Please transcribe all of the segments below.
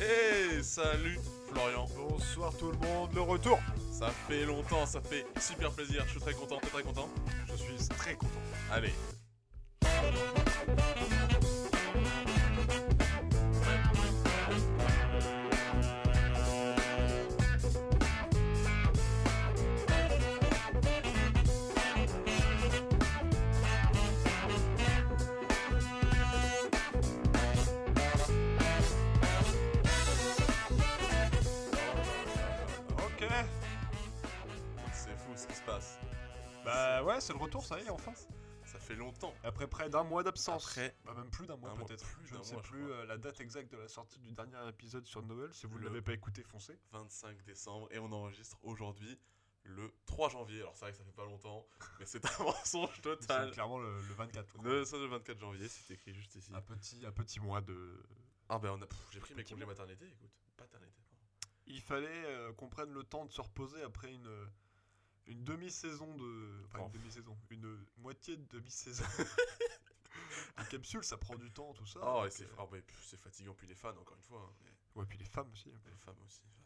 Hey, salut Florian. Bonsoir tout le monde, le retour Ça fait longtemps, ça fait super plaisir. Je suis très content, t'es très content. Je suis très content. Allez. Mois d'absence. Après Bah même plus d'un mois peut-être. plus Je ne sais mois, plus euh, la date exacte de la sortie du dernier épisode sur Noël. Si vous ne l'avez pas écouté, foncez. 25 décembre et on enregistre aujourd'hui le 3 janvier. Alors c'est vrai que ça fait pas longtemps, mais c'est un mensonge C'est total. clairement le, le 24. quoi. Le, le 24 janvier, c'est écrit juste ici. Un petit, un petit mois de... Ah ben on a, pff, j'ai pris mes congés maternité, écoute. Paternité, pardon. Il fallait euh, qu'on prenne le temps de se reposer après une, une demi-saison de... Enfin Oh. une demi-saison. Une moitié de demi-saison. Les capsules, ça prend du temps, tout ça. Oh, c'est euh, ah, ouais, fatigant, puis les fans, encore une fois. hein, mais Ouais, puis les femmes aussi. hein. les femmes aussi. enfin,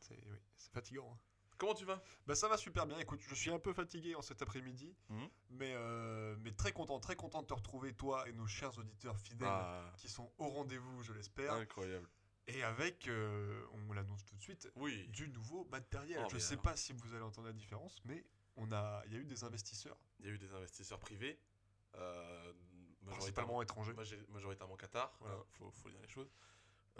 c'est- oui, fatigant. hein. Comment tu vas? Bah ça va super bien. Écoute, je suis un peu fatigué en cet après-midi, Mhm. mais euh, mais très content, très content de te retrouver toi et nos chers auditeurs fidèles Ah, qui sont au rendez-vous, je l'espère, incroyable. et avec, euh, on l'annonce tout de suite, Oui. du nouveau matériel. Oh, je mais sais alors. pas si vous allez entendre la différence, mais on a, il y a eu des investisseurs, Il y a eu des investisseurs privés, euh, principalement étrangers. major- majoritairement Qatar, Voilà. hein, faut, faut dire les choses.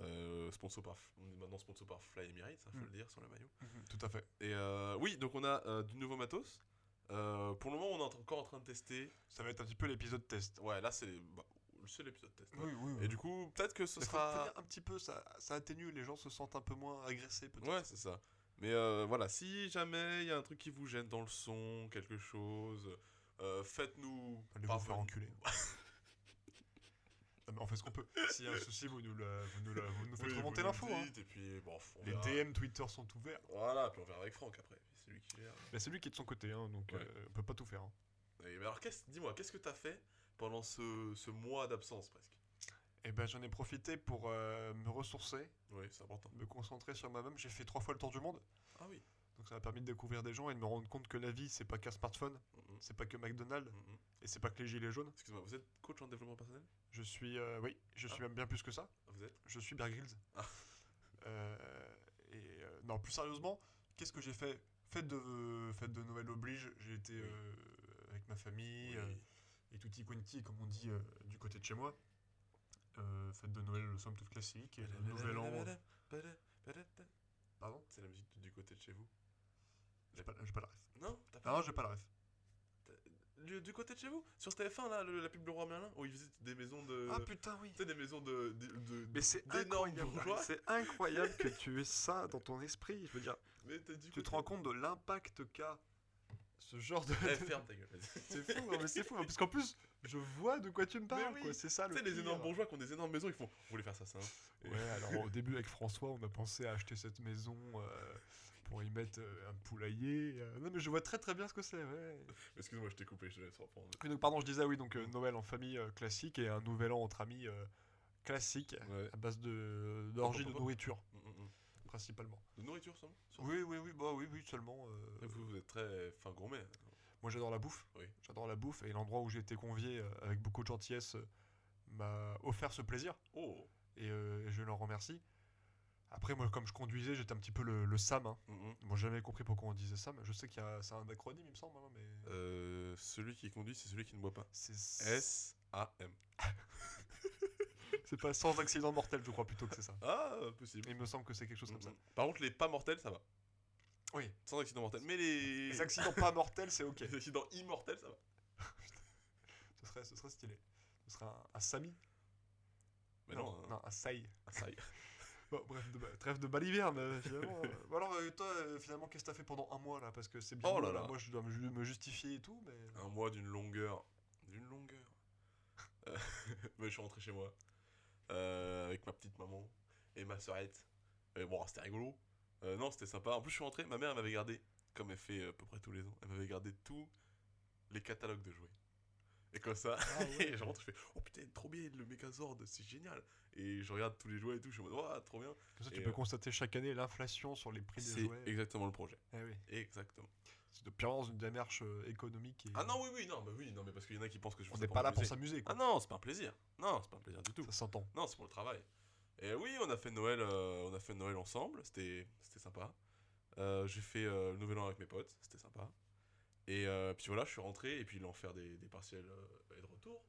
Euh, sponsor par, on est maintenant sponsor par Fly Emirates, il faut Mm. le dire sur le maillot. Mhm, Tout à fait. Et euh, oui, donc on a euh, du nouveau matos. Euh, pour le moment, on est encore en train de tester. Ça va être un petit peu l'épisode test. Ouais, là c'est bah, c'est l'épisode test. ouais. oui. Et du coup, peut-être que ce Mais faut- faut sera. un petit peu, ça, ça atténue, les gens se sentent un peu moins agressés peut-être. Ouais, c'est ça. Mais euh, voilà, si jamais il y a un truc qui vous gêne dans le son, quelque chose, euh, faites-nous. Allez vous faire enculer. Mais on fait ce qu'on peut. S'il y a un souci, vous nous, la- vous nous, la- vous nous faites Oui, remonter l'info. hein. dites, Et puis, bon, on Les verra. DM Twitter sont ouverts. Voilà, puis on verra avec Franck après. C'est lui qui gère. Mais c'est lui qui est de son côté, hein, donc Ouais. euh, on peut pas tout faire. hein. Et, mais alors, qu'est-ce- dis-moi, qu'est-ce que t'as fait pendant ce, ce mois d'absence presque? Et ben j'en ai profité pour euh, me ressourcer, Oui, c'est important. me concentrer sur moi-même. J'ai fait trois fois le tour du monde, Ah oui. donc ça m'a permis de découvrir des gens et de me rendre compte que la vie c'est pas qu'un smartphone, Mhm, c'est pas que McDonald's. Et c'est pas que les gilets jaunes. Excuse-moi, vous êtes coach en développement personnel? Je suis, euh, oui, je suis Ah. même bien plus que ça. Vous êtes? Je suis Bear Grylls. Ah. Euh, et euh, non, plus sérieusement, qu'est-ce que j'ai fait? Fête de, fête de Noël oblige, j'ai été Oui. avec ma famille Oui. et tutti quanti, comme on dit du côté de chez moi. Fête de Noël, somme toute classique, et le nouvel an. Pardon? C'est la musique du côté de chez vous J'ai pas, j'ai pas la ref. Non T'as pas Non, j'ai pas la ref. Du, du côté de chez vous? Sur TF1, là, le- la pub Le Roi Merlin, où ils visitent des maisons de. Ah putain, oui Tu sais, des maisons de. de, de- Mais c'est incroyable, bourgeois. c'est incroyable que tu aies ça dans ton esprit. Je veux dire, Mais t'as du tu te rends compte de l'impact qu'a ce genre de. Eh, ferme ta gueule. C'est fou, hein, mais c'est fou, hein, parce qu'en plus, je vois de quoi tu me parles, oui. quoi. C'est ça Tu le. sais, les énormes bourgeois qui ont des énormes maisons, ils font. On voulait faire ça, ça. hein. Ouais, alors au début avec François, on a pensé à acheter cette maison euh, pour y mettre euh, un poulailler. euh, Non, mais je vois très très bien ce que c'est. Ouais. Excuse-moi, je t'ai coupé, je te laisse reprendre. Donc, pardon, je disais oui, donc euh, Noël en famille classique et un nouvel an entre amis classique Ouais. à base de d'orgie de hop. nourriture Mm, mm, mm. principalement. De nourriture seulement Oui, oui, oui, bah oui, oui, seulement. euh, Vous, vous êtes très fin gourmet. hein. Moi, j'adore la bouffe. Oui. J'adore la bouffe et l'endroit où j'ai été convié euh, avec beaucoup de gentillesse euh, m'a offert ce plaisir Oh et je leur remercie. Après, moi, comme je conduisais, j'étais un petit peu le, le Sam. Hein. Mm, mm. Bon, j'ai jamais compris pourquoi on disait Sam. Je sais qu'il y a, c'est un acronyme, il me semble, hein, mais Euh, celui qui conduit, c'est celui qui ne boit pas. c'est S-A-M. c'est pas sans accident mortel, je crois plutôt que c'est ça. Ah, possible. Il me semble que c'est quelque chose Mm, comme ça. mm. Par contre, les pas mortels, ça va. Oui. Sans accident mortel. Mais les. Les accidents pas mortels, c'est ok. Les accidents immortels, ça va. Ce serait, ce serait stylé. Ce serait un, un Sami? Mais non, hein. non, un Sai. Y est. Bon, bref, de, ba- trêve de baliverne, euh, finalement. euh. Bon, alors, euh, toi, finalement, qu'est-ce que t'as fait pendant un mois là? Parce que c'est bien. Oh là là. Moi, je dois me, ju- me justifier et tout, mais. Un mois d'une longueur. D'une longueur. Mais je suis rentré chez moi. euh, avec ma petite maman et ma sœurette. Et bon, c'était rigolo. Euh, non, c'était sympa. En plus, je suis rentré. Ma mère, elle m'avait gardé, comme elle fait à peu près tous les ans, elle m'avait gardé tous les catalogues de jouets. Et comme ça, Ah ouais. et je rentre, je fais Oh putain, trop bien, le Megazord, c'est génial. Et je regarde tous les jouets et tout, je en mode Oh, trop bien. Comme ça, Et, tu peux euh, constater chaque année l'inflation sur les prix des C'est jouets. exactement le projet. Eh oui. Exactement. C'est de pire dans une démarche euh, économique. Et... Ah non, oui, oui, non, mais oui, non, mais parce qu'il y en a qui pensent que je fais On n'est pas là pour s'amuser. Ah non, c'est pas un plaisir. Non, c'est pas un plaisir du tout. Ça s'entend. Non, c'est pour le travail. Et oui, on a fait Noël, euh, on a fait Noël ensemble, c'était c'était sympa. Euh, J'ai fait euh, le Nouvel An avec mes potes, c'était sympa. Et euh, puis voilà, je suis rentré et puis l'enfer des, des partiels euh, est de retour,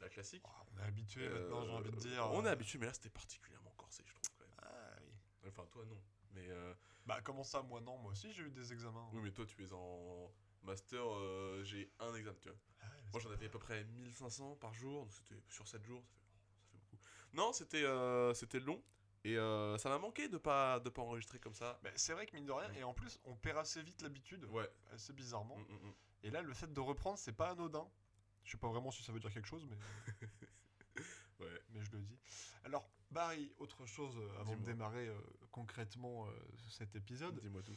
la classique. Oh, on est habitué maintenant, j'ai Euh, envie de dire. On est euh, habitué, mais là c'était particulièrement corsé, je trouve quand même. Ah oui. Enfin, toi non, mais euh, Bah, comment ça, moi non? Moi aussi, j'ai eu des examens. oui, mais toi tu es en master, euh, j'ai un examen, tu vois. Ah Moi j'en avais à peu près 1500 par jour, donc c'était sur 7 jours, ça fait, ça fait beaucoup. Non, c'était euh, c'était long et euh, ça m'a manqué de pas de pas enregistrer comme ça. Bah, c'est vrai que mine de rien, et en plus, on perd assez vite l'habitude, Ouais. assez bizarrement. Mm, mm, mm. Et là, le fait de reprendre, c'est pas anodin. Je sais pas vraiment si ça veut dire quelque chose, mais, Ouais. mais je le dis. Alors, Barry, autre chose euh, avant de démarrer euh, concrètement cet épisode. Dis-moi tout.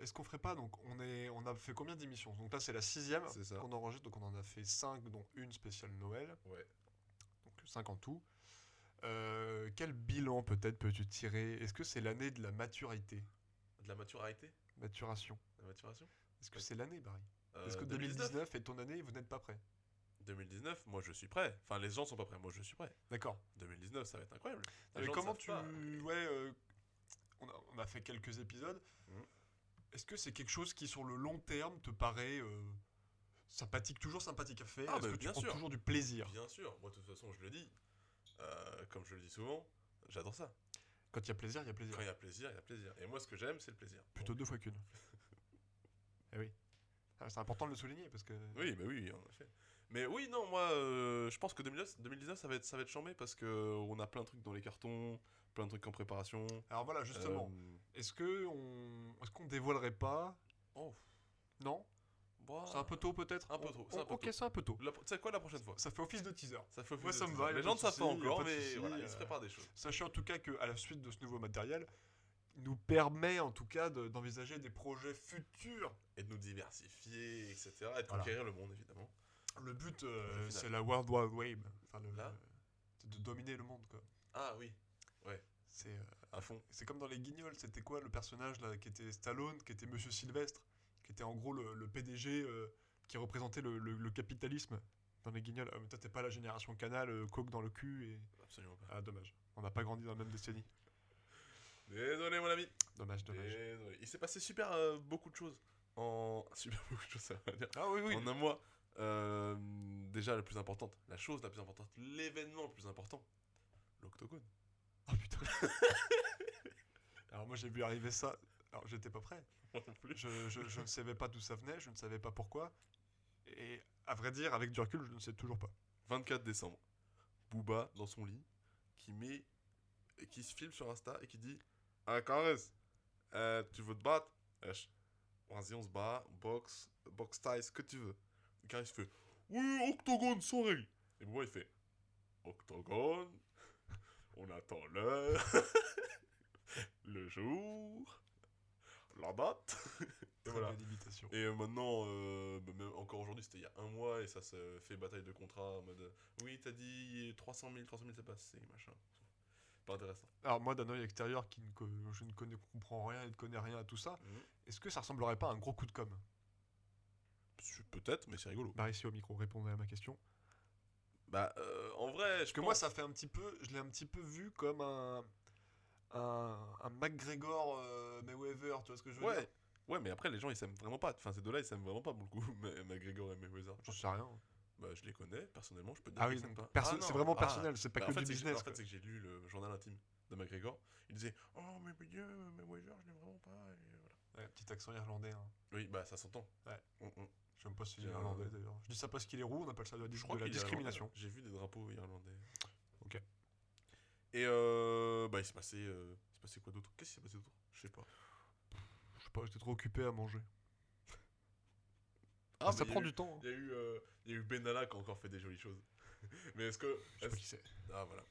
Est-ce qu'on ferait pas donc on est on a fait combien d'émissions? Donc là c'est la sixième qu'on enregistre donc on en a fait cinq dont une spéciale Noël Ouais. donc cinq en tout. Euh, quel bilan peut-être peux-tu tirer? Est-ce que c'est l'année de la maturité? De la maturité? Maturation. La maturation? Est-ce que c'est l'année Barry? Euh, Est-ce que 2019 est ton année et vous n'êtes pas prêt 2019, moi je suis prêt. Enfin, les gens sont pas prêts, moi je suis prêt. D'accord. 2019, ça va être incroyable. Les Mais gens ne comment tu pas. ouais euh, on, a, on a fait quelques épisodes. Mhm. Est-ce que c'est quelque chose qui sur le long terme te paraît sympathique toujours sympathique à faire? Ah, Est-ce bah, que tu bien prends sûr. toujours du plaisir? Bien sûr, moi de toute façon, je le dis. Euh, comme je le dis souvent, j'adore ça. Quand il y a plaisir, il y a plaisir. Quand il y a plaisir, il y a plaisir. Et moi, ce que j'aime, c'est le plaisir. Plutôt deux fois qu'une. eh oui. Ah, c'est important de le souligner parce que. Oui, bah oui, en effet. Mais oui, non, moi, euh, je pense que 2019, 2019 ça va être, ça va être chambé parce que on a plein de trucs dans les cartons, plein de trucs en préparation. Alors voilà, justement. Euh, Est-ce que on, est-ce qu'on dévoilerait pas Oh, Non bah, C'est un peu tôt peut-être. Un peu On- c'est un peu Ok, c'est un peu tôt. sais quoi la prochaine fois? Ça fait office de teaser. Ça fait Moi, office ça me va, Les gens ne savent pas encore, mais voilà, euh, ils se préparent des choses. Sachez en tout cas que à la suite de ce nouveau matériel, nous permet en tout cas de- d'envisager des projets futurs. Et de nous diversifier, etc. Et de Voilà. conquérir le monde, évidemment. Le but, euh, c'est la World Wide Web. Enfin, le- Là? c'est de dominer le monde, quoi. Ah oui, C'est euh, à fond. c'est comme dans les Guignols. C'était quoi le personnage là qui était Stallone, qui était Monsieur Sylvestre, qui était en gros le, le PDG euh, qui représentait le, le- le capitalisme dans les Guignols. Ah, mais toi, t'es pas la génération Canal, euh, coke dans le cul et. Absolument pas. Ah, dommage. On n'a pas grandi dans la même décennie. Désolé, mon ami. Dommage, dommage. Désolé. Il s'est passé super euh, beaucoup de choses. En. Super beaucoup de choses, ça va dire. Ah oui, oui. En un mois. Euh, déjà, la plus importante, la chose la plus importante, l'événement le plus important, l'octogone. Oh putain. Alors moi j'ai vu arriver ça. Alors j'étais pas prêt. Moi non plus. Je, je- je ne savais pas d'où ça venait, je ne savais pas pourquoi. Et à vrai dire, avec du recul, je ne sais toujours pas. 24 décembre. Booba dans son lit qui met et qui se filme sur Insta et qui dit Ah Carès, euh, tu veux te battre? Vas-y, on se bat, boxe, boxe taille, ce que tu veux. Carès fait Oui, octogone sans règle. Et Booba il fait Octogone, on attend l'heure, le jour, la date. et voilà. Et maintenant, euh, bah, même encore aujourd'hui, c'était il y a un mois et ça se fait bataille de contrat en mode Oui, t'as dit 300 000, 300 000 c'est passé, machin. Pas intéressant. Alors moi d'un œil extérieur qui ne je ne connais, comprends rien et ne connais rien à tout ça, est-ce que ça ressemblerait pas à un gros coup de com? Peut-être, mais c'est rigolo. Bah ici au micro, répondez à ma question. Bah, euh, en vrai, je Parce que moi ça fait un petit peu, je l'ai un petit peu vu comme un un, un McGregor euh, Mayweather, tu vois ce que je veux Ouais. dire? Ouais, mais après, les gens ils s'aiment vraiment pas. Enfin, ces deux-là ils s'aiment vraiment pas beaucoup. Mais McGregor et Mayweather. J'en sais rien. Bah, je les connais personnellement, je peux te dire Ah oui, pas. perso- Ah, c'est vraiment ah. personnel, c'est pas Bah, que en fait, du que business. En fait, c'est que j'ai lu le journal intime de McGregor. Il disait Oh, mais Dieu, Mayweather, je l'aime vraiment pas. Et voilà. Ouais, petit accent irlandais. hein. Oui, bah, ça s'entend. Ouais. Mm, mm. Je sais même pas un- irlandais d'ailleurs. Je dis ça parce qu'il est roux, on appelle ça de la, dis- Je crois de la discrimination. J'ai vu des drapeaux irlandais. Et euh, bah il s'est passé, euh, il s'est passé quoi d'autre? Qu'est-ce qui s'est passé d'autre? Je sais pas. Je sais pas, j'étais trop occupé à manger. Ah, ça prend eu- du temps. hein. Il y a eu, euh, il y a eu Benalla qui a encore fait des jolies choses. mais est-ce que, Je sais est-ce- pas qui c'est. ah voilà.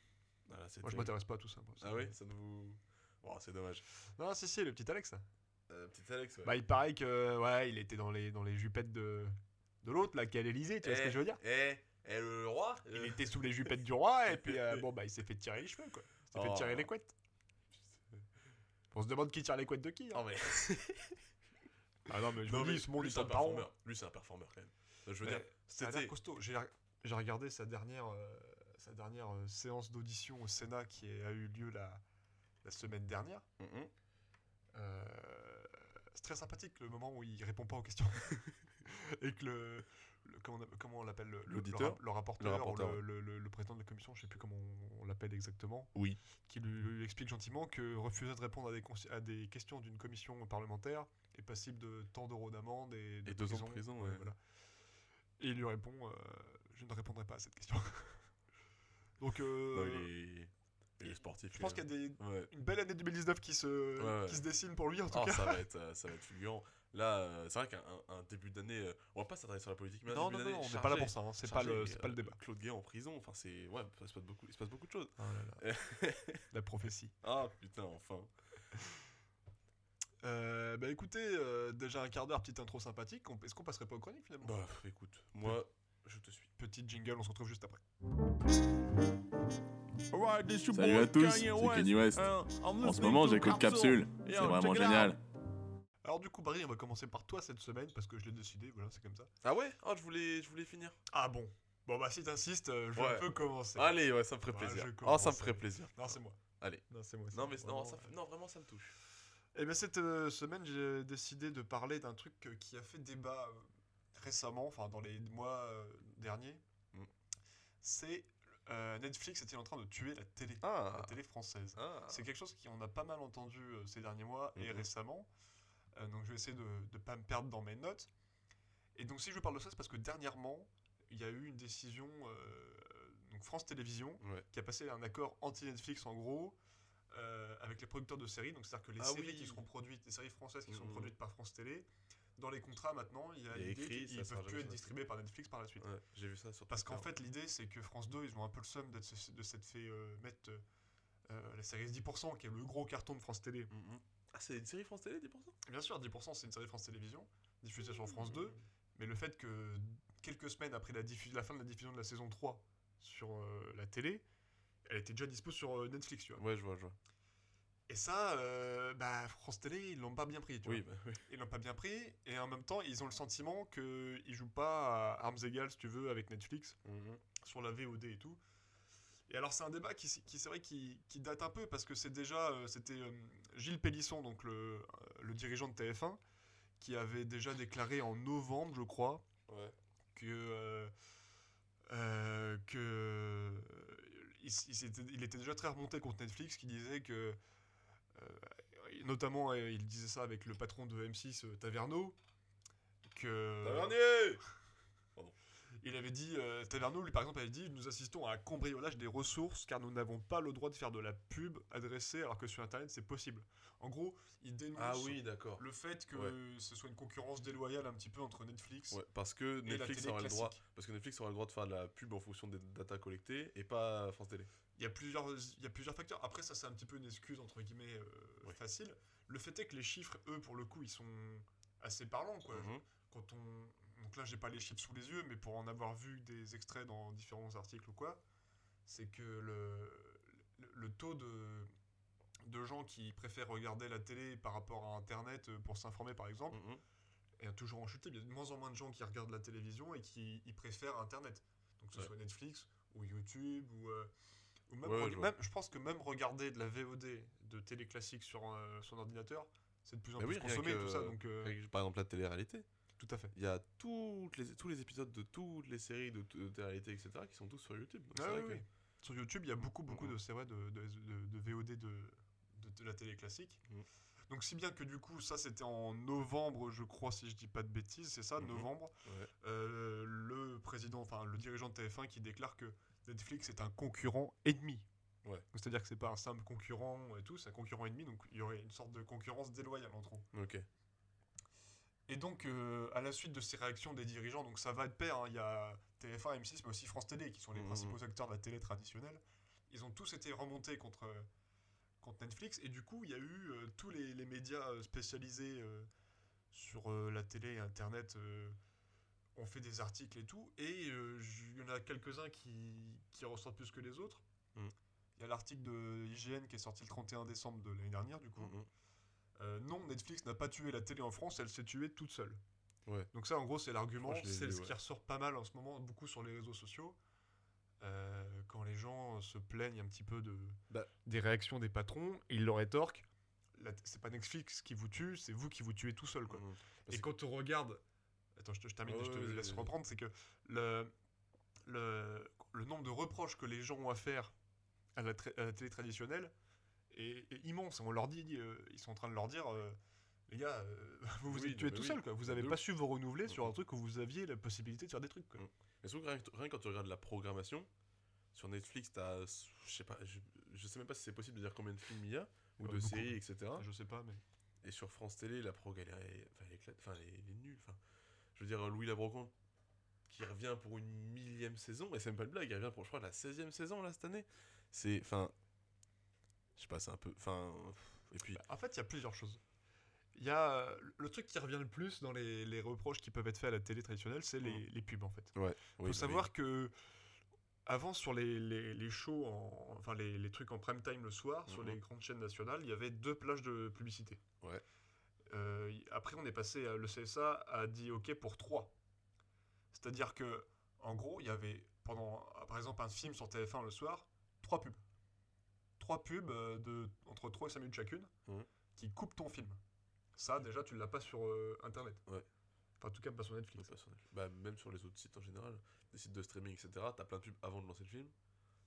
Voilà, Moi je m'intéresse pas à tout ça. moi. Ah oui, ça ne vous. Bon, c'est dommage. Non, si, si, le petit Alex. Euh, petit Alex, ouais. Bah, il paraît que, ouais, il était dans les, dans les jupettes de, de l'autre, là, qui est à l'Elysée, tu vois ce que je veux dire? Eh, eh, le roi Il euh, était sous les jupettes du roi, et puis euh, bon, bah, il s'est fait tirer les cheveux, quoi. Il s'est fait Oh. tirer les couettes. On se demande qui tire les couettes de qui. hein. Non, mais. Ah non, mais je Non, dis, ce monde, lui, il c'est un performeur. Lui, c'est un performeur quand même. Je veux Mais dire, c'était. costaud. J'ai regardé sa dernière, euh, sa dernière euh, séance d'audition au Sénat qui a eu lieu la, la semaine dernière. Mhm. Euh, c'est très sympathique le moment où il répond pas aux questions. Et que le. Le- comment, on, comment on l'appelle le, L'auditeur le, rap- le rapporteur, Le rapporteur, ou président de la commission, je sais plus comment on, on l'appelle exactement, Oui. qui lui, lui explique gentiment que refuser de répondre à des, cons- à des questions d'une commission parlementaire est passible de tant d'euros d'amende et de Et deux ans de prison, ouais. voilà. Et il lui répond euh, Je ne répondrai pas à cette question. Donc, euh, Non, il est. Il est sportif. je pense qu'il y a des, même. Ouais. une belle année 2019 qui se, Ouais, ouais. qui se dessine pour lui en tout Oh, cas. ça va être, euh, ça va être fulgurant. Là, euh, c'est vrai qu'un un- un début d'année, euh, on va pas s'attarder sur la politique, mais un non, début non, non, on n'est pas là pour ça, hein, c'est pas, le, c'est pas le euh, débat. Claude Gay en prison, enfin c'est, ouais, ça se passe beaucoup, il se passe beaucoup de choses. Oh La prophétie. Ah putain, enfin. Euh, bah écoutez, euh, déjà un quart d'heure, petite intro sympathique. Est-ce qu'on passerait pas aux chroniques finalement? Bah, écoute, moi, je te suis. Petit jingle, on se retrouve juste après. Salut à tous, c'est Kenny West. En ce moment, j'écoute Capsule. C'est vraiment génial. Alors du coup, Barry, on va commencer par toi cette semaine parce que je l'ai décidé, voilà, c'est comme ça. Ah ouais? Oh, je voulais, je voulais finir. Ah bon? Bon bah si t'insistes, euh, je Ouais. peux commencer. Allez, ouais, ça me ferait Ouais, plaisir. je Oh, ça me ferait plaisir. Non, c'est moi. Allez. Non, c'est moi. c'est Non, moi, mais non, vraiment, ça, euh. fait- non, vraiment, ça me touche. Eh bien, cette euh, semaine, j'ai décidé de parler d'un truc euh, qui a fait débat euh, récemment, enfin dans les mois euh, derniers. Mm. C'est euh, Netflix est-il en train de tuer la télé, Ah. la télé française. Ah. C'est quelque chose qu'on a pas mal entendu euh, ces derniers mois et Mhm. récemment. Euh, donc je vais essayer de ne pas me perdre dans mes notes. Et donc si je parle de ça, c'est parce que dernièrement, il y a eu une décision, euh, donc France Télévisions, Ouais. qui a passé un accord anti-Netflix en gros, euh, avec les producteurs de séries. Donc c'est-à-dire que les Ah séries oui. qui seront produites, les séries françaises qui Mhm. produites par France Télé, dans les contrats maintenant, il y a l'idée qu'ils ne peuvent plus être distribués par Netflix par la suite. Ouais, j'ai vu ça sur Parce qu'en fait, l'idée, c'est que France 2, ils ont un peu le seum de s'être fait euh, mettre la série 10%, qui est le gros carton de France Télé. Ah, c'est une série France Télé, 10% Bien sûr, 10%, c'est une série France Télévisions, diffusée sur France 2, mais le fait que quelques semaines après la, la fin de la diffusion de la saison 3 sur euh, la télé, elle était déjà dispo sur euh, Netflix, tu vois. Ouais, je vois, je vois. Et ça, euh, bah, France Télé, ils l'ont pas bien pris, tu Oui, vois. bah oui. Ils l'ont pas bien pris, et en même temps, ils ont le sentiment qu'ils jouent pas à armes égales, si tu veux, avec Netflix. Mhm. sur la VOD et tout. Et alors c'est un débat qui, c'est vrai qui, qui date un peu parce que c'est déjà euh, c'était euh, Gilles Pélisson donc le, euh, le dirigeant de TF1 qui avait déjà déclaré en novembre je crois Ouais. que euh, que il, s- il était déjà très remonté contre Netflix qui disait que notamment il disait ça avec le patron de M6 euh, Taverneau que Tavernier il avait dit, euh, Taverneau, lui par exemple, avait dit Nous assistons à un cambriolage des ressources car nous n'avons pas le droit de faire de la pub adressée alors que sur Internet c'est possible. En gros, il dénonce Ah oui, le fait que Ouais. ce soit une concurrence déloyale un petit peu entre Netflix Ouais, parce que Netflix aura le droit, parce que Netflix aura le droit de faire de la pub en fonction des data collectées et pas France Télé. Il y, a plusieurs, il y a plusieurs facteurs. Après, ça, c'est un petit peu une excuse, entre guillemets, euh, Ouais. facile. Le fait est que les chiffres, eux, pour le coup, ils sont assez parlants. Quoi. Mhm. Quand on... Donc là, j'ai pas les chiffres sous les yeux, mais pour en avoir vu des extraits dans différents articles ou quoi, c'est que le, le, le taux de, de gens qui préfèrent regarder la télé par rapport à Internet euh, pour s'informer, par exemple, Mhm. est toujours en chute. Il y a de moins en moins de gens qui regardent la télévision et qui ils préfèrent Internet. Donc que ce Ouais. soit Netflix ou YouTube ou, euh, ou même, Ouais, je vois. même- je pense que même regarder de la VOD de télé classique sur euh, son ordinateur, c'est de plus en plus oui, consommé que- tout ça. Donc euh, Avec, Par exemple, la télé-réalité. Tout à fait. Il y a toutes les, tous les épisodes de toutes les séries de, de télé-réalité, etc., qui sont tous sur YouTube. Donc Ah vrai oui, que- oui. Sur YouTube, il y a beaucoup, beaucoup de, de, de, de- de VOD de, de, de la télé classique. Mhm. Donc si bien que du coup, ça c'était en novembre, je crois, si je dis pas de bêtises, c'est ça, Mhm. novembre. Ouais. Euh, le président, enfin le dirigeant de TF1 qui déclare que Netflix est un concurrent ennemi. Ouais. C'est-à-dire que c'est pas un simple concurrent et tout, c'est un concurrent ennemi, donc il y aurait une sorte de concurrence déloyale entre eux. Ok. Et donc, euh, à la suite de ces réactions des dirigeants, donc ça va être pair, hein, il y a TF1, M6, mais aussi France Télé, qui sont les Mhm. principaux acteurs de la télé traditionnelle. Ils ont tous été remontés contre, euh, contre Netflix, et du coup, il y a eu euh, tous les, les médias spécialisés euh, sur la télé et Internet euh, on fait des articles et tout, et il y en a quelques-uns qui, qui ressortent plus que les autres. Mm. Il y a l'article de IGN qui est sorti le 31 décembre de l'année dernière, du coup. Mhm. Euh, non, Netflix n'a pas tué la télé en France, elle s'est tuée toute seule. Ouais. Donc ça, en gros, c'est l'argument, c'est ce ouais. qui ressort pas mal en ce moment, beaucoup sur les réseaux sociaux. Euh, quand les gens se plaignent un petit peu de, Bah. des réactions des patrons, ils leur rétorquent, c'est pas Netflix qui vous tue, c'est vous qui vous tuez tout seul. Quoi. Mhm. Et quand on regarde, attends, je, te- je termine et je te laisse reprendre, c'est que le, le, le nombre de reproches que les gens ont à faire à la, tra- à la télé traditionnelle est, est immense. On leur dit, euh, ils sont en train de leur dire, euh, les gars, euh, vous vous Oui, êtes tués tout oui. seul, quoi. Vous De avez ouf. pas su vous renouveler sur Mhm. un truc où vous aviez la possibilité de faire des trucs. Quoi. Mhm. Mais surtout rien, rien quand tu regardes la programmation, sur Netflix, t'as. Je sais pas, je, je sais même pas si c'est possible de dire combien de films il y a, ou Ouais, de beaucoup. séries, etc. Je sais pas, mais Et sur France Télé, la prog, elle est, enfin, elle éclate, enfin, elle est, elle est nulle. Enfin, je veux dire, Louis Labrocante, qui revient pour une millième saison, et c'est même pas une blague, il revient pour, je crois, la 16e saison, là, cette année. C'est, enfin, je sais pas, c'est un peu, enfin, et puis, en fait, il y a plusieurs choses. Il y a euh, le truc qui revient le plus dans les, les reproches qui peuvent être faits à la télé traditionnelle, c'est les, Mhm. les pubs en fait. ouais. faut savoir oui. que avant sur les, les, les shows, en- enfin les, les trucs en prime time le soir, sur Mhm. les grandes chaînes nationales, il y avait deux plages de publicité. Ouais. Euh, après, on est passé, le CSA a dit OK pour trois. C'est-à-dire que, en gros, il y avait pendant, par exemple, un film sur TF1 le soir, trois pubs. Trois pubs euh, de entre 3 et 5 minutes chacune Mhm. qui coupent ton film. Ça, déjà, tu l'as pas sur euh, Internet. Ouais. Enfin, en tout cas, pas sur Netflix. pas sur Netflix. Bah, même sur les autres sites en général, des sites de streaming, etc., t'as plein de pubs avant de lancer le film.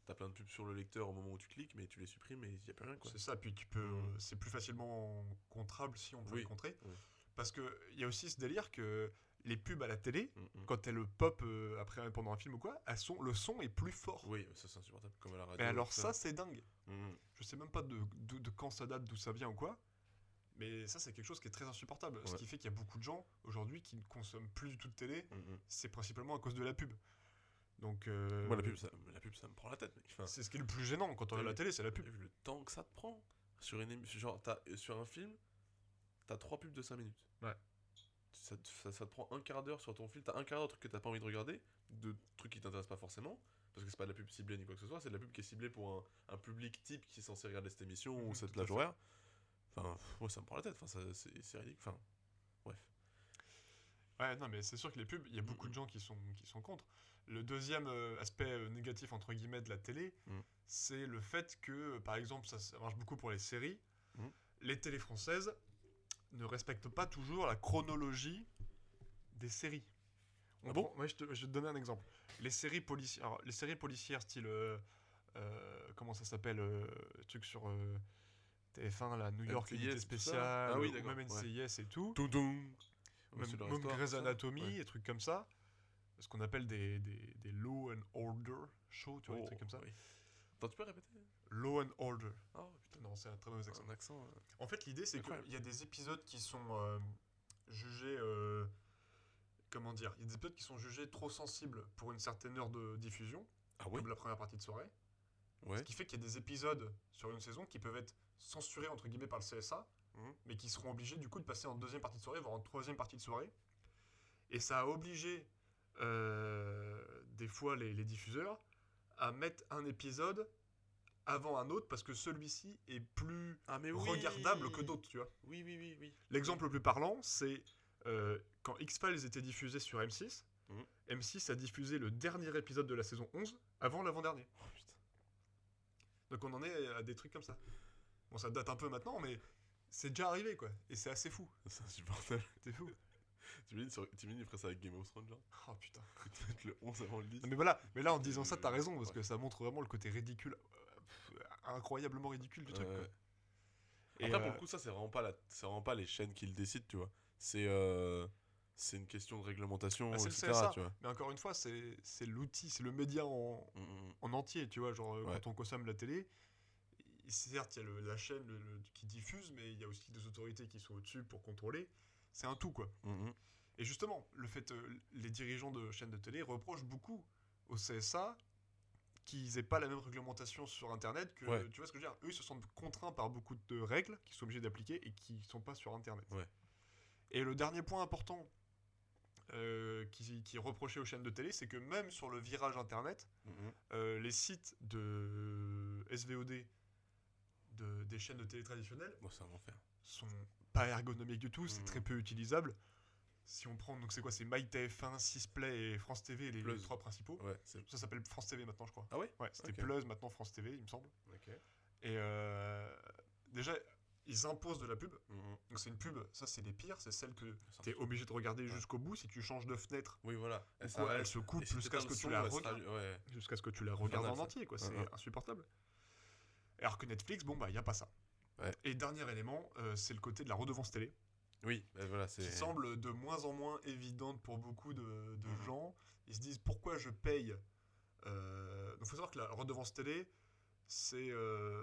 T'as plein de pubs sur le lecteur au moment où tu cliques, mais tu les supprimes et il n'y a plus rien. C'est ça, puis tu peux, Mhm. euh, c'est plus facilement contrable si on peut Oui. le contrer. Oui. Parce que il y a aussi ce délire que les pubs à la télé, Mm, mm. quand elles pop euh, après pendant un film ou quoi, elles sont, le son est plus fort. Oui, ça c'est insupportable, comme à la radio. Mais alors ça, c'est dingue. Mm, Je sais même pas de, de, de quand ça date, d'où ça vient ou quoi. Mais ça, c'est quelque chose qui est très insupportable. Ce qui fait qu'il y a beaucoup de gens aujourd'hui qui ne consomment plus du tout de télé. mm. C'est principalement à cause de la pub. Donc, euh, Moi, la pub, ça, la pub, ça me prend la tête. Enfin, c'est ce qui est le plus gênant quand on regarde la télé, c'est la pub. Le temps que ça te prend sur une genre euh, sur un film t'as trois pubs de 5 minutes Ouais. Ça, te- ça, ça te prend un quart d'heure sur ton film t'as un quart d'heure de trucs que t'as pas envie de regarder de trucs qui t'intéressent pas forcément parce que c'est pas de la pub ciblée ni quoi que ce soit c'est de la pub qui est ciblée pour un, un public type qui est censé regarder cette émission Mhm, ou cette plage horaire enfin moi ça me prend la tête enfin ça- c'est ridicule enfin bref Ouais, non, mais c'est sûr que les pubs, il y a beaucoup de gens qui sont, qui sont contre. Le deuxième euh, aspect euh, négatif, entre guillemets, de la télé, Mm. c'est le fait que, par exemple, ça, ça marche beaucoup pour les séries, Mm. les télés françaises ne respectent pas toujours la chronologie des séries. On Ah bon prend- ouais, je, te, je vais te donner un exemple. Les séries, policières, alors, les séries policières, style. euh, euh, comment ça s'appelle euh, Le truc sur euh, TF1, la New York Unité tout spéciale, Ah oui, ou même ouais. NCIS et tout Toudoum même, même Grey's tout. Anatomy, Ouais. et trucs comme ça. Ce qu'on appelle des, des, des law and order shows, tu vois, des Oh, trucs comme ça. oui. Attends, tu peux répéter? Law and order. Oh putain, Non, c'est un très mauvais accent. un accent. euh, En fait, l'idée, c'est qu'il y a des épisodes qui sont euh, jugés. euh, comment dire Il y a des épisodes qui sont jugés trop sensibles pour une certaine heure de diffusion, Ah oui comme la première partie de soirée. Ouais. Ce qui fait qu'il y a des épisodes sur une saison qui peuvent être censurés, entre guillemets, par le CSA, Mhm. mais qui seront obligés, du coup, de passer en deuxième partie de soirée, voire en troisième partie de soirée. Et ça a obligé, euh, des fois, les, les diffuseurs à mettre un épisode avant un autre parce que celui-ci est plus Ah mais regardable que d'autres, tu vois. Oui, oui, oui, oui. L'exemple le plus parlant, c'est euh, quand X-Files était diffusé sur M6, Mhm. M6 a diffusé le dernier épisode de la saison 11 avant l'avant-dernier. Oh. Donc on en est à des trucs comme ça. Bon, ça date un peu maintenant, mais c'est déjà arrivé, quoi. Et c'est assez fou. C'est insupportable. C'est fou. T'imagines, sur... t'imagines, il ferait ça avec Game of Thrones, genre? Oh putain. Mettent le 11 avant le 10. Non, mais voilà, mais là en disant ça, t'as raison, parce Ouais. que ça montre vraiment le côté ridicule, euh, incroyablement ridicule du truc, quoi. Après, Et, pour euh, le coup, ça, c'est vraiment, pas la... vraiment pas les chaînes qui le décident, tu vois. C'est euh... c'est une question de réglementation, Bah, etc. CSA. Tu vois. Mais encore une fois, c'est l'outil, c'est le média en, Mm, mm, en entier, tu vois, genre euh, Ouais. quand on consomme la télé, certes, il y a le- la chaîne le- le- qui diffuse, mais il y a aussi des autorités qui sont au-dessus pour contrôler. C'est un tout, quoi. mm, mm. Et justement, le fait, euh, les dirigeants de chaînes de télé reprochent beaucoup au CSA qu'ils aient pas la même réglementation sur Internet que, Ouais. tu vois ce que je veux dire? Eux, ils se sentent contraints par beaucoup de règles qu'ils sont obligés d'appliquer et qui sont pas sur Internet. Ouais. Et le dernier point important euh, qui, qui reprochait aux chaînes de télé, c'est que même sur le virage internet, Mhm. euh, les sites de SVOD de, des chaînes de télé traditionnelles Bon, un enfer. sont pas ergonomiques du tout, c'est Mhm. très peu utilisable. Si on prend, donc c'est quoi C'est MyTF1, Sisplay et France TV, les, trois principaux. Ouais. Ça s'appelle France TV maintenant, je crois. Ah ouais Ouais, c'était Ok. Plus, maintenant France TV, il me semble. Et euh, déjà, ils imposent de la pub. Mhm. Donc c'est une pub, ça c'est les pires, c'est celle que tu es obligé de regarder Ouais. jusqu'au bout. Si tu changes de fenêtre, Oui, voilà. ou Elle quoi, elle s'arrête. se coupe jusqu'à ce que tu la regardes. rallume- Ouais. Jusqu'à ce que tu la regardes en entier, quoi. C'est ouais. insupportable. Alors que Netflix, bon, bah, il n'y a pas ça. Ouais. Et dernier élément, euh, c'est le côté de la redevance télé, Oui, ben voilà, c'est. qui semble de moins en moins évidente pour beaucoup de, de Mhm. gens. Ils se disent pourquoi je paye. Euh... Donc, il faut savoir que la redevance télé, c'est euh,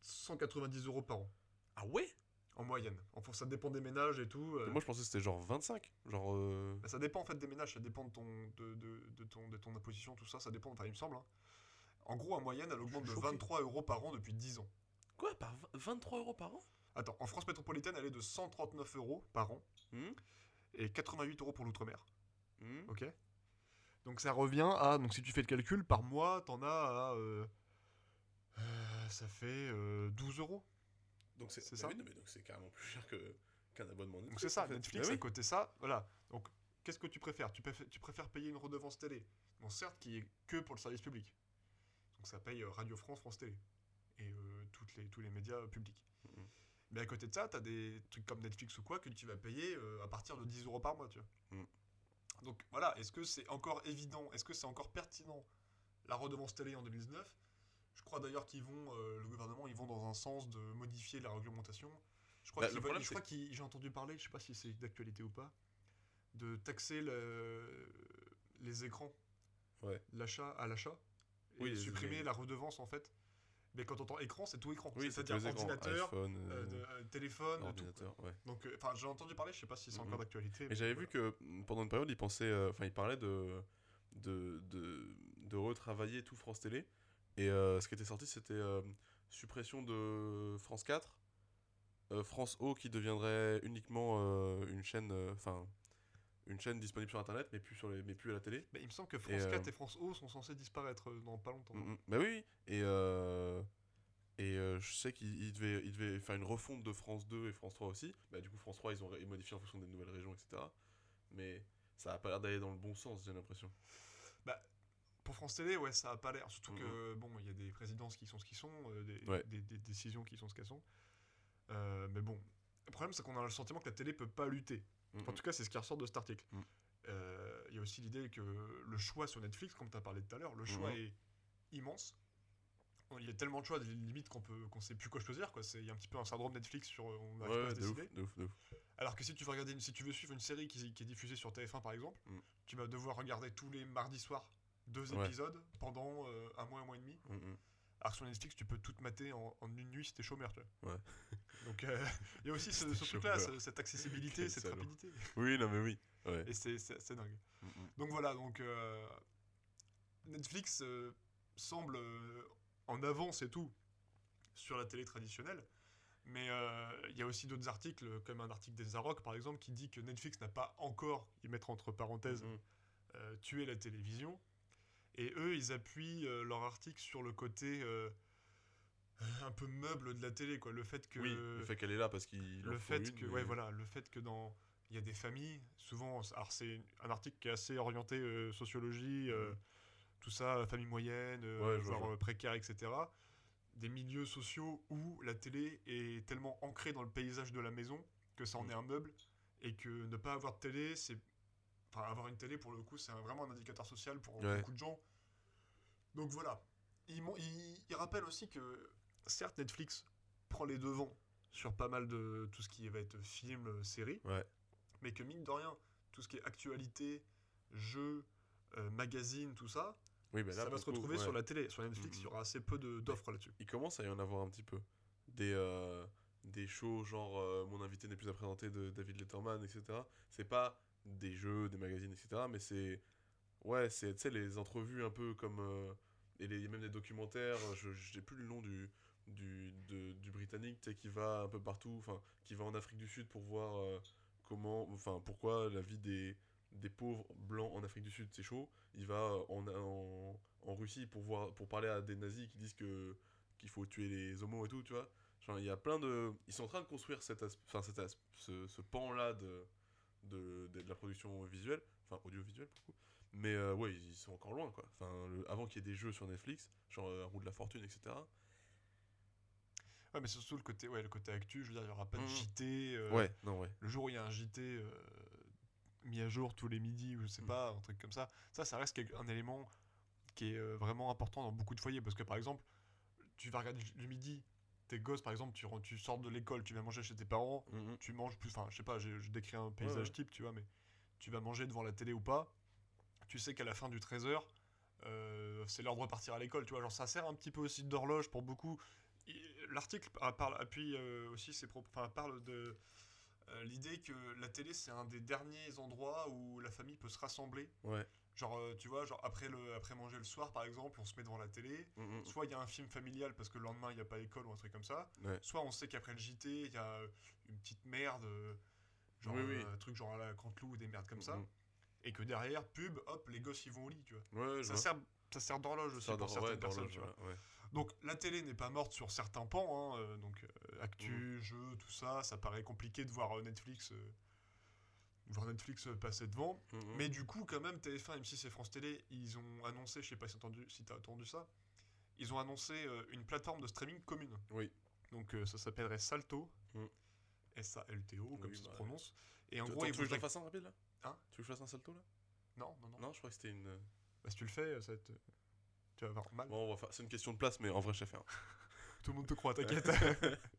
190 euros par an, Ah ouais? En moyenne. Enfin, ça dépend des ménages et tout. euh, Moi, je pensais que c'était genre 25. Genre. euh, bah, ça dépend en fait des ménages, ça dépend de ton, de, de, de ton, de ton imposition, tout ça, ça dépend, enfin, il me semble. hein. En gros, en moyenne, elle augmente de choqué. 23 euros par an depuis 10 ans. Quoi Par v- 23 euros par an? Attends, en France métropolitaine, elle est de 139 euros par an Mhm. et 88 euros pour l'outre-mer. Mhm. Ok Donc ça revient à, donc si tu fais le calcul, par mois, t'en as à. euh, euh, ça fait euh, 12 euros. Donc c'est bah ça oui, mais donc c'est carrément plus cher que qu'un abonnement Netflix. Donc c'est ça, en fait. Netflix à oui. côté ça, voilà. Donc qu'est-ce que tu préfères? Tu préfères, tu préfères payer une redevance télé? Bon, certes, qui est que pour le service public. Donc ça paye euh, Radio France, France Télé et euh, toutes les, tous les médias publics. Mais à côté de ça, tu as des trucs comme Netflix ou quoi que tu vas payer euh, à partir de 10 euros par mois, tu vois. Mhm. Donc voilà, est-ce que c'est encore évident, est-ce que c'est encore pertinent la redevance télé en 2019 Je crois d'ailleurs qu'ils vont, euh, le gouvernement, ils vont dans un sens de modifier la réglementation. Je crois Bah, qu'ils qu'ils- j'ai entendu parler, je sais pas si c'est d'actualité ou pas, de taxer le- les écrans, Ouais. l'achat à l'achat, et Oui, supprimer les- la redevance en fait. Mais quand on entend écran, c'est tout écran. Oui, c'est-à-dire ordinateur, iPhone, euh, euh, euh, téléphone, tout. ordinateur, ouais. Donc, enfin, j'ai entendu parler, je sais pas si c'est Mhm. encore d'actualité. Et j'avais vu que mm, pendant une période, il pensait, euh, enfin, il parlait de, de, de, de retravailler tout France Télé. Et euh, ce qui était sorti, c'était euh, suppression de France 4, euh, France O qui deviendrait uniquement une chaîne, enfin, une chaîne disponible sur Internet, mais plus sur les, mais plus à la télé. Mais il me semble que France Et, euh, 4 et France O sont censés disparaître euh, dans pas longtemps. Mm, mm. Bah oui. Et, euh, et euh, je sais qu'il il devait, il devait faire une refonte de France 2 et France 3 aussi. Bah, du coup, France 3, ils ont ils modifié en fonction des nouvelles régions, etc. Mais ça a pas l'air d'aller dans le bon sens, j'ai l'impression. Pour France Télé, ouais, ça a pas l'air. Surtout Mhm. que, bon, il y a des présidences qui sont ce qu'ils sont, euh, des, Ouais. des- des décisions qui sont ce qu'elles sont. Euh, mais bon, le problème, c'est qu'on a le sentiment que la télé peut pas lutter. Mm, En tout cas, c'est ce qui ressort de cet article. Mhm. Euh, Il y a aussi l'idée que le choix sur Netflix, comme tu as parlé tout à l'heure, le choix est immense. Il y a tellement de choix, limite qu'on peut qu'on sait plus quoi choisir. quoi. C'est- Il y a un petit peu un syndrome Netflix sur euh, on n'arrive pas à Ouais, se décider. de ouf, de ouf. Alors que si tu veux regarder, une- si tu veux suivre une série qui, qui est diffusée sur TF1 par exemple, Mm. tu vas devoir regarder tous les mardis soirs deux Ouais. épisodes pendant euh, un mois, un mois et demi. Sur Netflix, tu peux tout te mater en, en une nuit si t'es chômeur. Tu vois. Ouais. Donc euh, il y a aussi ce, ce truc-là, cette accessibilité, cette salaud. rapidité. Oui, non, mais oui. Ouais. Et c'est dingue. Mm, mm. Donc voilà, donc euh, Netflix euh, semble en avance et tout sur la télé traditionnelle. Mais il y a aussi d'autres articles, comme un article des Arocs par exemple, qui dit que Netflix n'a pas encore, y mettre entre parenthèses, Mm, mm. tué la télévision. Et eux, ils appuient euh, leur article sur le côté euh, un peu meuble de la télé, quoi. Le fait que Oui, le fait qu'elle est là parce qu'il le fait que mais- ouais voilà le fait que dans il y a des familles souvent alors c'est un article qui est assez orienté euh, sociologie Mhm. tout ça famille moyenne Ouais, précaire etc des milieux sociaux où la télé est tellement ancrée dans le paysage de la maison que ça en Mhm. est un meuble et que ne pas avoir de télé c'est enfin avoir une télé pour le coup c'est vraiment un indicateur social pour Ouais. beaucoup de gens donc voilà il, il, il rappelle aussi que certes Netflix prend les devants sur pas mal de tout ce qui va être film, euh, série, Ouais. mais que mine de rien, tout ce qui est actualité, jeux, euh, magazines, tout ça, Oui, bah là, ça va se coup, retrouver ouais. sur la télé. Sur Netflix, Mhm. il y aura assez peu d'offres là-dessus. il commence à y en avoir un petit peu. Des, euh, des shows genre euh, Mon invité n'est plus à présenter de David Letterman, etc. C'est pas des jeux, des magazines, etc. Mais c'est. Ouais, c'est tu sais, les entrevues un peu comme. euh, et les, même des documentaires. Je j'ai plus le nom du, du, de- du britannique tu sais, qui va un peu partout. Enfin, qui va en Afrique du Sud pour voir euh, comment. Enfin, pourquoi la vie des, des pauvres blancs en Afrique du Sud, c'est chaud. Il va euh, en, en, en Russie pour, voir, pour parler à des nazis qui disent que qu'il faut tuer les homos et tout, tu vois. Genre, il y a plein de. Ils sont en train de construire cet as- enfin, cet ce, ce pan-là de, de, de, de la production visuelle, enfin audiovisuelle pour le coup. Mais euh, ouais, ils sont encore loin, quoi. Enfin, le- avant qu'il y ait des jeux sur Netflix, genre euh, Roue de la Fortune, etc. Ouais, mais c'est surtout le côté, ouais, le côté actu. Je veux dire, il y aura pas de Mhm. JT. euh, ouais, non, ouais. Le jour où il y a un JT euh, mis à jour tous les midis, ou je sais Mhm. pas, un truc comme ça, ça, ça reste un élément qui est vraiment important dans beaucoup de foyers. Parce que par exemple, tu vas regarder le midi, tes gosses, par exemple, tu, tu sors de l'école, tu vas manger chez tes parents, Mhm. tu manges plus, enfin, je sais pas, je, je décris un paysage ouais. type, tu vois, mais tu vas manger devant la télé ou pas, tu sais qu'à la fin du 13h, c'est l'heure de repartir à l'école, tu vois, genre ça sert un petit peu aussi d'horloge pour beaucoup. L'article parle, appuie euh, aussi ses propos, enfin, parle de euh, l'idée que la télé c'est un des derniers endroits où la famille peut se rassembler. Ouais. Genre, euh, tu vois, genre après, le, après manger le soir par exemple, on se met devant la télé. Mhm. Soit il y a un film familial parce que le lendemain il n'y a pas école ou un truc comme ça. Ouais. Soit on sait qu'après le JT il y a une petite merde, euh, genre Oui, oui. euh, un truc genre à la Canteloup ou des merdes comme ça. Et que derrière, pub, hop, les gosses ils vont au lit, tu vois. Ouais, Ça vois. sert, ça sert d'horloge aussi Ça, pour certaines ouais, personnes, tu vois. Donc la télé n'est pas morte sur certains pans, hein, euh, donc euh, actu, jeux, tout ça, ça paraît compliqué de voir euh, Netflix, euh, voir Netflix euh, passer devant. Mhm. Mais du coup, quand même, TF1, M6 et France Télé, ils ont annoncé, je sais pas si t'as entendu, si t'as entendu ça, ils ont annoncé euh, une plateforme de streaming commune. Oui. Donc euh, ça s'appellerait Salto, Mm. S-A-L-T-O, comme ça se bah, prononce. Et en Tu- gros, tu veux que je le fasse un rapide là Hein Tu veux que je fasse un salto là Non, non, non. Non, je crois que c'était une. Bah, si tu le fais, ça va être- tu vas avoir mal. Bon, on va faire... c'est une question de place, mais en vrai, je sais faire. Tout le monde te croit, t'inquiète.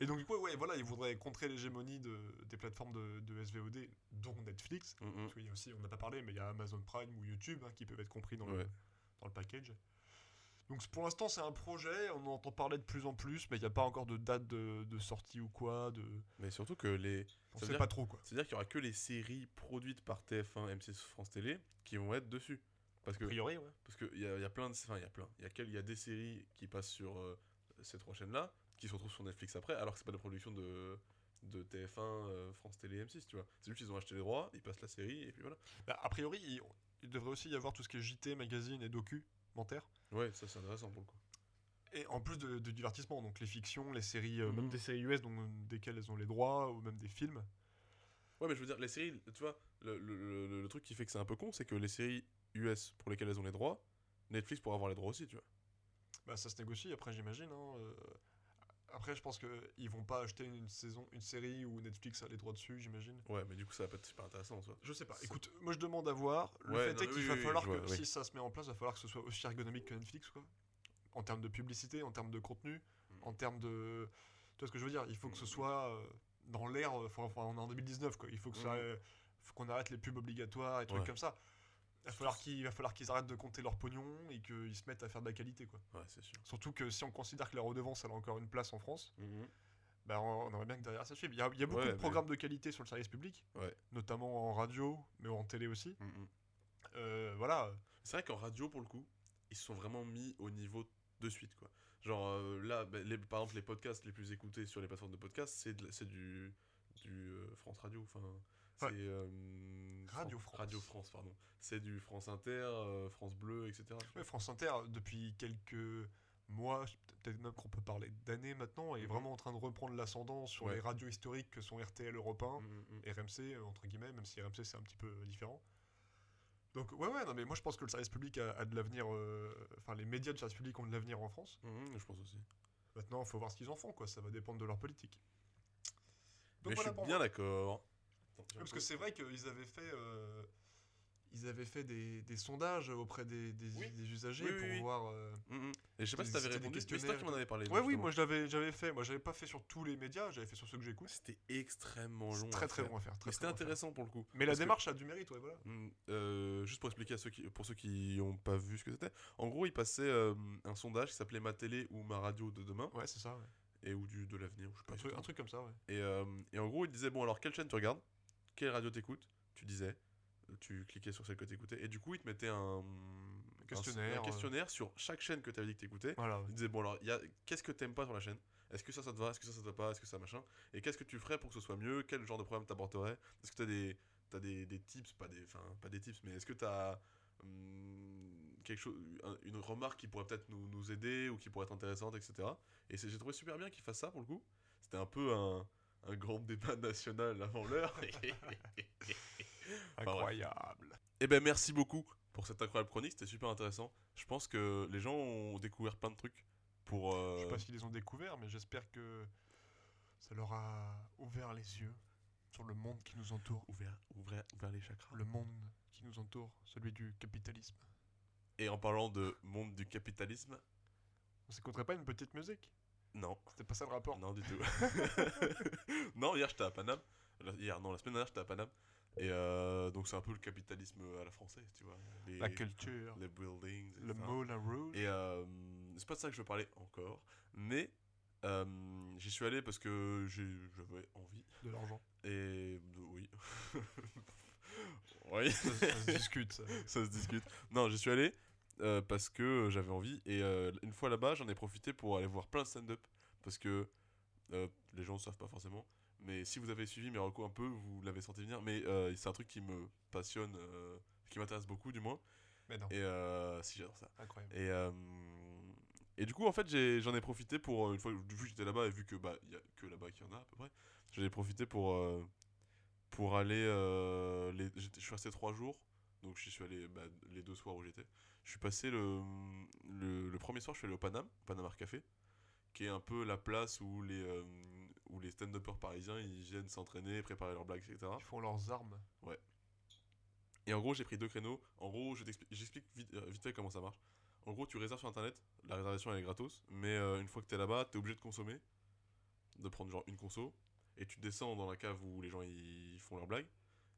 Et donc, du coup, ouais, voilà, ils voudraient contrer l'hégémonie de, des plateformes de, de SVOD, dont Netflix. Parce qu'il y a aussi, on n'a pas parlé, mais il y a Amazon Prime ou YouTube hein, qui peuvent être compris dans, le, dans le package. Donc, pour l'instant, c'est un projet, on en entend parler de plus en plus, mais il n'y a pas encore de date de, de sortie ou quoi. De... Mais surtout que les. On veut sait dire- pas trop, quoi. C'est-à-dire qu'il y aura que les séries produites par TF1, M6, France Télé qui vont être dessus. Parce que A priori, ouais. parce que il y a, y a plein de enfin il y a plein il y a quel- il y a des séries qui passent sur euh, ces trois chaînes là qui se retrouvent sur Netflix après alors que c'est pas de production de de TF1 euh, France Télé M6 tu vois c'est juste qu'ils ont acheté les droits ils passent la série et puis voilà Bah, a priori, il, il devrait aussi y avoir tout ce qui est JT, magazine et documentaire. ouais ça c'est intéressant pour le coup Et en plus de, de divertissement, donc les fictions, les séries, euh, Mhm. même des séries US dont, desquelles elles ont les droits, ou même des films. ouais mais je veux dire les séries tu vois le, le, le- le truc qui fait que c'est un peu con c'est que les séries US pour lesquelles elles ont les droits Netflix pourra avoir les droits aussi tu vois Bah, ça se négocie après, j'imagine. hein, euh. Après, je pense qu'ils vont pas acheter une saison, une série où Netflix a les droits dessus, j'imagine. ouais mais du coup ça va pas être super intéressant vois Je sais pas. Écoute, moi je demande à voir. Le Ouais, fait non, est qu'il oui, va oui, falloir que, vois, si ça se met en place, il va falloir que ce soit aussi ergonomique que Netflix, quoi. En termes de publicité, en termes de contenu, Mm. en termes de. Tu vois ce que je veux dire? Il faut que ce soit euh, dans l'air. euh, Enfin, on est en 2019, quoi. Il faut que ça, Mm. euh, faut qu'on arrête les pubs obligatoires et trucs Ouais. comme ça. Il va falloir qu'ils arrêtent de compter leur pognon et qu'ils se mettent à faire de la qualité, quoi. ouais c'est sûr Surtout que si on considère que la redevance elle a encore une place en France, bah on, on aimerait bien que derrière ça suive. Il y a, il y a beaucoup Ouais, de mais- programmes de qualité sur le service public, Ouais. notamment en radio, mais en télé aussi. Mhm. Euh, voilà. C'est vrai qu'en radio, pour le coup, ils se sont vraiment mis au niveau de suite, quoi. Genre, euh, là, bah, les, par exemple, les podcasts les plus écoutés sur les plateformes de podcasts, c'est du euh, France Radio, enfin... C'est euh, Radio Fran- France. Radio France, pardon. C'est du France Inter, euh, France Bleu, etc. Ouais, France Inter, depuis quelques mois, peut-être même qu'on peut parler d'années maintenant, est Mhm. vraiment en train de reprendre l'ascendant sur Ouais. les radios historiques que sont RTL Europe 1, Mhm, mhm. RMC, euh, entre guillemets, même si RMC c'est un petit peu différent. Donc ouais ouais non mais moi je pense que le service public a, a de l'avenir euh, enfin les médias de service public ont de l'avenir en France je pense aussi. maintenant il faut voir ce qu'ils en font quoi ça va dépendre de leur politique Donc Mais voilà je suis bien d'accord. Parce que c'est vrai qu'ils avaient fait euh, ils avaient fait des, des sondages auprès des, des, Oui. des usagers Oui, oui, pour voir euh, Mhm. Et je sais pas si t'avais répondu, c'est toi qui m'en avais parlé. Ouais, oui, moi je l'avais, j'avais fait. Moi, j'avais pas fait sur tous les médias, j'avais fait sur ceux que j'écoute. C'était extrêmement long. Très très long à faire. C'était intéressant pour le coup. Mais la que- démarche a du mérite, ouais, voilà. Mm, euh, juste pour expliquer à ceux qui, pour ceux qui n'ont pas vu ce que c'était, en gros, il passait euh, un sondage qui s'appelait Ma télé ou Ma radio de demain, Ouais, c'est ça. ouais. et ou du de l'avenir, je sais pas. Un, truc, exactement. un truc comme ça, ouais. Et, et en gros, il disait bon, alors quelle chaîne tu regardes? Quelle radio t'écoutes Tu disais, tu cliquais sur celle que t'écoutais, et du coup, il te mettait un, Questionnaire, un questionnaire sur chaque chaîne que tu avais dit que t'écoutais. Voilà. Il disait bon, alors, y a- qu'est-ce que t'aimes pas sur la chaîne? Est-ce que ça, ça te va? Est-ce que ça, ça te va pas? Est-ce que ça machin? Et qu'est-ce que tu ferais pour que ce soit mieux? Quel genre de problème t'apporterais? Est-ce que t'as des as des, des tips, pas des, enfin, pas des tips, mais est-ce que tu as quelque chose, un- une remarque qui pourrait peut-être nous, nous aider ou qui pourrait être intéressante, etc. Et j'ai trouvé super bien qu'il fasse ça pour le coup. C'était un peu un, un grand débat national avant l'heure. Enfin. Incroyable. Eh ben merci beaucoup pour cette incroyable chronique, c'était super intéressant. Je pense que les gens ont découvert plein de trucs pour. euh, Je sais pas s'ils les ont découverts, mais j'espère que ça leur a ouvert les yeux sur le monde qui nous entoure. ouvert, ouvert, ouvert les chakras. Le monde qui nous entoure, celui du capitalisme. Et en parlant de monde du capitalisme, On s'écouterait pas une petite musique? Non, C'était pas ça le rapport non du tout. non, hier j'étais à Paname. Hier, non, la semaine dernière j'étais à Paname. Et euh, donc c'est un peu le capitalisme à la française, tu vois. Les, La culture, les buildings, le. Moulin Rouge. Et euh, c'est pas de ça que je veux parler encore, mais euh, j'y suis allé parce que j'avais envie. de l'argent. Et oui. oui, Ça, ça se discute. ça. ça se discute. Non, j'y suis allé euh, parce que j'avais envie. Et euh, une fois là-bas, j'en ai profité pour aller voir plein de stand-up. Parce que euh, les gens ne savent pas forcément. Mais si vous avez suivi mes recours un peu, vous l'avez senti venir. Mais euh, c'est un truc qui me passionne, euh, qui m'intéresse beaucoup du moins. Mais non, Et euh, si j'adore ça. incroyable. Et, euh, et du coup, en fait, j'en ai, profité pour, euh, une fois vu que j'étais là-bas et vu que bah y a que là-bas qu'il y en a à peu près, j'en ai profité pour, euh, pour aller. euh, les, je suis resté trois jours, donc j'y suis allé bah, les deux soirs où j'étais. Je suis passé le, le, le premier soir, je suis allé au Paname, Panama Café, qui est un peu la place où les, euh, où les stand-uppers parisiens ils viennent s'entraîner, préparer leurs blagues, etc. Ils font leurs armes. Et en gros, j'ai pris deux créneaux. En gros, je j'explique vite, euh, vite fait comment ça marche. En gros, tu réserves sur internet, la réservation elle est gratos, mais euh, une fois que t'es là-bas, t'es obligé de consommer, de prendre genre une conso, et tu descends dans la cave où les gens ils font leurs blagues.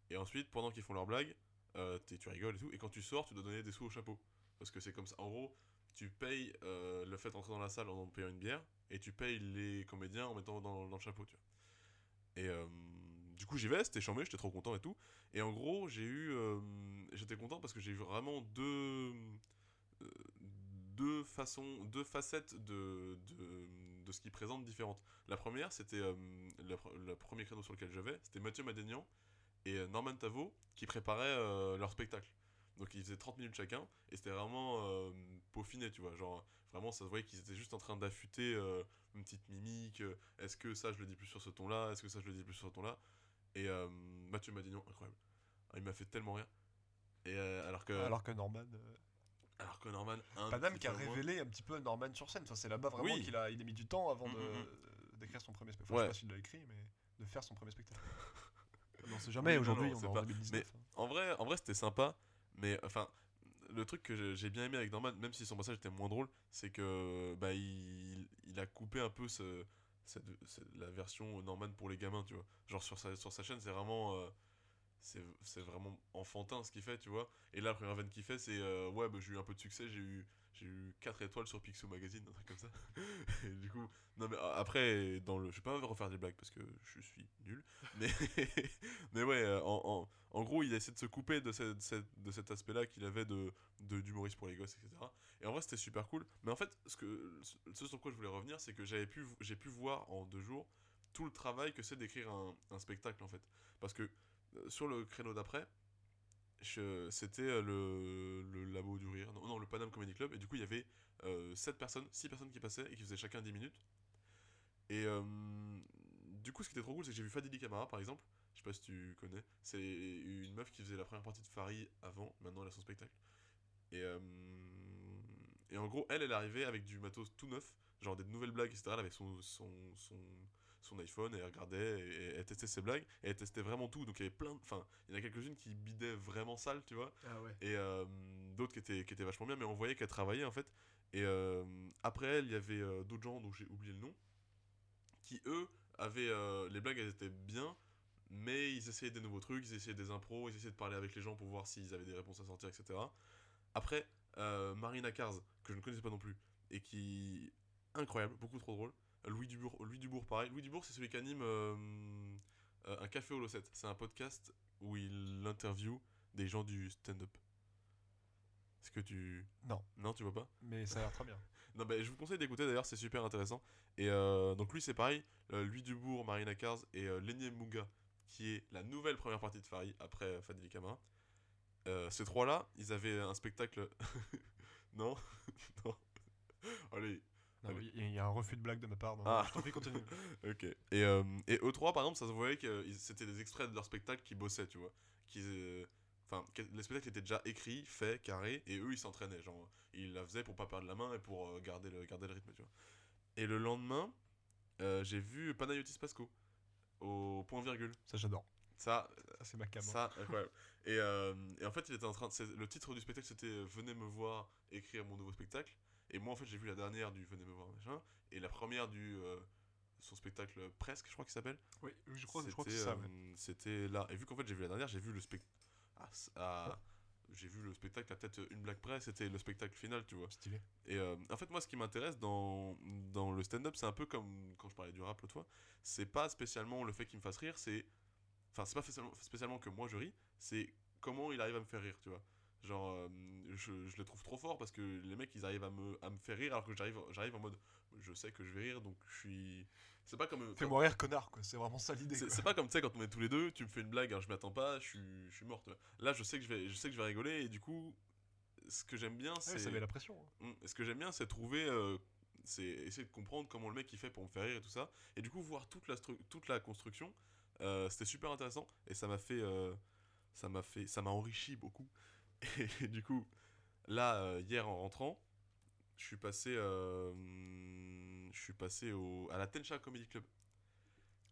Et ensuite, pendant qu'ils font leurs blagues, euh, tu rigoles et tout. Et quand tu sors, tu dois donner des sous au chapeau. Parce que c'est comme ça. En gros, tu payes euh, le fait d'entrer dans la salle en payant une bière, et tu payes les comédiens en mettant dans, le chapeau, tu vois. Et euh, du coup, j'y vais, c'était chambé, j'étais trop content et tout. Et en gros, j'ai eu. euh, J'étais content parce que j'ai eu vraiment deux. deux façons, deux facettes de, ce qu'ils présentent différentes. La première, c'était le, pr- le premier créneau sur lequel j'avais, c'était Mathieu Madénian et Norman Tavo qui préparaient leur spectacle. Donc ils faisaient 30 minutes chacun et c'était vraiment euh, peaufiné, tu vois. Genre, vraiment, ça se voyait qu'ils étaient juste en train d'affûter euh, une petite mimique. euh, Est-ce que ça, je le dis plus sur ce ton-là Est-ce que ça, je le dis plus sur ce ton-là? Et euh, Mathieu Madénian, incroyable. Ah, il m'a fait tellement rire. Et euh, alors que, alors, Alors que Norman. euh, que Norman, un Paname petit qui a moins. révélé un petit peu Norman sur scène. Enfin, c'est là-bas vraiment Oui. qu'il a, il a mis du temps avant Mm, de- mm, d'écrire son premier spectacle. Ouais. Enfin, je sais pas s'il l'a écrit, mais de faire son premier spectacle. On n'en sait jamais, non, aujourd'hui, non, on c'est est en pas- 2019. hein. En vrai, en vrai c'était sympa, mais enfin, le truc que j'ai- bien aimé avec Norman, même si son passage était moins drôle, c'est que bah il, a coupé un peu ce, la version Norman pour les gamins, tu vois. Genre sur sa, sur sa chaîne, c'est vraiment. euh, c'est vraiment enfantin ce qu'il fait, tu vois. Et là, la première veine qu'il fait, c'est euh, ouais, bah, j'ai eu un peu de succès, j'ai eu, j'ai eu 4 étoiles sur Picsou Magazine, un truc comme ça. Du coup, non mais euh, après, dans le, je vais pas refaire des blagues parce que je suis nul, mais, mais ouais, euh, en, en, en gros, il a essayé de se couper de, cette- de cet aspect-là qu'il avait de d'humoriste pour les gosses, etc. Et en vrai, c'était super cool. Mais en fait, ce, que, ce sur quoi je voulais revenir, c'est que j'avais pu, j'ai pu voir en deux jours tout le travail que c'est d'écrire un, un spectacle, en fait. Parce que euh, sur le créneau d'après, c'était euh, le, le Labo du Rire, non, le Paname Comedy Club, et du coup, il y avait 7 personnes, 6 personnes qui passaient et qui faisaient chacun 10 minutes. Et euh, du coup, ce qui était trop cool, c'est que j'ai vu Fadili Camara, par exemple. Je sais pas si tu connais. C'est une meuf qui faisait la première partie de Farid avant, maintenant elle a son spectacle. Et, euh, et en gros, elle, elle arrivée avec du matos tout neuf, genre des nouvelles blagues, etc. Elle avait son, son, son iPhone et elle regardait et, et elle testait ses blagues et elle testait vraiment tout. Donc il y avait plein. de- Enfin, il y en a quelques-unes qui bidaient vraiment sale, tu vois Ah ouais. et euh, d'autres qui étaient, qui étaient vachement bien, mais on voyait qu'elle travaillait en fait. Et euh, après elle, il y avait euh, d'autres gens dont j'ai oublié le nom, qui eux avaient. les blagues elles étaient bien, mais ils essayaient des nouveaux trucs, ils essayaient des impros, ils essayaient de parler avec les gens pour voir s'ils avaient des réponses à sortir, etc. Après, euh, Marina Cars, que je ne connaissais pas non plus, et qui. incroyable, beaucoup trop drôle. Louis Dubourg, Louis Dubourg pareil. Louis Dubourg, c'est celui qui anime euh, euh, Un Café au Losset. C'est un podcast où il interview des gens du stand-up. Est-ce que tu. Non. Non, tu vois pas? Mais ça a l'air très bien. Non, bah, je vous conseille d'écouter d'ailleurs, c'est super intéressant. Et euh, donc, lui, c'est pareil. Louis Dubourg, Marina Cars et euh, Lenny Muga, qui est la nouvelle première partie de Farid après Fadili Camara. Euh, ces trois-là, ils avaient un spectacle. non? Non. Allez, Non, Allez. Il y, a- un refus de blague de ma part. Ah. Je t'en prie, continue. Ok. Et, euh, et eux trois, par exemple, ça se voyait que ils- c'était des extraits de leur spectacle qui bossaient, tu vois. Qui, euh, Enfin, que- les spectacles étaient déjà écrits, faits, carrés, et eux, ils s'entraînaient. Genre, ils la faisaient pour pas perdre la main et pour euh, garder, le, garder le rythme, tu vois. Et le lendemain, euh, j'ai vu Panayotis Pasco au point virgule. Ça, j'adore. Ça, Ça, c'est ma cam. hein. ça, incroyable. Et, euh, et en fait, il était en train. de- Le titre du spectacle, c'était euh, Venez me voir écrire mon nouveau spectacle. Et moi, en fait, j'ai vu la dernière du Venez me voir, machin. Et la première du. euh, son spectacle presque, je crois qu'il s'appelle. Oui, je crois, je crois que C'était, c'est ça. euh, ouais. C'était là. Et vu qu'en fait, j'ai vu la dernière, j'ai vu le spectacle. J'ai vu le spectacle à peut-être une blague près, c'était le spectacle final, tu vois. Stylé. Et euh, en fait, moi, ce qui m'intéresse dans, dans le stand-up, c'est un peu comme quand je parlais du rap l'autre fois. C'est pas spécialement le fait qu'il me fasse rire, c'est. Enfin, c'est pas spécialement, spécialement que moi je ris, c'est comment il arrive à me faire rire, tu vois. Genre, euh, je, je les trouve trop forts parce que les mecs, ils arrivent à me, à me faire rire alors que j'arrive, j'arrive en mode. Je sais que je vais rire, donc je suis. C'est pas comme. Fais-moi rire, connard, quoi. C'est vraiment ça l'idée. c'est pas comme tu sais quand on est tous les deux, tu me fais une blague, alors je m'y attends pas, je suis, je suis mort. tu vois. Là, je sais que je vais, je sais que je vais rigoler et du coup, ce que j'aime bien, c'est. oui, ça met la pression. hein. Mm. Ce que j'aime bien, c'est trouver. euh, c'est essayer de comprendre comment le mec il fait pour me faire rire et tout ça. Et du coup, voir toute la, toute la construction, euh, c'était super intéressant. Et ça m'a fait. ça m'a fait. Ça m'a enrichi beaucoup. Et du coup, là, euh, hier en rentrant, je suis passé. euh, je suis passé au, à la Tencha Comedy Club.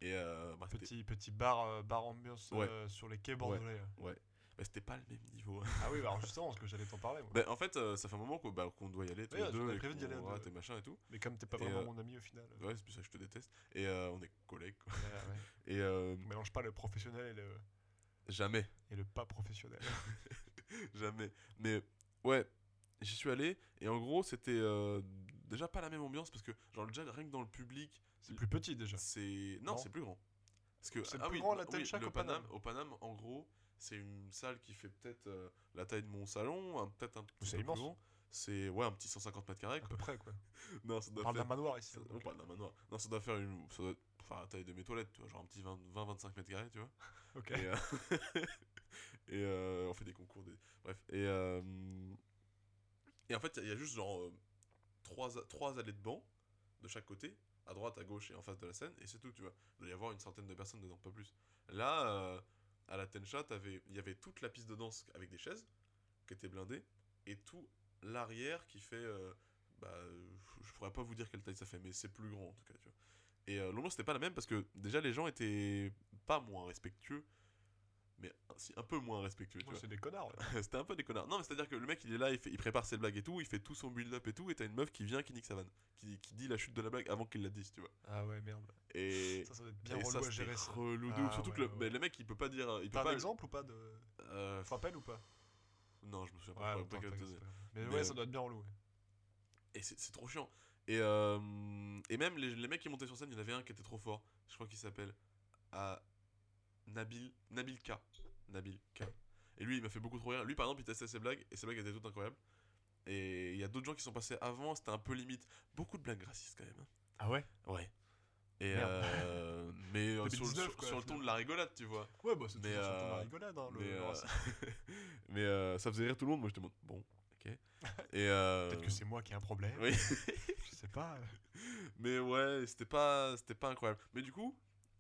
Et euh, bah, Petit, petit bar, euh, bar ambiance Ouais. sur les quais bordelais. bah, c'était pas le même niveau. Ah oui, bah alors justement, parce que j'allais t'en parler. moi. Bah, en fait, ça fait un moment qu'on doit y aller tous Oui, les tu deux. Et prévu d'y aller deux, ouais. et machin et tout. Mais comme t'es pas Et, vraiment mon ami au final. Ouais, c'est pour ça que je te déteste. Et on est collègues. quoi. ouais, ouais. Et On mélange pas le professionnel et le, jamais, et le pas professionnel. jamais. Mais ouais, j'y suis allé. Et en gros, c'était euh, déjà pas la même ambiance parce que, genre, déjà, rien que dans le public, C'est plus petit déjà. c'est. Non, Non. c'est plus grand. Parce que, C'est ah plus oui, grand, la oui, Tencha le qu'au Paname. Au Paname, en gros, c'est une salle qui fait peut-être euh, la taille de mon salon, peut-être un petit C'est peu plus immense. grand. C'est ouais, un petit 150 mètres carrés. À peu près, quoi. Non, ça On doit d'un faire. manoir ici. ça- donc. on parle d'un manoir. Non, ça doit faire une. Ça doit être- enfin, la taille de mes toilettes, tu vois, genre un petit 20-25 mètres carrés, tu vois. Ok. Et, euh, et, euh, on fait des concours. Des... Bref. Et, euh, et en fait, il y a juste genre euh, trois, trois allées de bancs de chaque côté, à droite, à gauche et en face de la scène, et c'est tout, tu vois. Il doit y avoir une centaine de personnes dedans, pas plus. Là, à la Tencha, il y avait toute la piste de danse avec des chaises qui étaient blindées, et tout l'arrière qui fait. bah, je pourrais pas vous dire quelle taille ça fait, mais c'est plus grand en tout cas, tu vois. Et euh, l'ambiance c'était pas la même parce que déjà les gens étaient pas moins respectueux, mais un peu moins respectueux, Ouais, c'est des connards. ouais. C'était un peu des connards. Non, mais c'est-à-dire que le mec, il est là, il, fait- il prépare ses blagues et tout, il fait tout son build-up et tout, et t'as une meuf qui vient, qui nique sa vanne, qui, qui dit la chute de la blague avant qu'il la dise, tu vois. Ah ouais, merde. Et, Ça, ça doit être bien relou ça, à gérer ça. relou Ah. Surtout que ouais, le, ouais. mais le mec, il peut pas dire. Il peut T'as un pas. exemple ou pas de. Euh, Tu te rappelles ou pas? Non, je me souviens pas. pas pas. Mais Mais, ouais, euh, ça doit être bien relou. Et c'est trop chiant. Et, euh, et même les, les mecs qui montaient sur scène, il y en avait un qui était trop fort. Je crois qu'il s'appelle ah, Nabil, Nabil K. Nabil K. Et lui, il m'a fait beaucoup trop rire. Lui, par exemple, il testait ses blagues et ses blagues étaient toutes incroyables. Et il y a d'autres gens qui sont passés avant, c'était un peu limite. Beaucoup de blagues racistes quand même. hein. Ah ouais? Ouais. Et Merde. euh, mais euh, sur, le- 2019, sur- quoi, sur le ton de la rigolade, tu vois. Ouais, bah c'est Mais, toujours sur le ton de la euh, rigolade, hein, le, mais le euh, racisme. mais euh, ça faisait rire tout le monde. Moi, j'étais mode, bon, ok. Et euh, Peut-être que c'est moi qui ai un problème. Oui. Je sais pas. Mais ouais, c'était pas, c'était pas incroyable. Mais du coup,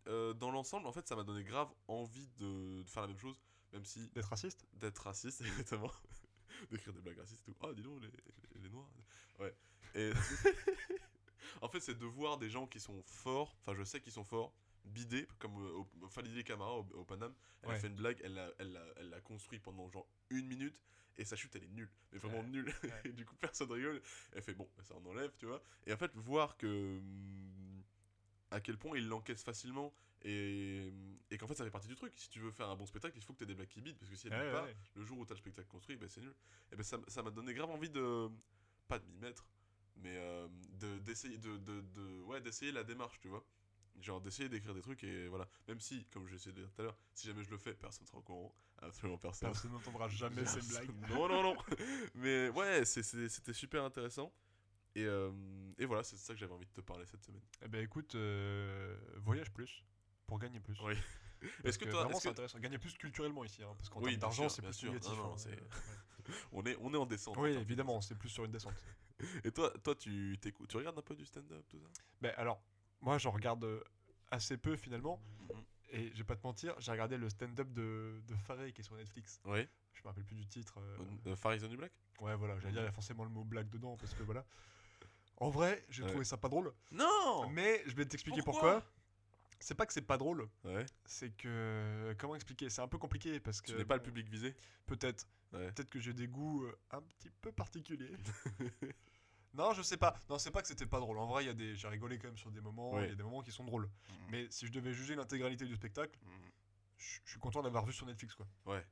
euh, dans l'ensemble, en fait, ça m'a donné grave envie de, de faire la même chose, même si D'être raciste d'être raciste, exactement, d'écrire des blagues racistes et tout. Ah, dis donc, les, les, les noirs. Ouais. Et en fait, c'est de voir des gens qui sont forts, enfin, je sais qu'ils sont forts, bidés, comme euh, au, Camara au, au Paname. Elle a fait une blague, elle l'a elle elle construit pendant genre une minute. Et sa chute, elle est nulle, mais vraiment Ouais. nulle. Ouais. Et du coup, personne rigole. Elle fait bon, bah, ça on enlève, tu vois. Et en fait, voir que. À quel point il l'encaisse facilement. Et, et qu'en fait, ça fait partie du truc. Si tu veux faire un bon spectacle, il faut que tu aies des blagues qui bident. Parce que si elles Ouais, pas, ouais. le jour où tu as le spectacle construit, ben c'est nul. Et ben ça ça m'a donné grave envie de. Pas de m'y mettre, mais euh, de- d'essayer de, de, de- ouais, d'essayer la démarche, tu vois. Genre d'essayer d'écrire des trucs et voilà. Même si, comme j'ai essayé de dire tout à l'heure, si jamais je le fais, personne sera au courant. Absolument personne. Personne n'entendra jamais ces blagues. Non, non, non. Mais ouais, c'était super intéressant. Et, euh, et voilà, c'est ça que j'avais envie de te parler cette semaine. Eh ben écoute, euh, voyage plus pour gagner plus. Oui. Est-ce que que toi, vraiment c'est que- intéressant. Gagner plus culturellement ici, hein, parce qu'en Oui, termes d'argent c'est plus sûr. négatif. Non, non, hein, on est, on est en descente. en Oui, de évidemment, c'est plus sur une descente. Et toi, toi, tu tu regardes un peu du stand-up, tout ça? Ben alors, moi j'en regarde euh, assez peu finalement, Mhm. et je vais pas te mentir, j'ai regardé le stand-up de, de Faré qui est sur Netflix. Oui. Je me rappelle plus du titre. euh, Euh, Faris on the Black? Ouais, voilà, j'allais dire, il y a forcément le mot blague dedans, parce que voilà. En vrai, j'ai Ouais. trouvé ça pas drôle, Non. mais je vais t'expliquer Pourquoi pourquoi. C'est pas que c'est pas drôle, Ouais. c'est que. Comment expliquer? C'est un peu compliqué parce que. Tu n'es pas le public visé? Peut-être. Ouais. Peut-être que j'ai des goûts euh, un petit peu particuliers. non, je sais pas. Non, c'est pas que c'était pas drôle. En vrai, il y a des, j'ai rigolé quand même sur des moments. Il Ouais. y a des moments qui sont drôles. Mais si je devais juger l'intégralité du spectacle, Mhm. je suis content d'avoir vu sur Netflix, quoi. Ouais.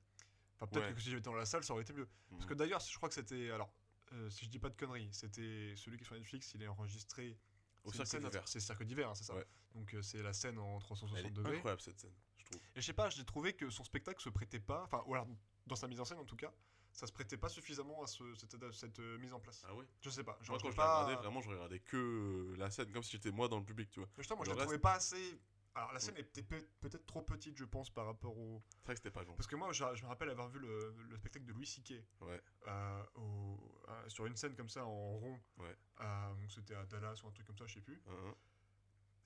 Enfin, peut-être Ouais. que si j'étais dans la salle, ça aurait été mieux. Parce que d'ailleurs, je crois que c'était, alors, euh, si je dis pas de conneries, c'était celui qui est sur Netflix. Il est enregistré. Au Cirque scène- d'hiver. C'est Cirque d'hiver, hein, c'est ça. Ouais. Donc euh, c'est la scène en 360 Elle est degrés. incroyable cette scène, je trouve. Et je sais pas, j'ai trouvé que son spectacle se prêtait pas, enfin, ou alors dans sa mise en scène en tout cas, ça se prêtait pas suffisamment à ce- cette, cette, euh, mise en place. Ah ouais? Je sais pas. Genre, Moi, je quand je pas... regardais, vraiment, je regardais que la scène, comme si j'étais moi dans le public, tu vois. Justement, moi le je la reste- trouvais pas assez. Alors la scène était peut- peut-être trop petite, je pense, par rapport au. C'est vrai que c'était pas grand. Parce que moi, je, je me rappelle avoir vu le, le spectacle de Louis C.K. Ouais. euh, au- euh, sur une scène comme ça en rond. Ouais. Euh, donc c'était à Dallas ou un truc comme ça, je sais plus. Hein,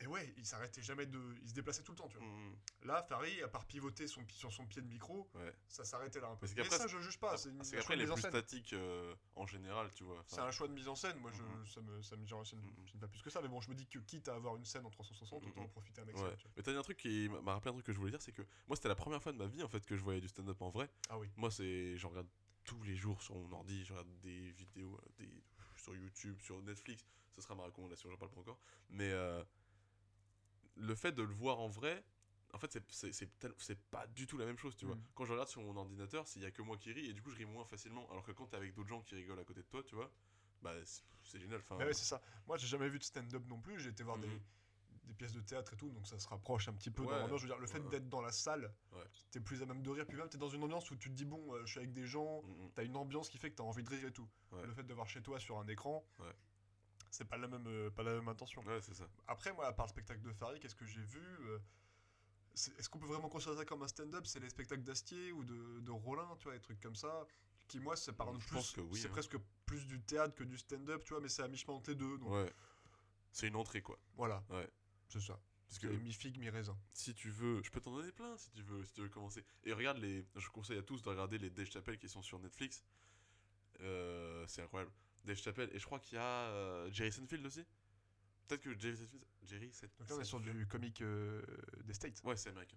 Et ouais, il s'arrêtait jamais de. Il se déplaçait tout le temps, tu vois. Mhm. Là, Farid, à part pivoter son, sur son pied de micro, Ouais. ça s'arrêtait là un peu. Mais ça, je juge pas. C'est une- Parce de il est mise en plus scène. statique euh, en général, tu vois. C'est un choix de mise en scène, moi je, ça me, ça me ça me- me va plus que ça, mais bon, je me dis que quitte à avoir une scène en 360, autant en profiter un maximum. Ouais. tu vois. Mais t'as dit un truc qui m'a rappelé un truc que je voulais dire, c'est que moi c'était la première fois de ma vie en fait que je voyais du stand-up en vrai. Ah oui. Moi c'est, j'en regarde tous les jours sur mon ordi, je regarde des vidéos, euh, des sur YouTube, sur Netflix. Ce sera ma recommandation, j'en parle pas encore. Mais euh, le fait de le voir en vrai, en fait c'est pas du tout la même chose, tu vois. Mhm. Quand je regarde sur mon ordinateur, il y a que moi qui ris et du coup je ris moins facilement. Alors que quand t'es avec d'autres gens qui rigolent à côté de toi, tu vois, bah c'est- génial. Enfin, Mais ouais, c'est ça. Moi, j'ai jamais vu de stand-up non plus. J'ai été voir des, des pièces de théâtre et tout, donc ça se rapproche un petit peu Ouais, dans l'ambiance. Je veux dire, le fait ouais. d'être dans la salle, t'es plus à même de rire. Puis même, t'es dans une ambiance où tu te dis, bon, euh, je suis avec des gens, Mhm. t'as une ambiance qui fait que t'as envie de rire et tout. Le fait de voir chez toi sur un écran, Ouais. C'est pas la même, euh, pas la même intention. Ouais, c'est ça. Après, moi, à part le spectacle de Farid, qu'est-ce que j'ai vu euh, Est-ce qu'on peut vraiment considérer ça comme un stand-up? C'est les spectacles d'Astier ou de, de Rollin, tu vois, des trucs comme ça qui, moi, c'est par Je plus. oui, c'est hein. presque plus du théâtre que du stand-up, tu vois, mais c'est à mi-chemin entre les deux. Donc Ouais. C'est une entrée quoi. voilà. Ouais. C'est ça. Parce que C'est mi-figue, mi-raisin. si tu veux, je peux t'en donner plein si tu veux, si tu veux commencer. Et regarde les, je conseille à tous de regarder les Dave Chappelle qui sont sur Netflix. Euh, c'est incroyable. Dave Chappelle et je crois qu'il y a euh, Jerry Seinfeld aussi. Peut-être que Jerry Seinfeld, Jerry Sein- Donc là, on est sur Seinfeld- du comique euh, des States. Ouais, c'est américain.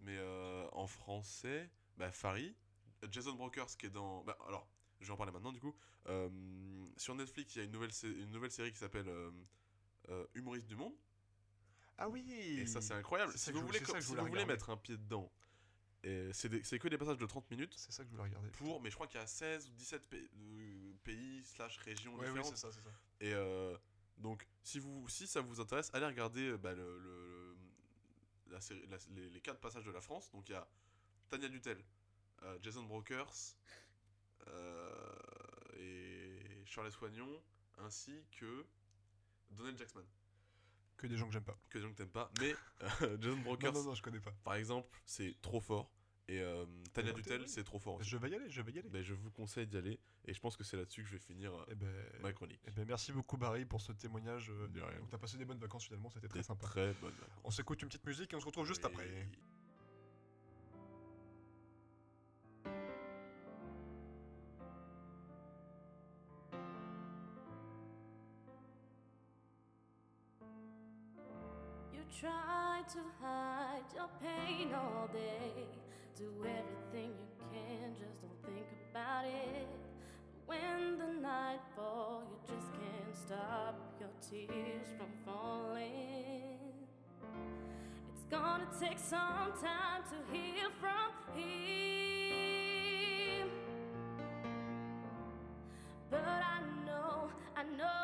Mais euh, en français, bah Farid, Jason Brokers qui est dans, bah alors, je vais en parler maintenant du coup. Sur Netflix, il y a une nouvelle, sé- une nouvelle série qui s'appelle Humoriste du monde. Ah oui Et ça, c'est incroyable. Si vous voulez, si vous mettre un pied dedans, c'est que des passages de 30 minutes C'est ça que je voulais regarder. pour, mais je crois qu'il y a 16 ou 17 pays, pays slash régions Ouais, oui, différentes. c'est ça, c'est ça. et euh, donc, si, vous, si ça vous intéresse, allez regarder euh, bah, le, le- la série, la- les, les quatre passages de la France. Donc, il y a Tania Dutel, euh, Jason Brokers euh, et Charles Soignon, ainsi que Donald Jackman. Que des gens que j'aime pas. Que des gens que t'aimes pas, mais euh, Jason Brokers, Non, non, non, je connais pas. par exemple, c'est trop fort. Et euh, Tania Dutel, c'est trop fort aussi. Je vais y aller, je vais y aller. Ben, je vous conseille d'y aller. Et je pense que c'est là-dessus que je vais finir euh, Eh ben, ma chronique. eh ben, merci beaucoup Barry pour ce témoignage. euh. Donc t'as passé des bonnes vacances finalement, c'était très Des sympa. Très bonne vacances. On s'écoute une petite musique et on se retrouve juste après. To hide your pain all day. Do everything you can, just don't think about it. When the night falls, you just can't stop your tears from falling. It's gonna take some time to heal from him. But I know, I know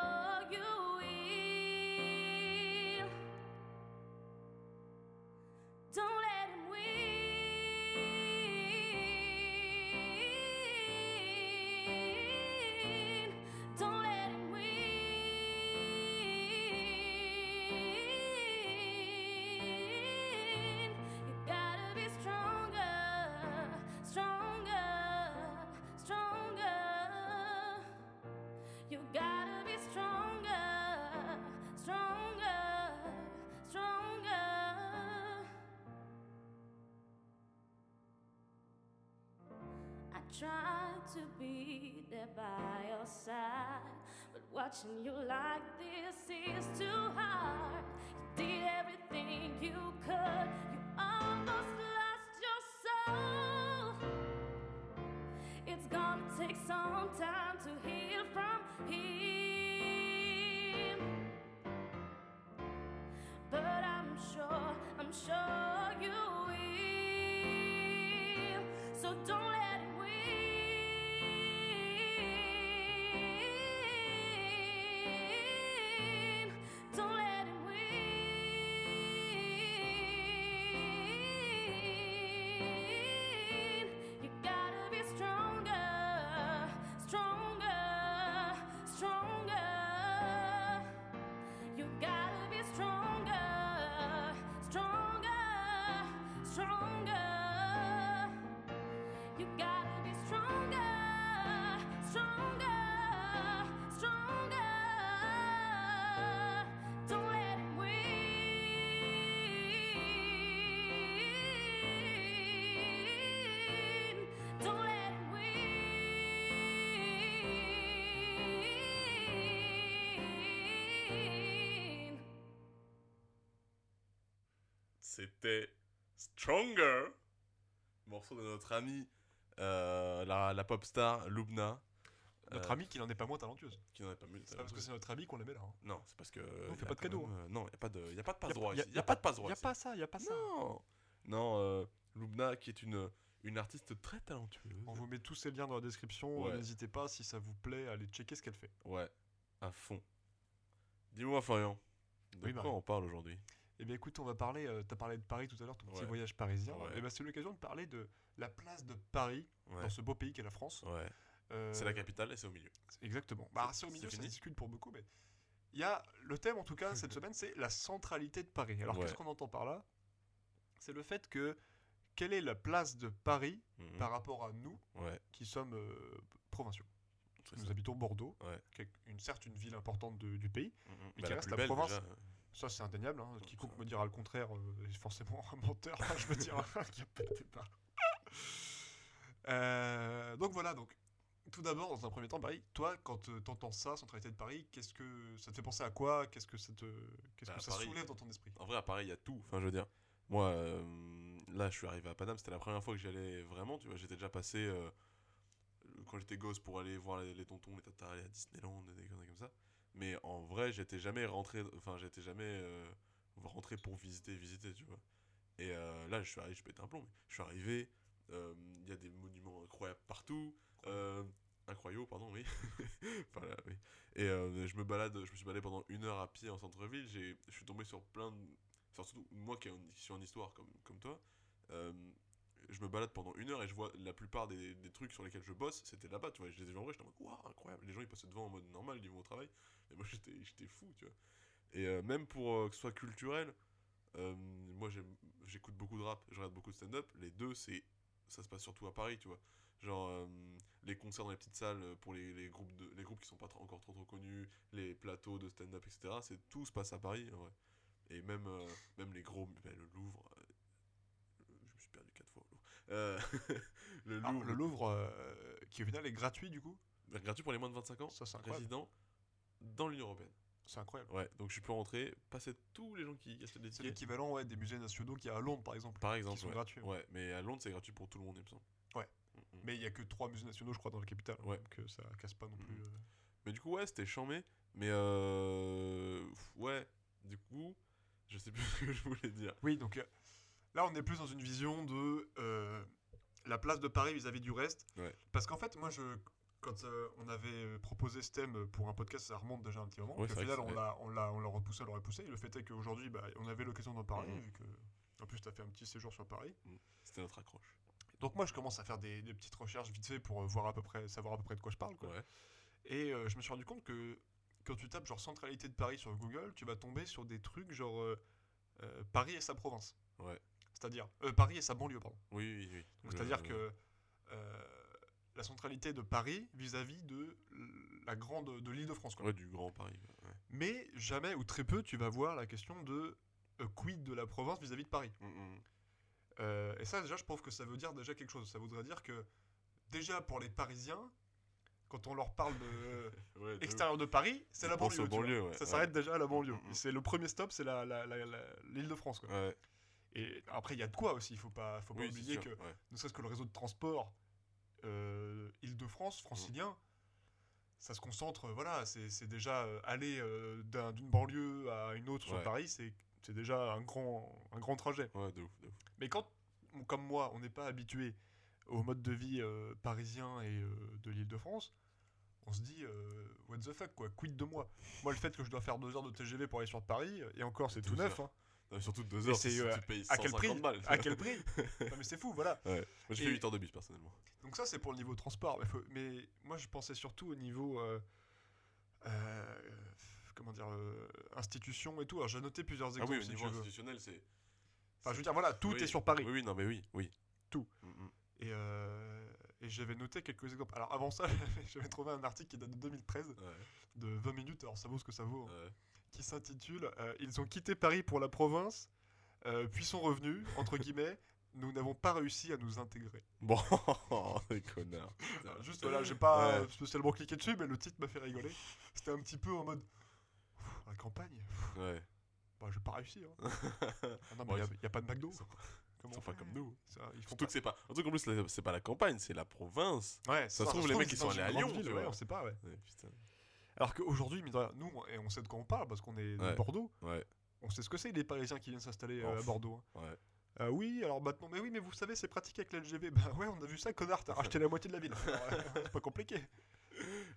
to be there by your side. But watching you like this is too hard. You did everything you could, you almost lost your soul. It's gonna take some time to heal C'était Stronger, morceau de notre ami, euh, la, la pop star Lubna. Notre euh, amie qui n'en est pas moins talentueuse. Qui n'en a pas. C'est pas parce que c'est notre amie qu'on la met là. hein. Non, c'est parce que. On fait pas de quand cadeau, même, euh, non, il n'y a pas de, y a pas de passe Y a- droit y a- ici. Il n'y a pas de passe droit Y a ici. pas ça, y a pas ça. Non, non euh, Lubna qui est une, une artiste très talentueuse. On vous met tous ces liens dans la description. Ouais. N'hésitez pas, si ça vous plaît, à aller checker ce qu'elle fait. Ouais, à fond. Dis-moi, Florian, de Oui, quoi Marie. on parle aujourd'hui? Eh bien écoute, on va parler, euh, t'as parlé de Paris tout à l'heure, ton petit voyage parisien. Ouais. Et ben c'est l'occasion de parler de la place de Paris Ouais, dans ce beau pays qu'est la France. Euh, c'est la capitale et c'est au milieu. Exactement. Bah, c'est au milieu, ça fini discute pour beaucoup, mais il y a le thème en tout cas cette semaine, c'est la centralité de Paris. Alors qu'est-ce qu'on entend par là? C'est le fait que quelle est la place de Paris Mhm. par rapport à nous qui sommes euh, provinciaux? Nous ça. habitons Bordeaux, Ouais. qui est une, certes une ville importante de- du pays. Mhm. qui Bah, reste plus la province. déjà. Ça, c'est indéniable. hein. Quiconque me dira le contraire euh, est forcément un menteur. je veux dire, qui a pété par. Euh, donc voilà, donc. Tout d'abord, dans un premier temps, Paris, toi, quand tu entends ça, centralité de Paris, qu'est-ce que ça te fait penser à quoi? Qu'est-ce que ça te, qu'est-ce Bah, que ça Paris. soulève dans ton esprit? En vrai, à Paris, il y a tout. Enfin, je veux dire, moi, euh, là, je suis arrivé à Paname. C'était la première fois que j'y allais vraiment. Tu vois, j'étais déjà passé euh, quand j'étais gosse pour aller voir les, les tontons, les tatas, aller à Disneyland, des conneries comme ça. Mais en vrai, j'étais jamais rentré. Enfin, j'étais jamais euh, rentré pour visiter, visiter, tu vois. Et euh, là, je suis arrivé, je pète un plomb. Je suis arrivé. euh, Il y a des monuments incroyables partout. Euh, incroyables, pardon, oui. Et euh, je me balade, je me suis baladé pendant une heure à pied en centre-ville. Je suis tombé sur plein de, surtout moi qui, suis en histoire comme, comme toi. euh, je me balade pendant une heure et je vois la plupart des, des trucs sur lesquels je bosse, c'était là-bas, tu vois. Je les ai vus en vrai, j'étais en mode, waouh, incroyable. Les gens ils passaient devant en mode normal, ils vont au travail. Et moi j'étais, j'étais fou, tu vois. Et euh, même pour euh, que ce soit culturel, euh, moi j'écoute beaucoup de rap, je regarde beaucoup de stand-up. Les deux, c'est, ça se passe surtout à Paris, tu vois. Genre les concerts dans les petites salles pour les, les groupes, de, les groupes qui sont pas trop- encore trop trop connus, les plateaux de stand-up, etc. C'est, tout se passe à Paris, en vrai. Et même, même les gros, ben, le Louvre, je me suis perdu quatre fois. Euh, le Ah, Louvre, Le Louvre, euh, qui au final est gratuit du coup? Gratuit pour les moins de 25 ans, Ça, c'est incroyable. résident dans l'Union Européenne. C'est incroyable. Ouais, donc je peux rentrer, passer tous les gens qui achètent des C'est tickets. l'équivalent ouais, des musées nationaux qu'il y a à Londres par exemple. Par exemple, qui sont ouais. gratuits. Ouais, mais à Londres, c'est gratuit pour tout le monde, il me semble. Ouais. Mm, mm. Mais il y a que trois musées nationaux, je crois, dans la capitale. Ouais. Donc euh, ça casse pas non plus. Mhm. euh. Mais du coup, ouais, c'était chambé. Mais euh. Ouais, du coup, je sais plus ce que je voulais dire. Oui, donc euh, là, on est plus dans une vision de euh, la place de Paris vis-à-vis du reste. Ouais. Parce qu'en fait, moi, je, quand euh, on avait euh, proposé ce thème pour un podcast, ça remonte déjà un petit moment. Ouais, au final, on l'a, on l'a, on l'a repoussé, on l'a repoussé. Et le fait est qu'aujourd'hui, bah, on avait l'occasion d'en parler, Mhm. vu que, en plus, tu as fait un petit séjour sur Paris. C'était notre accroche. Donc moi, je commence à faire des, des petites recherches vite fait pour euh, voir à peu près, savoir à peu près de quoi je parle. Quoi. Ouais. Et euh, je me suis rendu compte que quand tu tapes genre centralité de Paris sur Google, tu vas tomber sur des trucs genre euh, Paris et sa province. Ouais. C'est-à-dire Paris et sa banlieue, pardon. Oui, oui, oui. Donc, Le- C'est-à-dire que la centralité de Paris vis-à-vis de la grande de l'île de France. quoi. Ouais, du Grand Paris. ouais. Mais jamais ou très peu tu vas voir la question de euh, quid de la province vis-à-vis de Paris. Mm, mm. Euh, et ça déjà je trouve que ça veut dire déjà quelque chose. Ça voudrait dire que déjà pour les Parisiens, quand on leur parle de Ouais, de extérieur de Paris, c'est la banlieue. ouais, Ça ouais. s'arrête déjà à la banlieue. Mm. Et C'est le premier stop, c'est la, la, la- la- l'île de France. Quoi. Et après, il y a de quoi aussi. Il faut pas, faut pas Oui, oublier sûr, que, ne serait-ce que le réseau de transport euh, Île-de-France, francilien, ça se concentre. euh, Voilà, c'est déjà euh, aller euh, d'un- d'une banlieue à une autre sur. Paris, c'est c'est déjà un grand, un grand trajet. Ouais, de ouf, de ouf. Mais quand, comme moi, on n'est pas habitué au mode de vie euh, parisien et euh, de l'Île-de-France, on se dit, euh, what the fuck, quoi, quid de moi? Moi, le fait que je dois faire deux heures de TGV pour aller sur Paris, et encore, c'est tout neuf, hein. Non, surtout deux Mais heures, c'est, euh, tu payes à quel 150 prix balles. À quel prix Non, mais c'est fou, voilà. Ouais. Moi, j'ai Et- fait 8 heures de bus, personnellement. Donc ça, c'est pour le niveau transport. Mais, faut- mais moi, je pensais surtout au niveau... euh, euh, comment dire euh, Institution et tout. Alors, j'ai noté plusieurs Ah exemples, oui, au niveau institutionnel, c'est... Enfin, je veux dire, voilà, tout Oui. est sur Paris. Oui, oui, non, mais oui, oui. Tout. Mm, mm. Et, euh, et j'avais noté quelques exemples. Alors, avant ça, j'avais trouvé un article qui date de 2013, Ouais, de 20 minutes, alors ça vaut ce que ça vaut, hein, ouais. Qui s'intitule euh, Ils ont quitté Paris pour la province, euh, puis sont revenus, entre guillemets, nous n'avons pas réussi à nous intégrer. Bon, les connards. Juste voilà, j'ai pas Ouais. euh, spécialement cliqué dessus, mais le titre m'a fait rigoler. C'était un petit peu en mode la campagne, Ouais. bah, j'ai pas réussi. Hein. Ah non, mais il ils n'y a, pas de McDo. Ils sont, Comment pas fait comme nous. Ça, ils font Surtout que c'est pas. Un truc en plus, c'est pas la campagne, c'est la province. Ouais, ça se trouve, les mecs, ils sont allés à Lyon, tu ouais, on sait pas, ouais. Ouais, putain. Alors qu'aujourd'hui, nous, et on sait de quoi on parle parce qu'on est de Ouais. Bordeaux, Ouais, on sait ce que c'est les Parisiens qui viennent s'installer euh, à Bordeaux. hein. ouais. Euh, oui, alors maintenant, mais oui, mais vous savez, c'est pratique avec la LGV. Bah ouais, on a vu ça, connard, t'as racheté la moitié de la ville. C'est pas compliqué.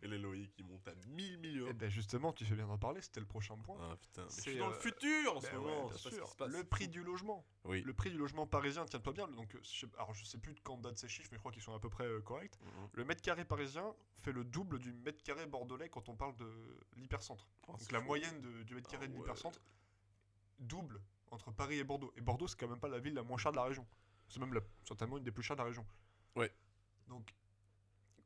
Et les Loïc qui montent à 1000 millions. Et ben justement, tu fais bien d'en parler, c'était le prochain point. Ah putain, mais je C'est, suis dans le euh, futur en ce Ben moment. ouais, ce sûr. se passe, Le prix du logement. Oui. Le prix du logement parisien, tiens-toi bien. Donc, je sais- alors je sais plus de quand date ces chiffres, mais je crois qu'ils sont à peu près euh, corrects. Mhm. Le mètre carré parisien fait le double du mètre carré bordelais quand on parle de l'hypercentre. Oh, Donc la fou. moyenne de- du mètre carré Ah de ouais. l'hypercentre double entre Paris et Bordeaux. Et Bordeaux, c'est quand même pas la ville la moins chère de la région. C'est même la- certainement une des plus chères de la région. Ouais. Donc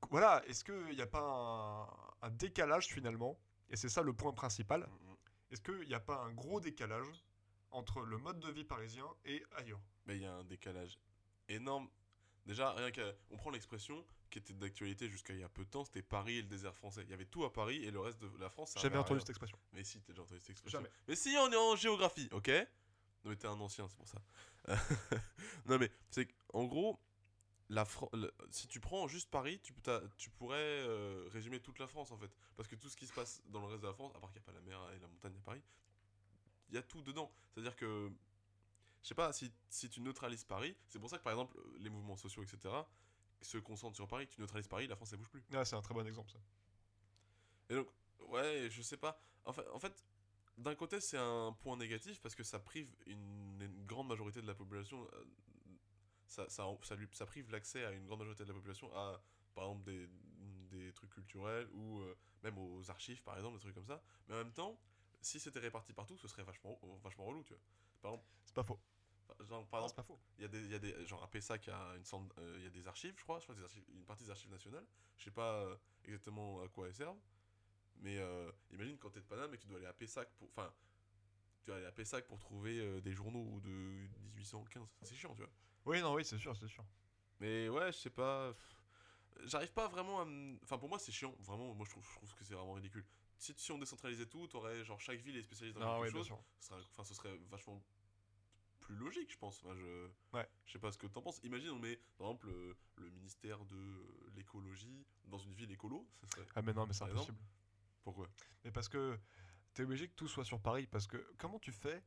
voilà, est-ce qu'il n'y a pas un, un décalage finalement? Et c'est ça le point principal. Mhm. Est-ce qu'il n'y a pas un gros décalage entre le mode de vie parisien et ailleurs? Mais il y a un décalage énorme. Déjà, rien qu'à. On prend l'expression qui était d'actualité jusqu'à il y a peu de temps, c'était Paris et le désert français. Il y avait tout à Paris et le reste de la France, Jamais entendu cette expression. Mais si, t'as déjà entendu cette expression. Jamais. Mais si, on est en géographie, ok? Non, mais t'es un ancien, c'est pour ça. non, mais c'est qu'en gros, la Fran- le- si tu prends juste Paris, tu, tu pourrais euh, résumer toute la France en fait. Parce que tout ce qui se passe dans le reste de la France, à part qu'il n'y a pas la mer et la montagne à Paris, il y a tout dedans. C'est-à-dire que, je sais pas, si, si tu neutralises Paris, c'est pour ça que par exemple, les mouvements sociaux, etc., se concentrent sur Paris, tu neutralises Paris, la France elle bouge plus. Ah, c'est un très bon exemple ça. Et donc, ouais, je sais pas. En fait, en fait d'un côté, c'est un point négatif parce que ça prive une, une grande majorité de la population. Ça, ça, ça, lui, ça prive l'accès à une grande majorité de la population à, par exemple, des, des trucs culturels ou euh, même aux archives, par exemple, des trucs comme ça. Mais en même temps, si c'était réparti partout, ce serait vachement, vachement relou, tu vois. Par exemple, C'est pas faux. genre, par Non, exemple c'est pas faux. il y a des, il y a des genre à Pessac, il y a une euh, il y a des archives, je crois, je crois des archives, une partie des archives nationales. Je sais pas euh, exactement à quoi elles servent, mais euh, imagine quand t'es de Paname et que tu dois aller à Pessac pour, enfin, tu dois aller à Pessac pour trouver des journaux de 1815. C'est chiant, tu vois. Oui, non, oui, c'est sûr, c'est sûr. Mais ouais, je sais pas. J'arrive pas vraiment à. Enfin, pour moi, c'est chiant. Vraiment, moi, je trouve, je trouve que c'est vraiment ridicule. Si, si on décentralisait tout, t'aurais genre chaque ville est spécialisée dans Ah, quelque oui, bien chose sûr. ce serait, enfin, ce serait vachement plus logique, je pense. Enfin, je, Ouais. je sais pas ce que t'en penses. Imagine, on met, par exemple, le, le ministère de euh, l'écologie dans une ville écolo. Ça serait... Ah, mais non, mais c'est Par exemple impossible. Pourquoi? Mais parce que t'es obligé que tout soit sur Paris. Parce que comment tu fais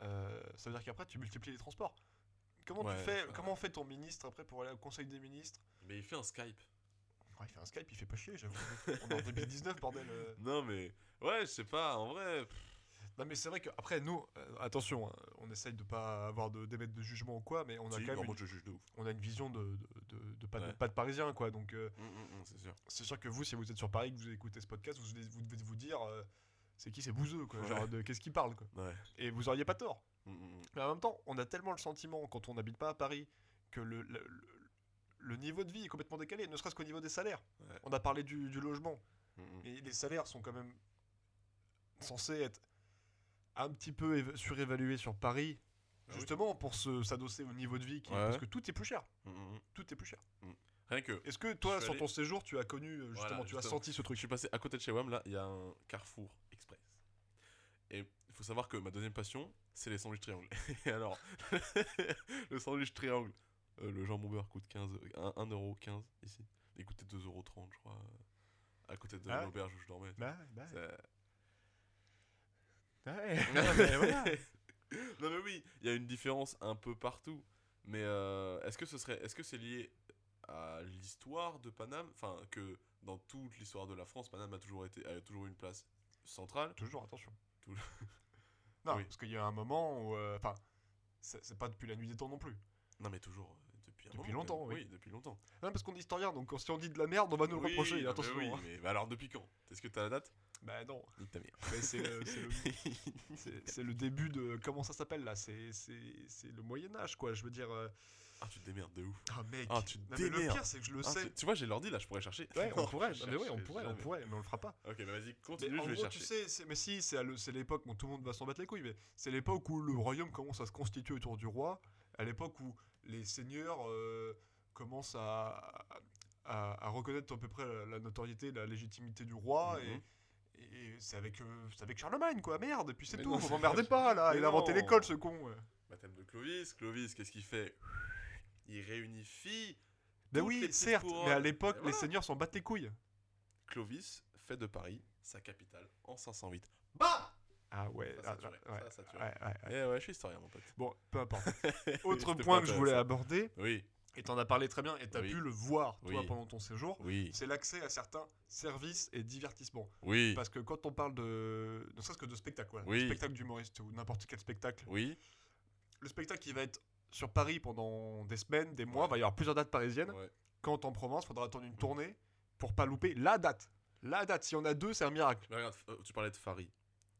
euh, Ça veut dire qu'après, tu multiplies les transports. Comment Ouais, tu fais Comment fait ton ministre après pour aller au conseil des ministres? Mais il fait un Skype. Ouais, Il fait un Skype, il fait pas chier, j'avoue. On est en 2019, bordel. euh. Non, mais ouais, je sais pas, en vrai. Non, mais c'est vrai qu'après, nous, euh, attention, hein, on essaye de pas avoir de d'émettre de jugement ou quoi, mais on a si, quand même une, je juge de ouf. on a une vision de, de, de- de pas, de Ouais. pas de parisien, quoi. Donc, euh, Hum, hum, hum, c'est sûr. c'est sûr que vous, si vous êtes sur Paris, que vous écoutez ce podcast, vous, devez- vous devez vous dire, euh, c'est qui ces bouseux, quoi. Ouais. Genre, de qu'est-ce qu'ils parlent, quoi. Ouais. Et vous auriez pas tort. Mais en même temps, on a tellement le sentiment, quand on n'habite pas à Paris, que le, le, le- le niveau de vie est complètement décalé, ne serait-ce qu'au niveau des salaires. Ouais. On a parlé du, du logement, hum. mais les salaires sont quand même censés être un petit peu éva- surévalués sur Paris, Ah oui. justement pour se- s'adosser au niveau de vie, qui, Ouais. parce que tout est plus cher. Hum, hum. Tout est plus cher. Rien que. Est-ce que toi, Je sur allé- ton séjour, tu as connu, euh, justement, Voilà, tu as senti ce Je truc suis passé à côté de chez WAM, là, il y a un Carrefour Express. Et il faut savoir que ma deuxième passion, c'est les sandwichs triangles. Et alors, le sandwich triangle, euh, le jambon beurre coûte 15, 1, 1,15€ ici. Il coûtait 2,30€, je crois, à côté de Ah l'auberge où je dormais. Bah, bah, ouais. Non, mais voilà. non mais oui, il y a une différence un peu partout. Mais euh, est-ce que ce serait, est-ce que c'est lié à l'histoire de Paname, enfin que dans toute l'histoire de la France, Paname a toujours été, a toujours eu une place centrale. Toujours, attention. Tout- non, Oui. parce qu'il y a un moment où. euh, Enfin, c'est pas depuis la nuit des temps non plus. Non mais toujours euh, depuis un Depuis moment, longtemps, oui. Oui, depuis longtemps. Non, parce qu'on est historien, donc si on dit de la merde, on va nous le reprocher. mais oui, hein. mais bah alors depuis quand? Est-ce que t'as la date? Bah non. C'est le, le- le début de. Comment ça s'appelle là? C'est le Moyen-Âge, quoi. Je veux dire. euh, Ah tu te démerdes de ouf. Ah, mec. Ah, tu te Non, mais le démerdes. pire, c'est que je le Ah, sais. tu, tu vois, j'ai l'ordi là, je pourrais chercher. Ouais, on pourrait. Mais on pourrait, on pourrait, mais on le fera pas. Ok, bah vas-y, Mais continue, en je vais gros, chercher. tu sais, c'est- mais si, c'est le- l'époque, bon, tout le monde va s'en battre les couilles, mais c'est l'époque où le royaume commence à se constituer autour du roi, à l'époque où les seigneurs euh, commencent à, à, à reconnaître à peu près la, la notoriété, la légitimité du roi, Mhm. et, et c'est avec, euh, avec Charlemagne, quoi, merde, et puis c'est Mais tout, non, vous m'emmerdez pas- là, Mais il a inventé l'école, ce con. ouais. Baptême de Clovis. Clovis, qu'est-ce qu'il fait? Il réunifie. Ben oui, certes, couronnes. mais à l'époque, les seigneurs s'en battent les couilles. Clovis fait de Paris sa capitale en 508. Bah Ah ouais, Ça, ah, ouais, ça, ouais, ouais, ouais. Eh ouais, je suis historien, mon pote. Bon, peu importe. Autre point que je voulais aborder, Oui, et t'en as parlé très bien, et t'as Oui. pu le voir, toi, Oui. pendant ton séjour, oui, c'est l'accès à certains services et divertissements. oui, Parce que quand on parle de. ne serait-ce que de spectacle, voilà, Oui. spectacle d'humoriste ou n'importe quel spectacle, oui. le spectacle qui va être sur Paris pendant des semaines, des mois, Ouais. va y avoir plusieurs dates parisiennes. Ouais. Quand en Provence, faudra attendre une tournée pour pas louper la date. La date, si on a deux, c'est un miracle. Regarde, euh, tu parlais de Fari.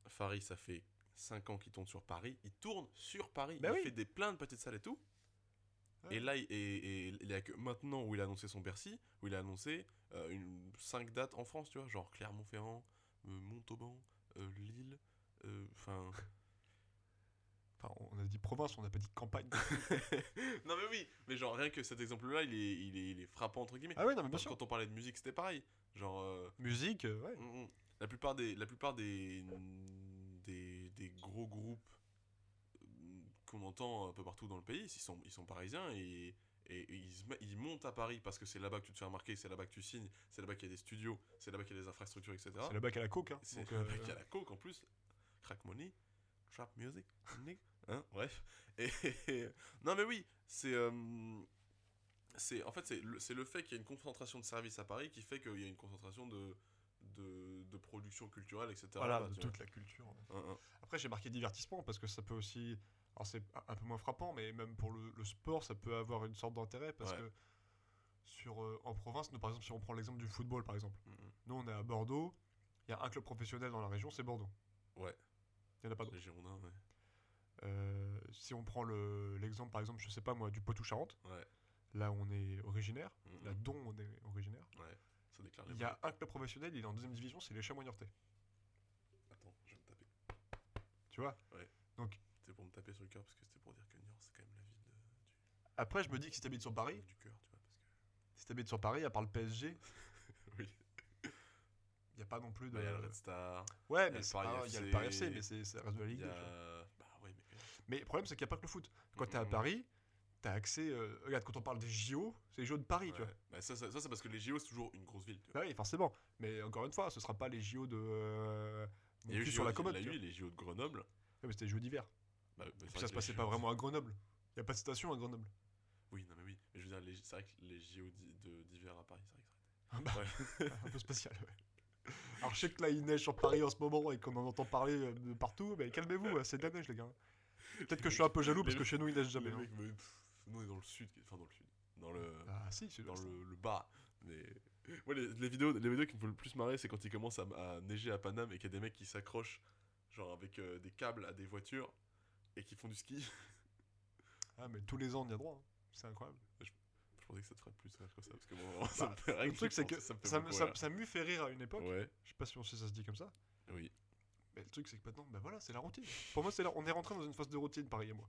Fari, ça fait 5 ans qu'il tourne sur Paris. Il tourne sur Paris. Bah il oui. fait des plein de petites salles et tout. Ouais. Et là, il, et, et il y a que maintenant où il a annoncé son Bercy, où il a annoncé euh, une 5 dates en France, tu vois, genre Clermont-Ferrand, euh, Montauban, euh, Lille, euh, enfin... Enfin, on a dit province, on n'a pas dit campagne. non mais oui, mais genre rien que cet exemple-là, il est, il, est, il est frappant entre guillemets. ah ouais, non, mais bien Parce sûr. quand on parlait de musique, c'était pareil. Genre... euh, Musique, euh, ouais. Mm, mm. La plupart des, la plupart des, des, des gros groupes mm, qu'on entend un peu partout dans le pays, ils sont, ils sont parisiens et, et, et ils, se ils montent à Paris parce que c'est là-bas que tu te fais remarquer, c'est là-bas que tu signes, c'est là-bas qu'il y a des studios, c'est là-bas qu'il y a des infrastructures, etc. C'est là-bas qu'à la coke. Hein. C'est Donc, là-bas euh, qu'il y a la coke en plus, crack money, trap music, hein, bref. Et, non mais oui, c'est... euh, c'est en fait c'est le, c'est le fait qu'il y a une concentration de services à Paris qui fait qu'il y a une concentration de, de, de production culturelle, etc. Voilà, de vois. toute la culture. ouais. Hein, hein. Après, j'ai marqué divertissement parce que ça peut aussi. Alors, c'est un- peu moins frappant, mais même pour le, le sport, ça peut avoir une sorte d'intérêt parce Ouais. que sur, euh, en province, nous, par exemple, si on prend l'exemple du football, par exemple, Mm, mm. nous, on est à Bordeaux, il y a un club professionnel dans la région, c'est Bordeaux. Ouais. Il n'y en a pas d'autres. Les Girondins, ouais. Euh, si on prend le- l'exemple, par exemple, je sais pas moi, du Poitou-Charentes, Ouais. là on est originaire, Mm, là dont on est originaire, Ça déclare les il y a un club professionnel, il est en deuxième division, c'est les chamois niortais. Attends, je vais me taper. Tu vois? C'était pour me taper sur le cœur parce que c'était pour dire que Niort, c'est quand même la ville de- Après, je me dis que si t'habites sur Paris, du, du cœur, tu vois. Parce si t'habites sur Paris, à part le PSG, que... n'y a pas non plus de. Il y a le Red Star, Ouais, mais il y a le Paris FC, mais c'est ça reste de la Ligue y 2. a. tu vois. Bah ouais, mais. Mais le problème, c'est qu'il n'y a pas que le foot. Quand Mm, t'es à mm, Paris, t'as accès. euh, regarde, quand on parle des JO, c'est les JO de Paris, tu vois. Bah, ça, c'est parce que les JO, c'est toujours une grosse ville. Tu vois. Bah oui, forcément. Mais encore une fois, ce sera pas les JO de. Euh, Il y a eu sur la commode. il y tu a eu les JO de Grenoble. Mais c'était les JO d'hiver. Ça se passait pas vraiment à Grenoble. Il n'y a pas de station à Grenoble. Oui, non, mais oui. Mais je veux dire, c'est vrai que les JO d'hiver à Paris, c'est vrai que ça Ah un peu spécial, ouais. Alors je sais que là il neige sur Paris en ce moment et qu'on en entend parler euh, de partout, mais calmez-vous, c'est de la neige les gars. Peut-être que je suis un peu jaloux parce que chez nous il neige jamais. Hein. mecs, mais, pff, nous, on est dans le sud. Enfin, dans le sud. Dans le. Ah si, c'est dans le, le bas. Mais les, les vidéos, les vidéos qui me font le plus marrer, c'est quand il commence à, à neiger à Paname et qu'il y a des mecs qui s'accrochent, genre avec euh, des câbles à des voitures et qui font du ski. Ah mais tous les ans on y a droit. hein. C'est incroyable. Je pensais que ça te ferait plus rire que ça parce que moi, vraiment, ça Bah, me fait rien Le truc c'est que ça me ça, beaucoup ça, rire. ça m'eût fait rire à une époque. Ouais, Je sais pas si on sait ça se dit comme ça. oui. Mais le truc c'est que maintenant, bah voilà, c'est la routine. Pour moi, c'est on est rentré dans une phase de routine, pareil et moi.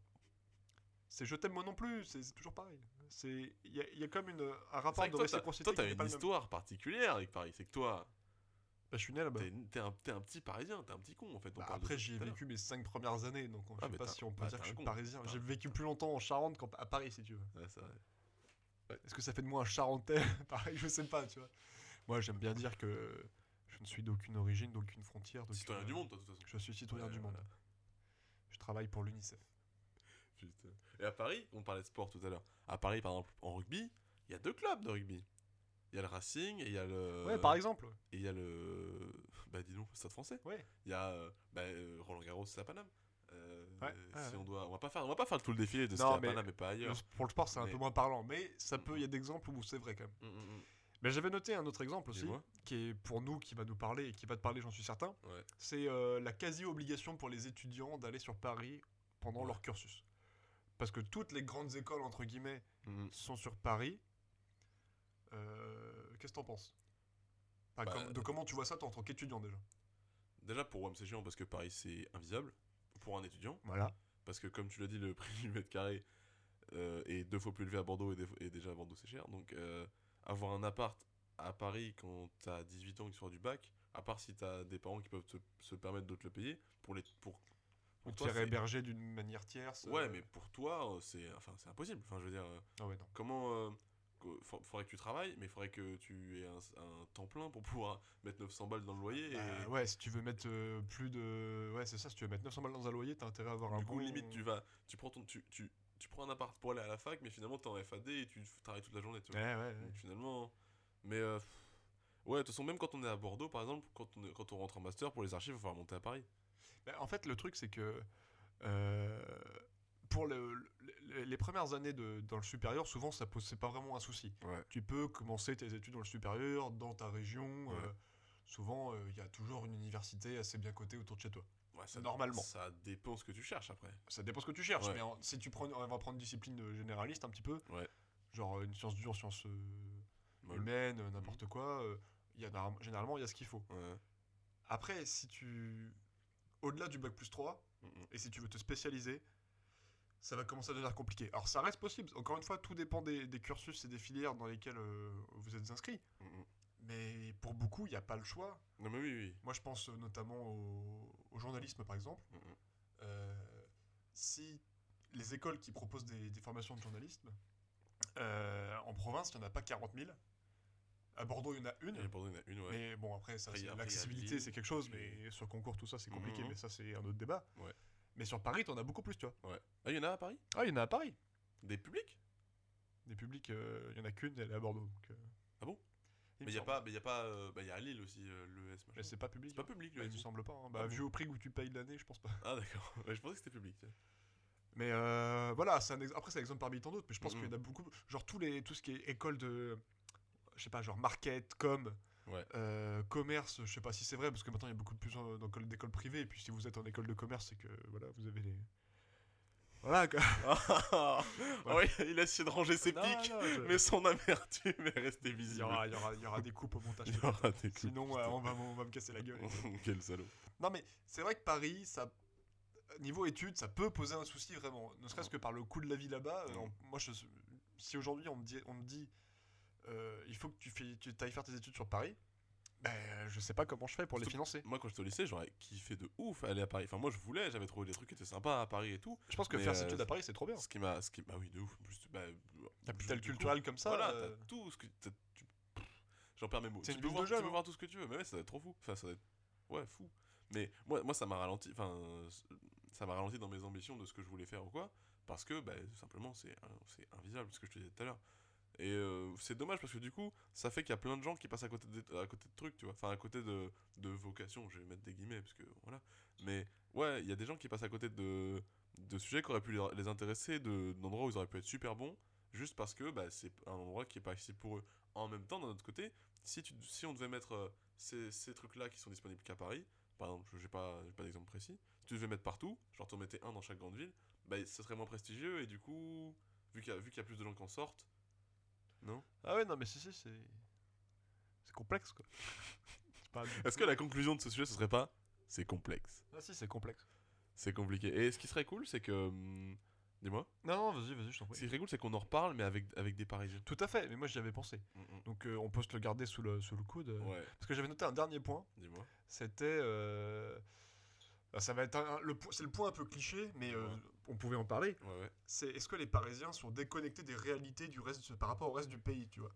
C'est je t'aime moi non plus, c'est c'est toujours pareil. C'est il y, a- y a comme une, un rapport de toi, réciprocité. Toi, une histoire particulière avec Paris. C'est que toi, Bah, je suis né là-bas. t'es t'es un, t'es un petit parisien, t'es un petit con en fait. on Bah, après, ça j'y ai tout à l'heure. vécu mes 5 premières années, donc je Ah, sais mais pas si on peut bah, dire que je suis con. parisien. J'ai vécu plus longtemps en Charente qu'à Paris, si tu veux. Ouais, c'est vrai. Est-ce que ça fait de moi un Charentais Pareil, je sais pas, tu vois. Moi, j'aime bien dire que je ne suis d'aucune origine, d'aucune frontière. Citoyen du monde, toi, de toute façon. Je suis citoyen Ouais, du monde. voilà. Je travaille pour l'UNICEF. Putain. Et à Paris, on parlait de sport tout à l'heure. À Paris, par exemple, en rugby, il y a deux clubs de rugby. Il y a le Racing et il y a le. Ouais, par exemple. Et il y a le. Bah, dis donc, Stade français. Ouais. Il y a euh, bah, euh, Roland Garros, c'est à Paname. Euh, Ouais, si ouais. on doit, on va pas faire, on va pas faire tout le défilé de ce Non, qu'il y a à mais pas ailleurs. Le- Pour le sport, c'est un Mais- peu moins parlant, mais ça peut. Il y a d'exemples où c'est vrai quand même. Mm, mm, mm. Mais j'avais noté un autre exemple aussi, qui est pour nous, qui va nous parler et qui va te parler, j'en suis certain. Ouais. C'est euh, la quasi-obligation pour les étudiants d'aller sur Paris pendant leur cursus. Parce que toutes les grandes écoles, entre guillemets, sont sur Paris. Euh, Qu'est-ce que t'en penses? Enfin, Bah, De comment tu vois ça, toi, en tant qu'étudiant déjà? Déjà pour WAM c'est chiant parce que Paris c'est invisible pour un étudiant. Voilà. Parce que comme tu l'as dit, le prix du mètre carré euh, est deux fois plus élevé à Bordeaux et, des fois- et déjà à Bordeaux c'est cher. Donc euh, avoir un appart à Paris quand t'as 18 ans et que tu sors du bac, à part si t'as des parents qui peuvent te- se permettre de te le payer, pour les pour, pour Ou te toi, faire c'est- héberger d'une manière tierce. Ouais, euh, mais pour toi, c'est enfin c'est impossible. Enfin, je veux dire, euh, Ah ouais, non. comment euh, faudrait que tu travailles, mais il faudrait que tu aies un, un temps plein pour pouvoir mettre 900 balles dans le loyer. Bah, et ouais, si tu veux mettre euh, plus de. Ouais, c'est ça, si tu veux mettre 900 balles dans un loyer, t'as intérêt à avoir un du coup, bon- limite, tu vas, tu prends ton, tu, tu, tu prends un appart pour aller à la fac, mais finalement t'es en FAD et tu travailles toute la journée. Tu vois. Ouais, ouais, finalement, mais euh, ouais, de toute façon, même quand on est à Bordeaux, par exemple, quand on, est- quand on rentre en master pour les archives, il va falloir monter à Paris. Bah, en fait, le truc, c'est que euh, pour le- le- les premières années de, dans le supérieur, souvent, ça pose c'est pas vraiment un souci. Ouais. Tu peux commencer tes études dans le supérieur, dans ta région. Ouais. euh, souvent, euh, il y a toujours une université assez bien cotée autour de chez toi. Ouais, ça, Normalement. Ça dépend ce que tu cherches après. Ça dépend ce que tu cherches, Ouais. mais en- si tu prends, on va prendre une discipline généraliste un petit peu, Ouais. genre euh, une science dure, science euh, humaine, euh, n'importe quoi, euh, y a, généralement, il y a ce qu'il faut. Après, si tu. Au-delà du bac plus 3, Mm, mm. et si tu veux te spécialiser, ça va commencer à devenir compliqué. Alors, ça reste possible. Encore une fois, tout dépend des, des cursus et des filières dans lesquelles euh, vous êtes inscrit. Mm, mm. Mais pour beaucoup, il n'y a pas le choix. Non, mais oui, oui. Moi, je pense euh, notamment au, au journalisme, par exemple. Mm. Euh, si les écoles qui proposent des, des formations de journalisme, euh, en province, il n'y en a pas 40 000. À Bordeaux, il y en a une. Et Bordeaux, il y en a une, ouais. Mais bon, après, ça, l'accessibilité, c'est quelque chose, mais sur concours, tout ça, c'est compliqué, mais ça, c'est un autre débat. Ouais. Mais sur Paris, t'en as beaucoup plus, tu vois. Ah, il y en a à Paris? Ah, il y en a à Paris. Des publics? Des publics, euh, il y en a qu'une, elle est à Bordeaux. donc, euh, Ah bon? Il Mais il y a pas, mais il y a pas, euh, bah il y a à Lille aussi euh, l'ES. Mais machin. c'est pas public. C'est pas public Bah, le il me ES. semble pas. hein. Bah, Ah vu bon au prix où tu payes l'année, je pense pas. Ah d'accord. Ouais, je pensais que c'était public. tiens. Mais euh, voilà, c'est un ex- après, c'est un exemple parmi tant d'autres, mais je pense Mhm. qu'il y en a beaucoup. Genre, tous les, tout ce qui est école de. Je sais pas, genre market, com, Ouais. euh, commerce, je sais pas si c'est vrai, parce que maintenant il y a beaucoup de plus d'écoles privées, et puis si vous êtes en école de commerce, c'est que voilà, vous avez les. Voilà quoi. Ah ouais, il a essayé de ranger ses Non, pics, non, je- mais son amertume est restée il, y visible. aura, il, y aura, il y aura des coupes au montage. Il y aura des coups. Sinon, euh, on, va, on va me casser la gueule. Quel salaud. Non, mais c'est vrai que Paris, ça, niveau études, ça peut poser un souci vraiment. Ne serait-ce que par le coût de la vie là-bas. euh, moi, je, si aujourd'hui on me dit, on me dit euh, il faut que tu, fais, tu ailles faire tes études sur Paris, ben, je sais pas comment je fais pour les financer. Moi, quand j'étais au lycée, j'aurais kiffé de ouf aller à Paris. Enfin, moi, je voulais, j'avais trouvé des trucs qui étaient sympas à Paris et tout. Je pense que faire ses euh, études à Paris, c'est trop bien. Ce qui m'a. Ce qui... Bah oui, de ouf. Plus, bah, Capital culturel comme ça. Voilà, euh, t'as tout ce que. tu- J'en perds mes mots. Tu peux, voir, tu peux voir tout ce que tu veux, mais ouais, ça va être trop fou. Enfin, ça va être. Ouais, fou. Mais moi, moi ça m'a ralenti. Enfin, euh, ça m'a ralenti dans mes ambitions de ce que je voulais faire ou quoi. Parce que, bah, tout simplement, c'est invisible, ce que je te disais tout à l'heure. Et euh, c'est dommage parce que du coup, ça fait qu'il y a plein de gens qui passent à côté de, trucs, tu vois. Enfin, à côté de, de vocation, je vais mettre des guillemets, parce que voilà. Mais ouais, il y a des gens qui passent à côté de, de sujets qui auraient pu les, intéresser, de- d'endroits où ils auraient pu être super bons, juste parce que bah, c'est un endroit qui est pas accessible pour eux. En même temps, d'un autre côté, si, tu, si on devait mettre euh, ces, ces trucs-là qui sont disponibles qu'à Paris, par exemple, je n'ai pas, j'ai pas d'exemple précis, si tu devais mettre partout, genre t'en mettais un dans chaque grande ville, bah, ce serait moins prestigieux et du coup, vu qu'il y, qu'il y a plus de gens qui en sortent, non Ah ouais, non, mais si, si, c'est. C'est complexe quoi. C'est pas- Est-ce que la conclusion de ce sujet, ce serait pas C'est complexe? Ah si, c'est complexe. C'est compliqué. Et ce qui serait cool, c'est que hum, Dis-moi. Non, non, vas-y, vas-y, je t'en Ce prie. qui est très cool, c'est qu'on en reparle, mais avec, avec des Parisiens. Tout à fait, mais moi j'y avais pensé. Mm, mm. Donc euh, on peut se le garder sous le, sous le coude. euh, Ouais, Parce que j'avais noté un dernier point, dis-moi. c'était... euh, ah, Ça va être un- un- le, po- c'est le point un peu cliché, mais euh, Ouais. On pouvait en parler. Ouais, ouais. C'est est-ce que les Parisiens sont déconnectés des réalités du reste par rapport au reste du pays, tu vois?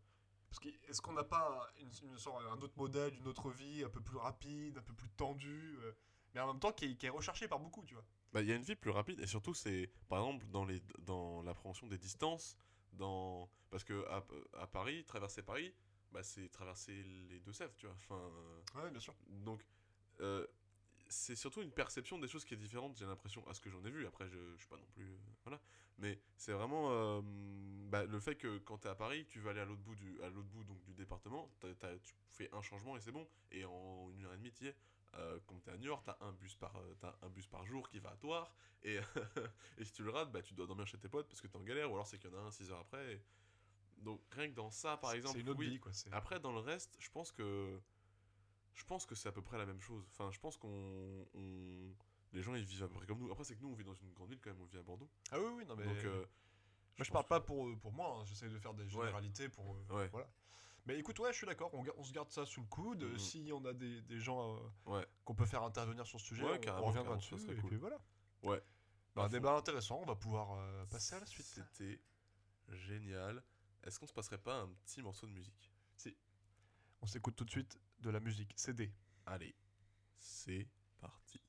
Parce que est-ce qu'on n'a pas un, une, une sorte- un autre modèle, une autre vie un peu plus rapide, un peu plus tendue, euh, mais en même temps qui est, qui est recherché par beaucoup, tu vois? Bah, il y a une vie plus rapide et surtout c'est par exemple dans les dans l'appréhension des distances dans parce que à, à Paris traverser Paris bah c'est traverser les deux Sèvres tu vois enfin euh, Ouais, bien sûr. donc euh, c'est surtout une perception des choses qui est différente j'ai l'impression à ce que j'en ai vu après je, je suis pas non plus euh, voilà mais c'est vraiment euh, bah, le fait que quand tu es à Paris tu vas aller à l'autre bout du à l'autre bout donc du département t'as- tu fais un changement et c'est bon et en une heure et demie tu y es euh, quand t'es à New York, t'as un bus par euh, t'as un bus par jour qui va à Toire et, et si tu le rates, bah tu dois dormir chez tes potes parce que t'es en galère ou alors c'est qu'il y en a un 6 heures après. et- Donc rien que dans ça par exemple, c'est une autre oui. vie, quoi. Après dans le reste, je pense que je pense que c'est à peu près la même chose. Enfin, je pense qu'on on- les gens ils vivent à peu près comme nous. Après c'est que nous on vit dans une grande ville quand même, on vit à Bordeaux. Ah oui, oui, non, mais... Donc euh, Moi, je parle pas pour, euh, pour moi, hein, j'essaie de faire des Ouais. généralités pour. euh, Ouais. Voilà. Mais écoute, ouais, je suis d'accord, on, se garde ça sous le coude. Mhm. Si on a des, des gens euh, Ouais. qu'on peut faire intervenir sur ce sujet, on- on, reviendra ça dessus. serait Et cool. puis voilà. Ouais. Bah, À un fond. débat intéressant, on va pouvoir passer à la suite. C'était génial. Est-ce qu'on se passerait pas un petit morceau de musique? On s'écoute tout de suite de la musique CD. Allez, c'est parti.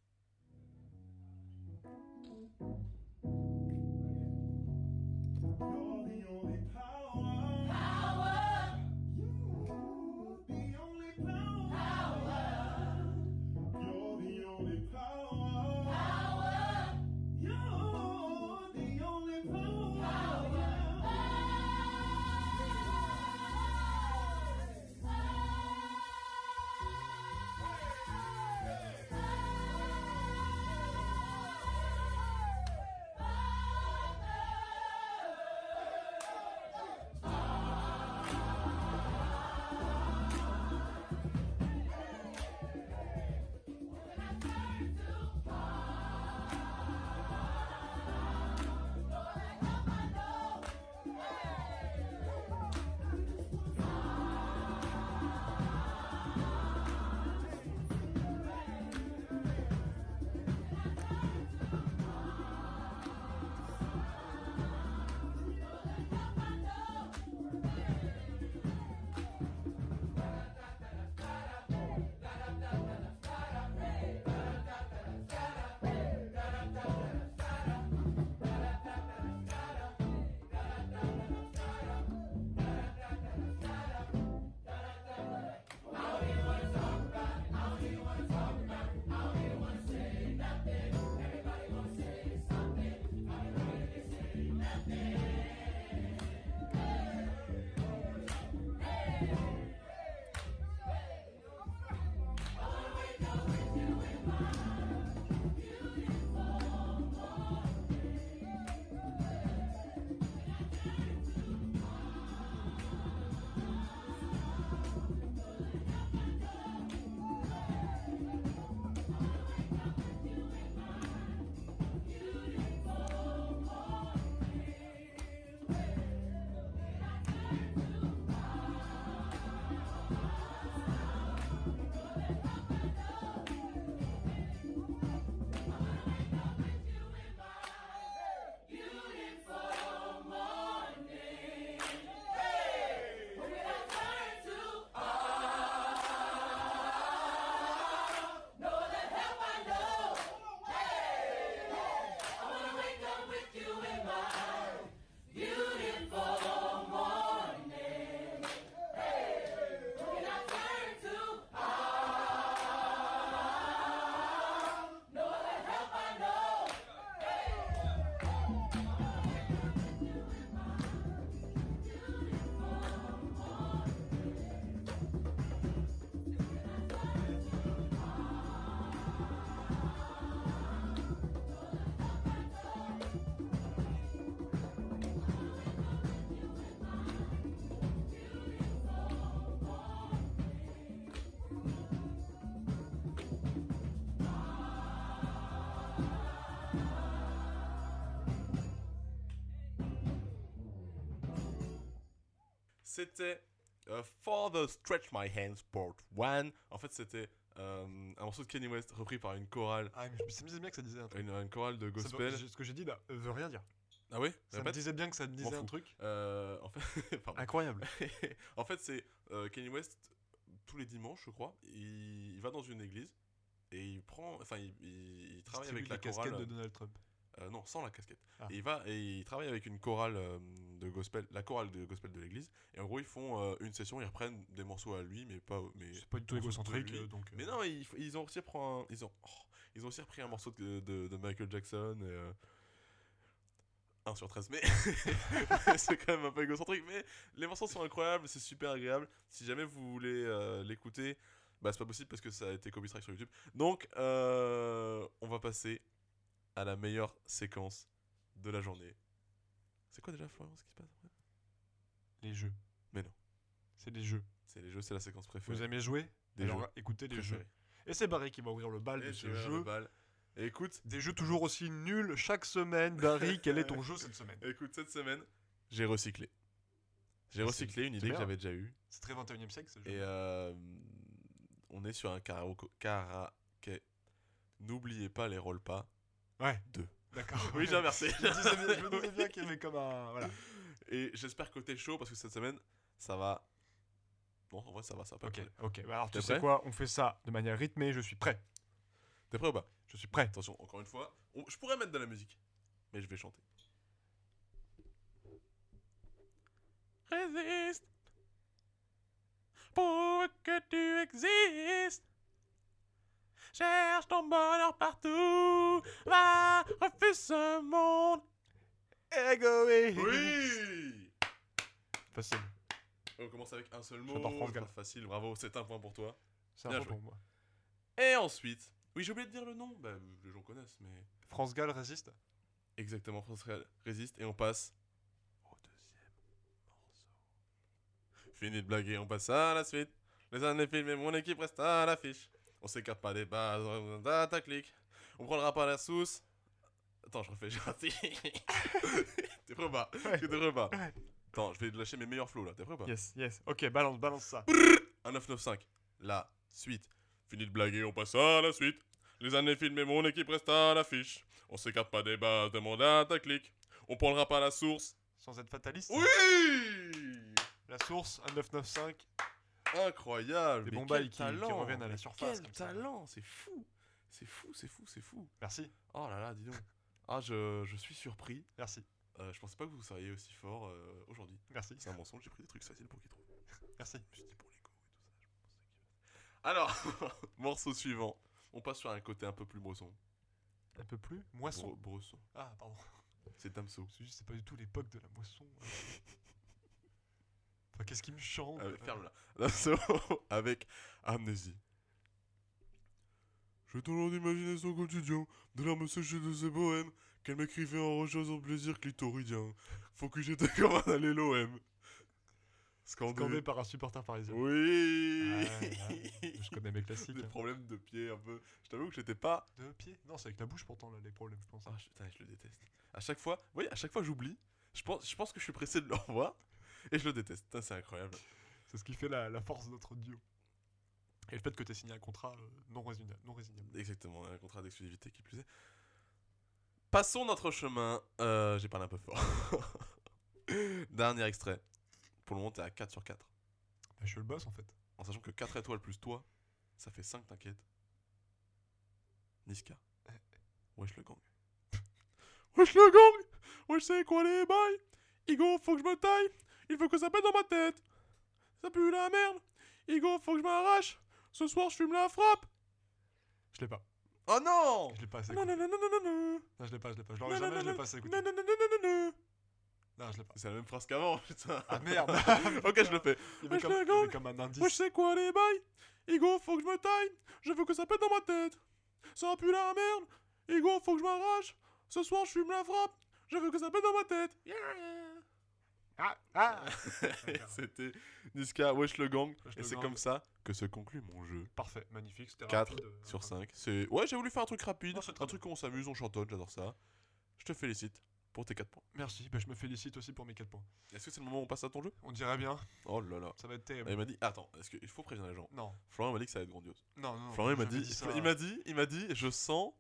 C'était euh, For the Stretch My Hands Part 1. En fait, c'était euh, un morceau de Kanye West repris par une chorale, Ah, mais je me disais bien que ça disait un truc. une, une chorale de gospel. ce que j'ai dit là euh, veut rien dire. Ah oui Ça me disait bien que ça me disait un truc. Euh, en fait, pardon. Incroyable. en fait, c'est euh, Kanye West tous les dimanches, je crois. Il, il va dans une église et il prend, enfin, il, il- il travaille avec la casquette chorale. de Donald Trump. non, sans la casquette. Ah. Et il va et il travaille avec une chorale de gospel, la chorale de gospel de l'église. Et en gros, ils font euh, une session, ils reprennent des morceaux à lui, mais pas, mais. C'est pas du tout égocentrique, lui. euh, donc. euh, Mais non, ils, ils ont aussi repris un, ils ont, oh, ils ont aussi repris un morceau de, de, de Michael Jackson. Et, euh, 1 sur 13, mais c'est quand même un peu égocentrique. Mais les morceaux sont incroyables, c'est super agréable. Si jamais vous voulez euh, l'écouter, bah c'est pas possible parce que ça a été copy strike sur YouTube. Donc, euh, on va passer à la meilleure séquence de la journée. C'est quoi déjà, Florian, ce qui se passe Les jeux. Mais non. C'est les jeux. C'est les jeux, c'est la séquence préférée. Vous aimez jouer? Des Alors, jeux écoutez les préférés. jeux. Et c'est Barry qui va ouvrir le bal Et de ce jeu. Et écoute, Des jeux toujours aussi nuls chaque semaine. Barry, quel est ton jeu cette semaine? Écoute, cette semaine, j'ai recyclé. J'ai recyclé une idée que j'avais déjà eue. C'est très 21 e siècle ce jeu. Et euh, on est sur un karaoke. karaoké. N'oubliez pas les rôles pas. Ouais. Deux. D'accord. Oui, j'ai inversé. je me disais bien, je me disais bien qu'il y avait comme un. Voilà. Et j'espère que t'es chaud parce que cette semaine, ça va. Non, en vrai, ça va, ça va pas. Ok, ok. Bah alors tu sais quoi On fait ça de manière rythmée. Je suis prêt. T'es prêt ou pas Je suis prêt. Attention, encore une fois. on- je pourrais mettre de la musique, mais je vais chanter. Résiste pour que tu existes. Cherche ton bonheur partout. Va, refuse ce monde. Égoïste. Oui Facile. On commence avec un seul mot. C'est Gall. facile, bravo, c'est un point pour toi. C'est important joué. pour moi. Et ensuite, oui, j'ai oublié de dire le nom. Bah, les gens connaissent, mais. France Gall résiste. Exactement, France Réal résiste et on passe au deuxième morceau. Fini de blaguer, on passe à la suite. Les années filmées, mon équipe reste à l'affiche. On s'écarte pas des bases, on data clic. On prendra pas la sauce. Attends, je refais, j'ai raté. T'es prêt ou pas Ouais. T'es prêt ou pas Ouais. Attends, je vais lâcher mes meilleurs flows là, t'es prêt ou pas Yes, yes. Ok, balance, balance ça. Un 995, la suite. Fini de blaguer, on passe à la suite. Les années filmées, mon équipe reste à l'affiche. On s'écarte pas des bases, demande à ta clic. On prendra pas la source. Sans être fataliste. Oui La source, un 995. Incroyable Des bons bails qui- qui reviennent à la surface Quel comme ça. talent, c'est fou C'est fou, c'est fou, c'est fou Merci, Oh là là, dis donc Ah, je, je suis surpris. merci, Euh, je pensais pas que vous seriez aussi fort euh, aujourd'hui. merci, C'est un mensonge, j'ai pris des trucs faciles pour qu'ils trouvent. merci. Je me suis dit pour l'ego et tout ça, je pensais qu'il- Alors, morceau suivant. On passe sur un côté un peu plus bresson. Un peu plus Moisson. Bre- bresson. Ah, pardon. C'est Damso. C'est juste, c'est pas du tout l'époque de la moisson. enfin, qu'est-ce qui me chante Euh, Ferme-la. Damso avec Amnésie. J'ai toujours imaginé son quotidien, de larmes séchées de ses bohèmes, qu'elle m'écrivait en recherche son plaisir clitoridien. Faut que j'étais comme un allé l'OM. Scandé. Scandé par un supporter parisien. Oui Ah, je connais mes classiques. Des hein. problèmes de pied un peu. Je t'avoue que j'étais pas. De pied Non, c'est avec la bouche pourtant, là, les problèmes, je pense. Ah, je, putain, je le déteste. À chaque fois, oui, à chaque fois j'oublie. Je pense, je pense que je suis pressé de le revoir et je le déteste. C'est incroyable. C'est ce qui fait la, la force de notre duo. Et le fait que tu aies signé un contrat euh, non, résiliable. Exactement, un contrat d'exclusivité qui plus est. Passons notre chemin. Euh, J'ai parlé un peu fort. Dernier extrait. Pour le moment, t'es à 4 sur 4. Bah, je suis le boss en fait. En sachant que 4 étoiles plus toi, ça fait 5, t'inquiète. Niska. Wesh le gang. Wesh le gang Wesh c'est quoi les bails? Igo, faut que je me taille. Il faut que ça pète dans ma tête. Ça pue la merde. Igo, faut que je m'arrache. Ce soir, je fume la frappe. Je l'ai pas. Oh non Je l'ai pas assez Non, écouté. non, non, non, non, non. Non, je l'ai pas, je l'ai pas. Je l'aurais Non, non, jamais, je non, l'ai pas assez écouté. Non, non, non, non, non, non, non. Non, je l'ai pas. C'est la même phrase qu'avant, putain. Ah merde ok, je le fais. Il comme, le il avait gang. comme un indice. Moi je sais quoi les bails Igo faut que je me taille Je veux que ça pète dans ma tête Ça pue la merde Igo faut que je m'arrache Ce soir je fume la frappe Je veux que ça pète dans ma tête Ah, ah C'était Niska Wesh le gang Wesh Et c'est comme ça que se conclut mon jeu Parfait, magnifique. C'était 4 rapide, euh, sur rapide. 5 C'est... Ouais j'ai voulu faire un truc rapide Non, Un truc où on s'amuse, on chantonne, j'adore ça Je te félicite pour tes 4 points. Merci, bah, je me félicite aussi pour mes 4 points. Est-ce que c'est le moment où on passe à ton jeu? On dirait bien, Oh là là. ça va être terrible. Il m'a dit, attends, est-ce qu'il faut prévenir les gens? Non, Florian m'a dit que ça va être grandiose. non, non. Florian m'a dit, ça. il m'a dit, il m'a dit, je sens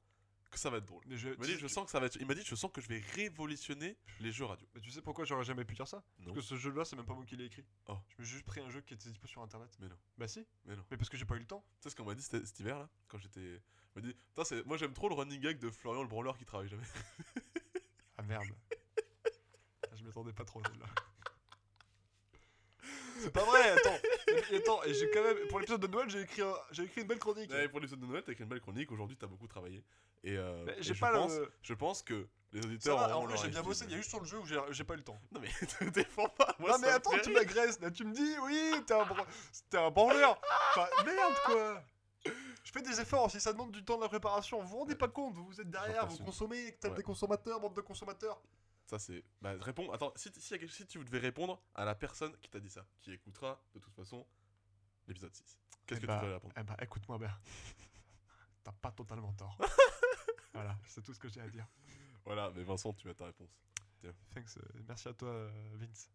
que ça va être drôle. Mais je, Il m'a dit, je sens que ça va être. Il m'a dit, je sens que je vais révolutionner les jeux radio. mais tu sais pourquoi j'aurais jamais pu dire ça? Non. Parce que ce jeu-là, c'est même pas moi qui l'ai écrit. Oh. Je me suis juste pris un jeu qui était dispo sur internet. Mais non. Bah si, Mais non. mais parce que j'ai pas eu le temps. Tu sais ce qu'on m'a dit cet, hiver là? Quand j'étais. M'a dit, c'est- moi j'aime trop le running gag de Florian le branleur qui travaille jamais. Ah merde. Ah, je m'attendais pas trop à celle-là. C'est pas vrai, attends. Et, attends, et j'ai quand même pour l'épisode de Noël, j'ai écrit un- j'ai écrit une belle chronique. Ouais, pour l'épisode de Noël, t'as écrit une belle chronique. Aujourd'hui, t'as beaucoup travaillé. Et, euh, et j'ai je, pas pense, le je pense que les Ça auditeurs. va, auront en vrai, j'ai bien bossé, il y a juste sur le jeu où j'ai j'ai pas eu le temps. Non mais te défends pas. Moi, non mais ça attends, tu m'agresses, là tu me dis oui, t'es un, t'es un branleur. Enfin merde quoi. Je fais des efforts, si ça demande du temps de la préparation, vous vous rendez pas compte, vous êtes derrière, vous consommez, t'as Ouais. des consommateurs, bande de consommateurs. Ça c'est. Bah réponds. Attends, si, si, si tu devais répondre à la personne qui t'a dit ça, qui écoutera de toute façon l'épisode 6. Qu'est-ce Eh que bah, tu devrais répondre? Eh bah écoute-moi bien. T'as pas totalement tort. voilà, c'est tout ce que j'ai à dire. Voilà, mais Vincent, tu as ta réponse. Thanks, euh, merci à toi euh, Vince.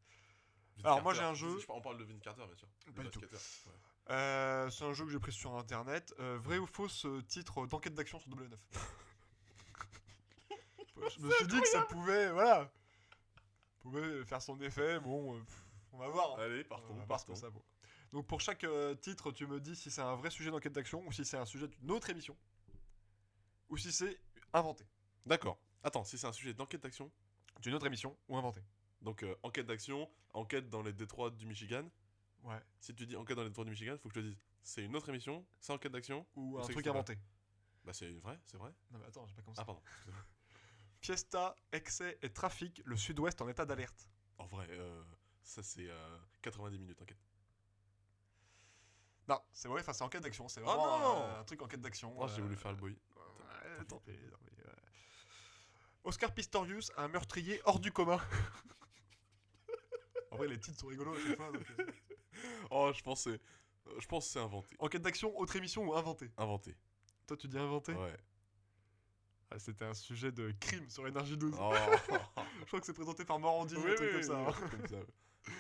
Vince Alors, moi, j'ai un jeu- Je- On parle de Vin Carter, bien sûr. Pas du tout. Ouais. Euh, c'est un jeu que j'ai pris sur internet. Euh, vrai ou faux ce titre d'enquête d'action sur W9 Je me suis dit que ça pouvait, voilà, pouvait faire son effet. Bon, euh, pff, on va voir. Allez, On partons, partons. ça vaut. Donc pour chaque euh, titre, tu me dis si c'est un vrai sujet d'enquête d'action ou si c'est un sujet d'une autre émission ou si c'est inventé. D'accord. Attends, si c'est un sujet d'enquête d'action, D'une autre émission ou inventé. donc euh, enquête d'action, enquête dans les détroits du Michigan. Ouais. Si tu dis enquête dans les détroits du Michigan, faut que je te dise c'est une autre émission, c'est enquête d'action. Ou un truc inventé. Bah c'est vrai, c'est vrai. Non mais attends, j'ai pas commencé. Ah pardon. Fiesta, excès et trafic, le sud-ouest en état d'alerte. En vrai, euh, ça c'est euh, 90 minutes enquête. Non, c'est vrai, enfin c'est enquête d'action, c'est Oh vraiment non un, un truc enquête d'action. Oh, j'ai euh, voulu faire le tant pis, euh, Oscar Pistorius, un meurtrier hors du commun. en vrai, les titres sont rigolos à chaque fois. donc, euh. Oh, je pense que c'est, euh, je pense que c'est inventé. Enquête d'action, autre émission ou inventé Inventé. Toi, tu dis inventé Ouais. Ah, C'était un sujet de crime sur Énergie 12. Oh. Je crois que c'est présenté par Morandini, Oui, un truc oui, comme ça. oui, hein. comme ça.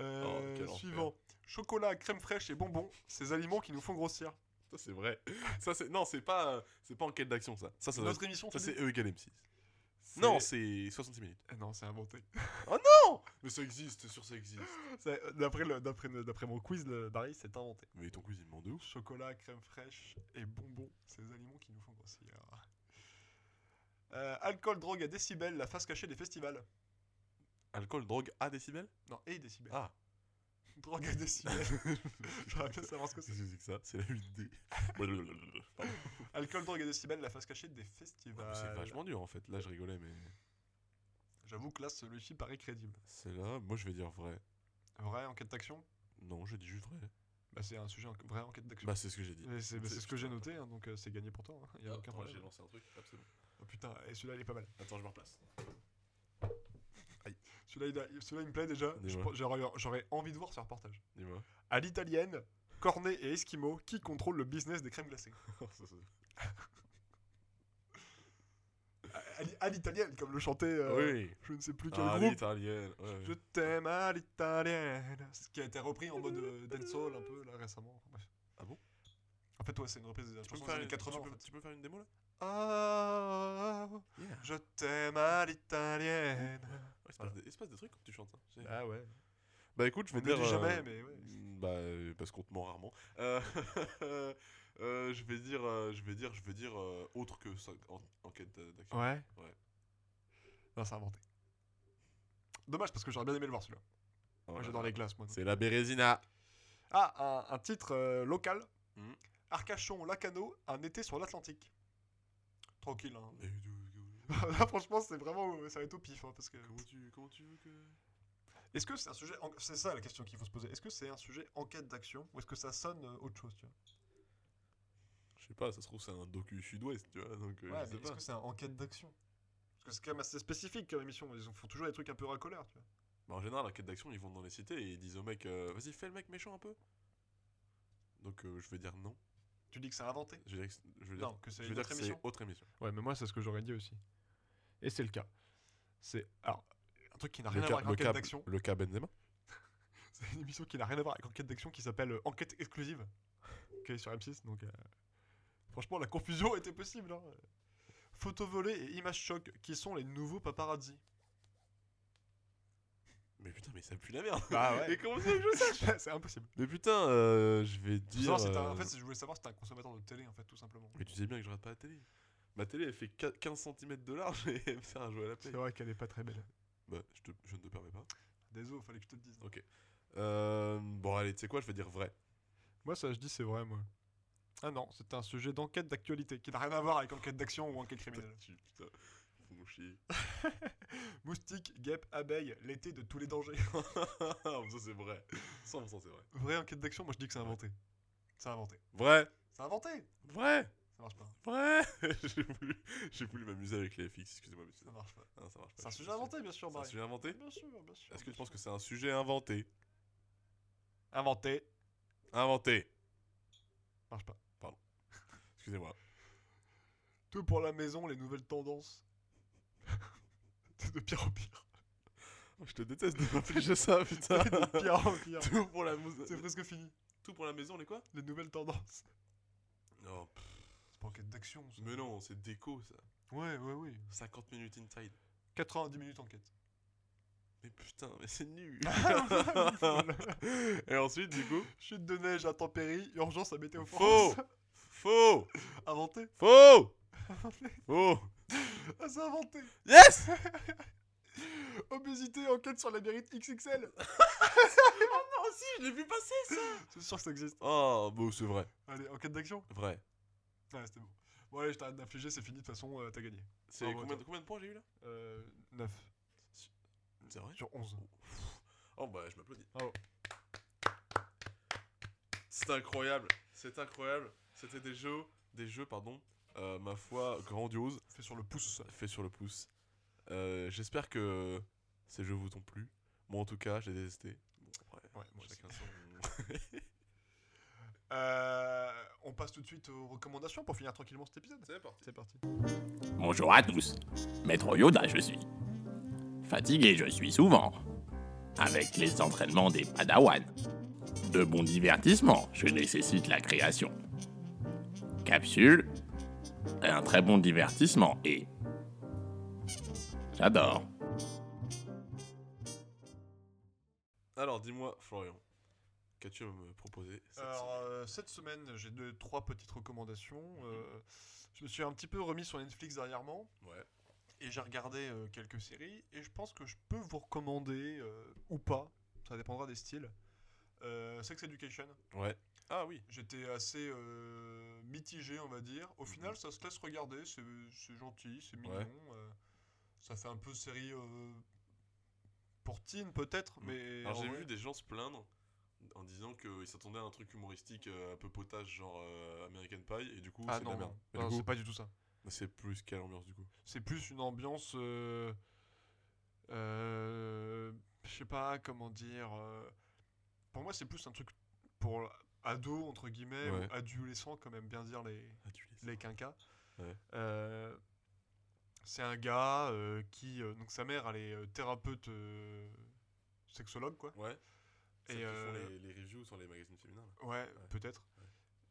Euh, Oh, suivant. Chocolat, crème fraîche et bonbons, ces aliments qui nous font grossir. Ça c'est vrai. Ça c'est non, c'est pas euh, c'est pas enquête d'action ça. Ça ça, Notre émission, ça c'est E égale M6. Non, c'est 66 minutes. Eh Non, c'est inventé. Non Mais ça existe, sûr ça existe. C'est- D'après le- d'après d'après mon quiz, Barry, c'est inventé. Mais ton quiz il demande de ouf. Chocolat, crème fraîche et bonbons, ces aliments qui nous font grossir. Euh, alcool, drogue à décibels, la face cachée des festivals. Alcool, drogue à décibels? Non, et décibels. Ah. Drogue à décibels. J'aimerais bien savoir ce que c'est. Qu'est-ce que c'est ça? C'est la 8D. Pardon. Alcool, drogue à décibels, la face cachée des festivals. Mais c'est vachement dur en fait. Là je rigolais mais J'avoue que là, celui-ci paraît crédible. c'est là, moi je vais dire vrai. Vrai, enquête d'action? Non, je dis juste vrai. Bah, c'est un sujet en... vrai enquête d'action. Bah c'est ce que j'ai dit. C'est bah, ce que j'ai noté, hein, donc euh, c'est gagné pour toi. Il y a Ah, aucun problème. J'ai lancé un truc, absolument. Oh, putain, et celui-là, il est pas mal. Attends, je me replace. Celui-là, il, a- celui-là, il me plaît déjà. J'aurais envie de voir ce reportage. Dis-moi. À l'italienne, Cornet et Esquimau, qui contrôle le business des crèmes glacées Ça, ça- À- à l'i- À l'italienne, comme le chantait euh, Oui. je ne sais plus quel Ah, groupe. l'italienne. ouais. Je t'aime à l'italienne. Ce qui a été repris en mode euh, dancehall un peu là récemment. Bref. Ah bon? En fait, ouais, c'est une reprise des Tu chansons années une, 80. tu, en peux, fait. tu peux faire une démo là? Ah, Yeah. je t'aime à l'italienne. Ouais, il, se passe des, il se passe des trucs quand tu chantes. hein. Ah ouais. Bah écoute, je vais On dire. dit jamais, euh, mais ouais. Bah euh, parce qu'on te ment rarement. Euh, euh, je vais dire, euh, je vais dire, je vais dire euh, autre que ça, en, enquête d'a- d'action. Ouais. Ouais. Non, c'est inventé. Dommage parce que j'aurais bien aimé le voir celui-là. Oh Moi j'adore les glaces moi. C'est la Bérésina. Ah, un, un titre euh, local. Mhm. Arcachon, Lacano, un été sur l'Atlantique. Tranquille, hein. Mais Là, franchement, c'est vraiment. Ça va être au pif, hein, parce que. Comment tu, comment tu veux que Est-ce que c'est un sujet. en- C'est ça la question qu'il faut se poser. Est-ce que c'est un sujet enquête d'action ou est-ce que ça sonne euh, autre chose, tu vois? Je sais pas, ça se trouve c'est un docu sud-ouest, tu vois. Donc euh, Ouais, je mais sais est-ce pas. que c'est un enquête d'action? Parce que c'est quand même assez spécifique comme émission. Ils font toujours des trucs un peu racoleurs, tu vois. Bah, en général, enquête d'action, ils vont dans les cités et ils disent au mec, euh, vas-y, fais le mec méchant un peu. Donc je vais dire non. Tu dis que c'est inventé Je que, Non, que c'est dire autre que c'est émission. autre émission. Ouais, mais moi, c'est ce que j'aurais dit aussi. Et c'est le cas. C'est alors un truc qui n'a rien à voir avec Enquête d'action. le cas Benzema C'est une émission qui n'a rien à voir avec Enquête d'action qui s'appelle euh, Enquête exclusive, qui est sur M6. Donc, euh, franchement, la confusion était possible. Hein. Photo volée et image choc, qui sont les nouveaux paparazzi. Mais putain, mais ça pue la merde Bah ouais. Et comment ça que je sache c'est impossible. Mais putain, euh, je vais Faut dire... si t'as- euh, En fait, je voulais savoir si t'es un consommateur de télé, en fait, tout simplement. Mais tu sais bien que je regarde pas la télé. Ma télé, elle fait 4 15 cm de large et elle me sert à jouer à la play. C'est vrai qu'elle est pas très belle. Bah, je, te- je ne te permets pas. Désolé, fallait que je te le dise. Ok. Euh, bon, allez, tu sais quoi, je vais dire vrai. Moi, ça, je dis c'est vrai, moi. Ah non, c'est un sujet d'enquête d'actualité qui n'a rien à voir avec enquête d'action ou enquête criminelle. Putain, chier. Moustique, guêpe, abeille, l'été de tous les dangers. ça, c'est vrai. 100% c'est vrai. Vraie enquête d'action, moi je dis que c'est inventé. C'est inventé. Vrai C'est inventé Vrai Ça marche pas. Vrai J'ai voulu, m'amuser avec les FX, excusez-moi, mais Ça marche pas. Non, ça marche pas. C'est un sujet inventé, bien sûr, C'est un sujet inventé Bien sûr, bien sûr. Est-ce que tu penses que c'est un sujet inventé Inventé Inventé Marche pas. Excusez-moi. Tout pour la maison, les nouvelles tendances. C'est de pire en pire. Je te déteste de m'infliger ça, putain. de pire en pire. Tout pour la mousse. C'est presque fini. Tout pour la maison, les quoi? Les nouvelles tendances. Non, C'est pas enquête d'action, ça. mais non, c'est déco ça. Ouais, ouais, ouais. 50 minutes inside. 90 minutes enquête. Mais putain, mais c'est nul. Voilà. Et ensuite, du coup, Chute de neige, intempéries, urgence à météo Faux. France. faux, Inventé faux, faux. Ah, c'est inventé Yes Obésité, enquête sur la mérite XXL Non, si, je l'ai vu passer ça. C'est sûr que ça existe. Oh, bon, c'est vrai, Allez, enquête d'action vrai. Ouais, c'était bon. Bon, allez, je t'arrête d'infliger, c'est fini, de toute façon, euh, t'as gagné. C'est combien, toi. combien de points j'ai eu là? Euh, 9 C'est vrai? Sur 11. Oh bah, je m'applaudis. Bravo. C'est incroyable, c'est incroyable. C'était des jeux, des jeux, pardon, euh, ma foi, grandioses. Fait sur le pouce. fait sur le pouce. Euh, J'espère que ces jeux vous ont plu. Moi, en tout cas, j'ai détesté. Bon, après, Ouais, moi chacun son. Euh, on passe tout de suite aux recommandations pour finir tranquillement cet épisode. C'est parti. C'est parti. Bonjour à tous. Maître Yoda, je suis. Fatigué, je suis souvent. Avec les entraînements des Padawan. De bons divertissements, je nécessite la création. Capsule. Un très bon divertissement et. J'adore. Alors, dis-moi, Florian, qu'as-tu à me proposer cette Alors, semaine? euh, cette semaine, j'ai deux, trois petites recommandations. Euh, je me suis un petit peu remis sur Netflix dernièrement Ouais. et j'ai regardé euh, quelques séries et je pense que je peux vous recommander euh, ou pas, ça dépendra des styles. Euh, Sex Education. Ouais. Ah oui. J'étais assez euh, mitigé, on va dire. Au final, ça se laisse regarder, c'est gentil, c'est mignon. Ouais. euh, ça fait un peu série euh, pour teen peut-être, Mm. mais. Alors, j'ai vu des gens se plaindre en disant qu'ils s'attendaient à un truc humoristique euh, un peu potage, genre euh, American Pie, et du coup, Ah c'est de la merde. Non, c'est pas du tout ça. c'est plus quelle ambiance du coup C'est plus une ambiance. euh, euh, je sais pas comment dire. euh, pour moi, c'est plus un truc pour ado, entre guillemets, Ouais. ou adolescent, quand même bien dire les, les quinquas. Ouais. Euh, c'est un gars euh, qui. euh, donc, sa mère, elle est thérapeute sexologue, quoi. Ouais. Et, qui font les, les reviews sur les magazines féminins. là. Ouais, peut-être.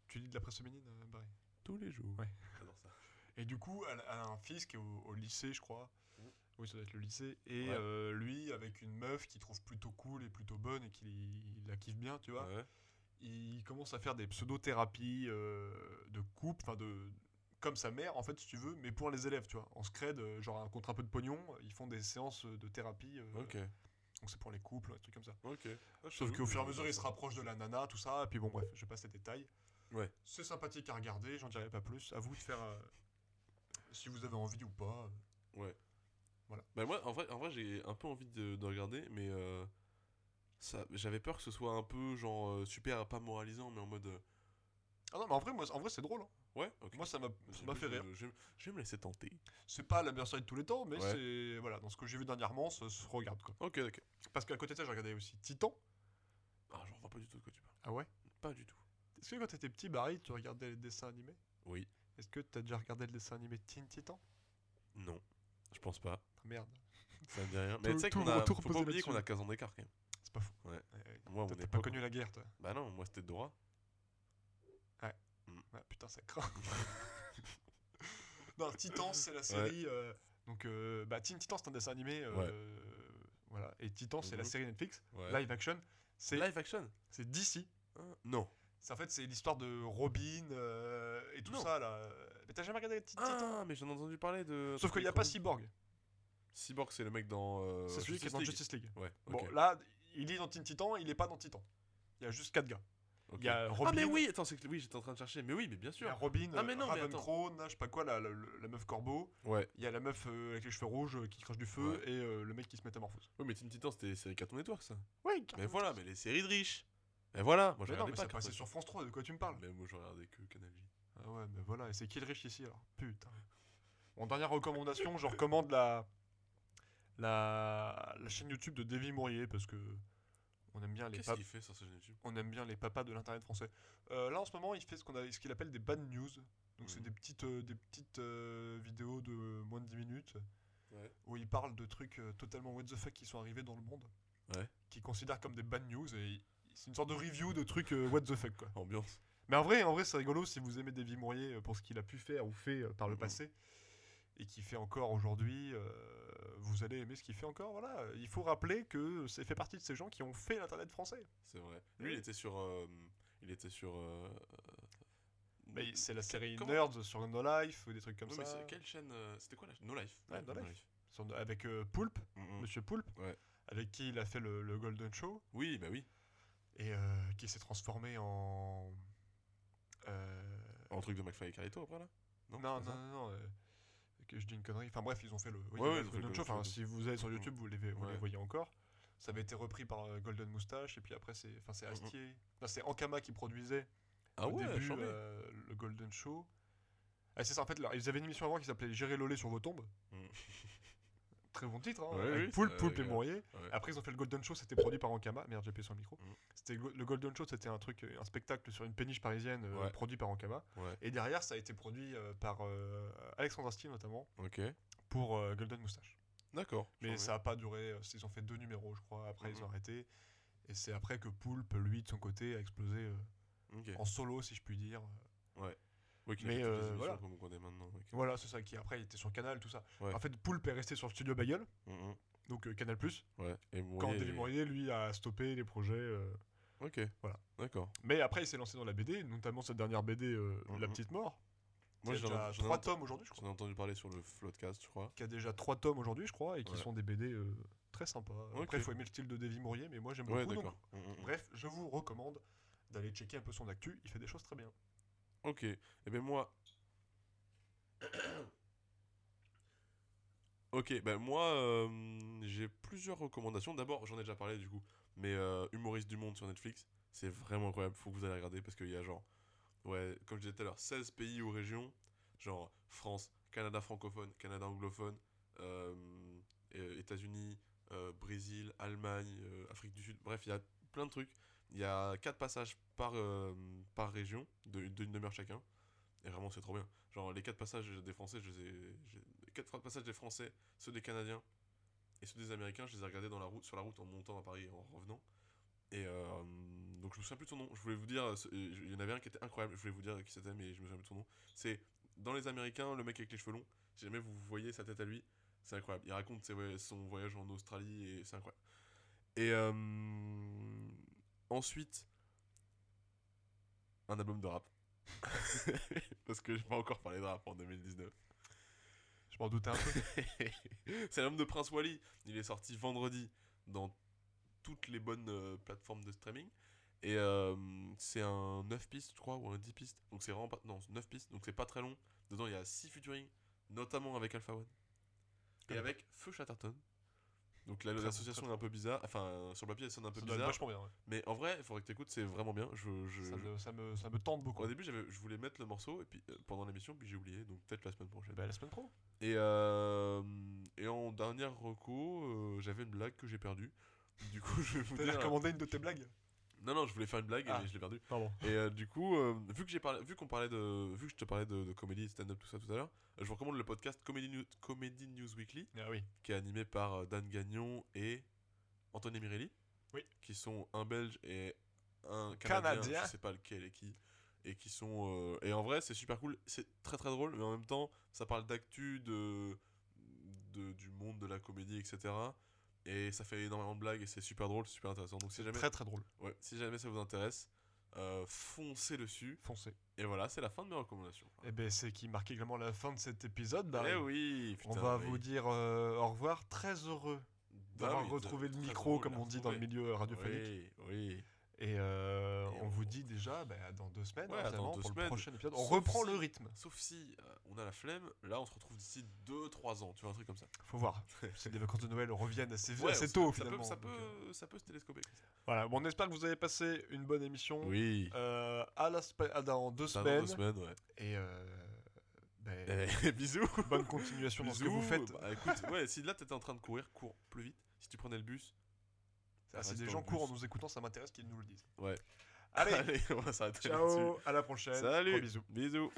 Tu lis de la presse féminine, Barry? Tous les jours. Ouais. J'adore ça. Et du coup, elle, a un fils qui est au, au lycée, je crois. Mhm. Oui, ça doit être le lycée. Et Ouais. euh, lui, avec une meuf qu'il trouve plutôt cool et plutôt bonne et qu'il il la kiffe bien, tu vois, Ouais. Il commence à faire des pseudo-thérapies euh, de couple, enfin de comme sa mère en fait si tu veux, mais pour les élèves, tu vois, en scred, euh, genre contre un peu de pognon, ils font des séances de thérapie. euh, Ok. Donc c'est pour les couples, des trucs comme ça. Ok. Ah, Sauf qu'au fur et à mesure, il se rapproche de la nana, tout ça, et puis bon, bref, je passe les détails. Ouais. C'est sympathique à regarder, j'en dirai pas plus. À vous de faire euh, si vous avez envie ou pas. Ouais. Voilà. Bah moi, en vrai, en vrai j'ai un peu envie de, de regarder, mais euh, ça, j'avais peur que ce soit un peu genre euh, super pas moralisant, mais en mode euh, Ah non, mais en vrai, moi, en vrai c'est drôle. hein. ouais. Ok. Moi, ça m'a ça m'a Je- fait rire. Je, vais me laisser tenter. C'est pas la meilleure série de tous les temps, mais Ouais. c'est. Voilà, dans ce que j'ai vu dernièrement, ça se regarde quoi. Ok, ok. Parce qu'à côté de ça, j'ai regardé aussi Titan. Ah, j'en vois pas du tout de quoi tu parles. Ah ouais? Pas du tout. Est-ce que quand t'étais petit, Barry, tu regardais les dessins animés? Oui. Est-ce que t'as déjà regardé le dessin animé Teen Titan? Non. Je pense pas. Ah, Merde. Ça me dit rien. Mais tu sais qu'on a. Faut pas oublier qu'on a là-dessus. 15 ans d'écart quand même. C'est pas fou. Ouais. Ouais, Moi, toi, t'as pas connu la guerre, toi? Bah non, moi c'était Dora. Ah, putain, ça craint. non, Titans, c'est la série. euh, donc, euh, bah, Teen Titans, c'est un dessin animé. euh, Voilà. Et Titans, c'est la Mhm. série Netflix. Ouais. Live action. C'est Live action? c'est DC. Hein Non. C'est en fait c'est l'histoire de Robin et tout Non. ça là. Mais t'as jamais regardé Teen Titans? Ah, mais j'en ai entendu parler de. Sauf qu'il n'y a pas Cyborg. Cyborg, c'est le mec dans. euh, c'est celui qui est dans League. Justice League. Ouais, Bon, là, il est dans Teen Titan, il est pas dans Titan. Il y a juste 4 gars. Il y a Robin. Ah, mais oui, attends, c'est que oui, j'étais en train de chercher. Mais oui, mais bien Il y a sûr. Robin, Ah, mais non, mais attends. Ravencrown, je sais pas quoi, la, la, la meuf corbeau. Ouais. Il y a la meuf euh, avec les cheveux rouges euh, qui crache du feu Ouais. et euh, le mec qui se métamorphose. Oui, mais Teen Titans, c'était série Cartoon Network, ça. Oui, Mais voilà, mais les séries de riches. Mais voilà, moi non, regardais mais pas c'est passé sur France 3, de quoi tu me parles. Mais moi je regardais que Canal J. Ah ouais, mais voilà, et c'est qui le riche ici alors Putain. Bon, dernière recommandation, je recommande la, la, la chaîne YouTube de Davy Mourier parce que on aime bien les Qu'est-ce pap- qu'il fait sur sa chaîne YouTube? on aime bien les papas de l'internet français. Euh, là en ce moment, il fait ce qu'on a, ce qu'il appelle des bad news. Donc c'est des petites, euh, des petites euh, vidéos de moins de 10 minutes Ouais. où il parle de trucs totalement what the fuck qui sont arrivés dans le monde, Ouais. qu'il considère comme des bad news et c'est une sorte de review de trucs what the fuck quoi. Ambiance. Mais en vrai, en vrai, c'est rigolo si vous aimez Davy Mourier pour ce qu'il a pu faire ou fait par le Mhm. passé et qu'il fait encore aujourd'hui. Vous allez aimer ce qu'il fait encore. Voilà, il faut rappeler que c'est fait partie de ces gens qui ont fait l'internet français. C'est vrai. Lui, il était sur. euh, il était sur. euh, Mais c'est la série comment- Nerds sur No Life ou des trucs comme mais ça. c'est- quelle chaîne euh, C'était quoi la chaîne? No Life. Ouais, No Life. Sur- avec euh, Poulpe, Mhm. Monsieur Poulpe, Ouais. avec qui il a fait le, le Golden Show Oui, bah oui. et qui s'est transformé en. En truc de McFly et Carito après là? Non, Non, non, non, non, que je dis une connerie. Enfin bref, ils ont fait le, oui, Ouais, le ouais, ils ont fait Golden Show. Enfin, si vous allez sur Mhm. YouTube, vous les, vous les voyez encore. Ça avait été repris par euh, Golden Moustache et puis après c'est, enfin c'est Mhm. Astier. Non, c'est Ankama qui produisait Ah au début euh, le Golden Show. Ah, c'est ça en fait. là, ils avaient une émission avant qui s'appelait Gérer Lolé sur vos tombes. Très bon titre. Hein, Ouais, avec oui, Poulpe, Poulpe et. Mourier. Ouais. Après ils ont fait le Golden Show, c'était produit par Ankama. Merde, j'ai appuyé sur le micro. C'était le Golden Show, c'était un truc, un spectacle sur une péniche parisienne euh, Ouais. produit par Ankama. Ouais. Et derrière, ça a été produit euh, par euh, Alexandre Astier notamment Ok. pour euh, Golden Moustache. D'accord. Mais ça a pas duré, euh, ils ont fait deux numéros je crois, après ils ont arrêté. Et c'est après que Poulpe, lui, de son côté, a explosé euh, en solo, si je puis dire. Oui, mais, euh, voilà. comme on connaît maintenant. ok. Voilà, c'est ça qui après était sur Canal, tout ça. Ouais. En fait, Poulpe est resté sur le studio Bagel, donc euh, Canal+. Ouais. Et Quand David Mourier, lui, a stoppé les projets. euh, Ok. Voilà. D'accord. Mais après, il s'est lancé dans la BD, notamment cette dernière BD, La. Petite Mort. Moi, j'en déjà ai- trois tomes aujourd'hui, je crois. j'en ai entendu parler sur le Floodcast, je crois. Qui a déjà trois tomes aujourd'hui, je crois, et qui Ouais. sont des BD très sympas. Ok. Après, il faut aimer le style de Davy Mourier, mais moi j'aime beaucoup. donc. Bref, je vous recommande d'aller checker un peu son actu. Il fait des choses très bien. Ok. Et ben moi. ok, ben moi, euh, j'ai plusieurs recommandations. D'abord, j'en ai déjà parlé du coup, mais euh, Humoriste du Monde sur Netflix, c'est vraiment incroyable. Faut que vous allez regarder parce qu'il y a genre, ouais, comme je disais tout à l'heure, 16 pays ou régions, genre France, Canada francophone, Canada anglophone, euh, États-Unis, euh, Brésil, Allemagne, Afrique du Sud. Bref, il y a plein de trucs. Il y a quatre passages par, euh, par région, de- d'une demi-heure chacun. Et vraiment, c'est trop bien. Genre, les quatre passages des Français, je les ai. j'ai- Les quatre passages des Français, ceux des Canadiens et ceux des Américains, je les ai regardés dans la route, sur la route en montant à Paris et en revenant. Et euh, donc, je me souviens plus de son nom. Je voulais vous dire. Il y en avait un qui était incroyable, je voulais vous dire qui c'était, mais je me souviens plus de son nom. C'est dans les Américains, le mec avec les cheveux longs. Si jamais vous voyez sa tête à lui, c'est incroyable. Il raconte son voyage en Australie et c'est incroyable. Et euh, ensuite, un album de rap. Parce que j'ai pas encore parlé de rap en 2019. Je m'en doutais un peu. c'est l'album de Prince Wally. Il est sorti vendredi dans toutes les bonnes euh, plateformes de streaming. Et euh, c'est un 9 pistes, je crois, ou un 10 pistes. Donc c'est vraiment pas. Non, 9 pistes, donc c'est pas très long. Dedans, il y a 6 featuring, notamment avec Alpha One. Et avec Feu Chatterton. Donc l'association est un peu bizarre. Enfin, sur le papier, elle sonne un peu Ça bizarre. vachement bien. ouais. Mais en vrai, il faudrait que tu écoutes, c'est vraiment bien. Je, je- Ça, me, ça, me, ça me tente beaucoup. Au début, je voulais mettre le morceau et puis, euh, pendant l'émission, puis j'ai oublié. Donc peut-être la semaine prochaine. Bah, la semaine pro. Et, euh, et en dernière reco, euh, j'avais une blague que j'ai perdue. Du coup, je vais vous dire. recommandé une de tes blagues Non, non, je voulais faire une blague Ah. et je l'ai perdu. Pardon. Et euh, du coup, euh, vu que j'ai parlé, vu qu'on parlait de, vu que je te parlais de, de comédie, stand-up, tout ça tout à l'heure, euh, je vous recommande le podcast Comedy, New- Comedy News Weekly, Ah oui. qui est animé par Dan Gagnon et Anthony Mirelli, Oui. qui sont un Belge et un Canadien, Canadien. je sais pas lequel et qui, et qui sont, euh, et en vrai c'est super cool, c'est très très drôle, mais en même temps ça parle d'actu, de, de, du monde de la comédie, etc. Et ça fait énormément de blagues et c'est super drôle, super intéressant. Donc si jamais, Très très drôle. ouais, si jamais ça vous intéresse, euh, foncez dessus. Foncez. Et voilà, c'est la fin de mes recommandations. Et ben c'est qui marque également la fin de cet épisode. Eh oui, On va oui. vous dire euh, au revoir. Très heureux Bah d'avoir retrouvé le micro, comme on dit dans le milieu radiophonique. Oui, oui. Et, euh, Et on, on- vous dit déjà bah, dans deux semaines, Ouais, deux pour semaines. le prochain épisode. On Sauf reprend si- le rythme. Sauf si euh, on a la flemme, là on se retrouve d'ici 2-3 ans, tu vois, un truc comme ça. Faut voir. si les vacances de Noël reviennent assez, Ouais, assez tôt, ça finalement. Peut, ça, peut, euh, ça peut se télescoper. Voilà, bon, on espère que vous avez passé une bonne émission. Oui. Euh, à la à dans deux dans semaines. deux semaines, ouais. Et ben, Eh, bisous. bonne continuation dans ce que Bisous. vous faites. Bah, écoute, ouais, si là t'étais en train de courir, cours plus vite. Si tu prenais le bus, ah, si des gens courent en nous écoutant, ça m'intéresse qu'ils nous le disent. Ouais. Allez, on va Ciao, à la prochaine. Salut. Bisous. Bisous.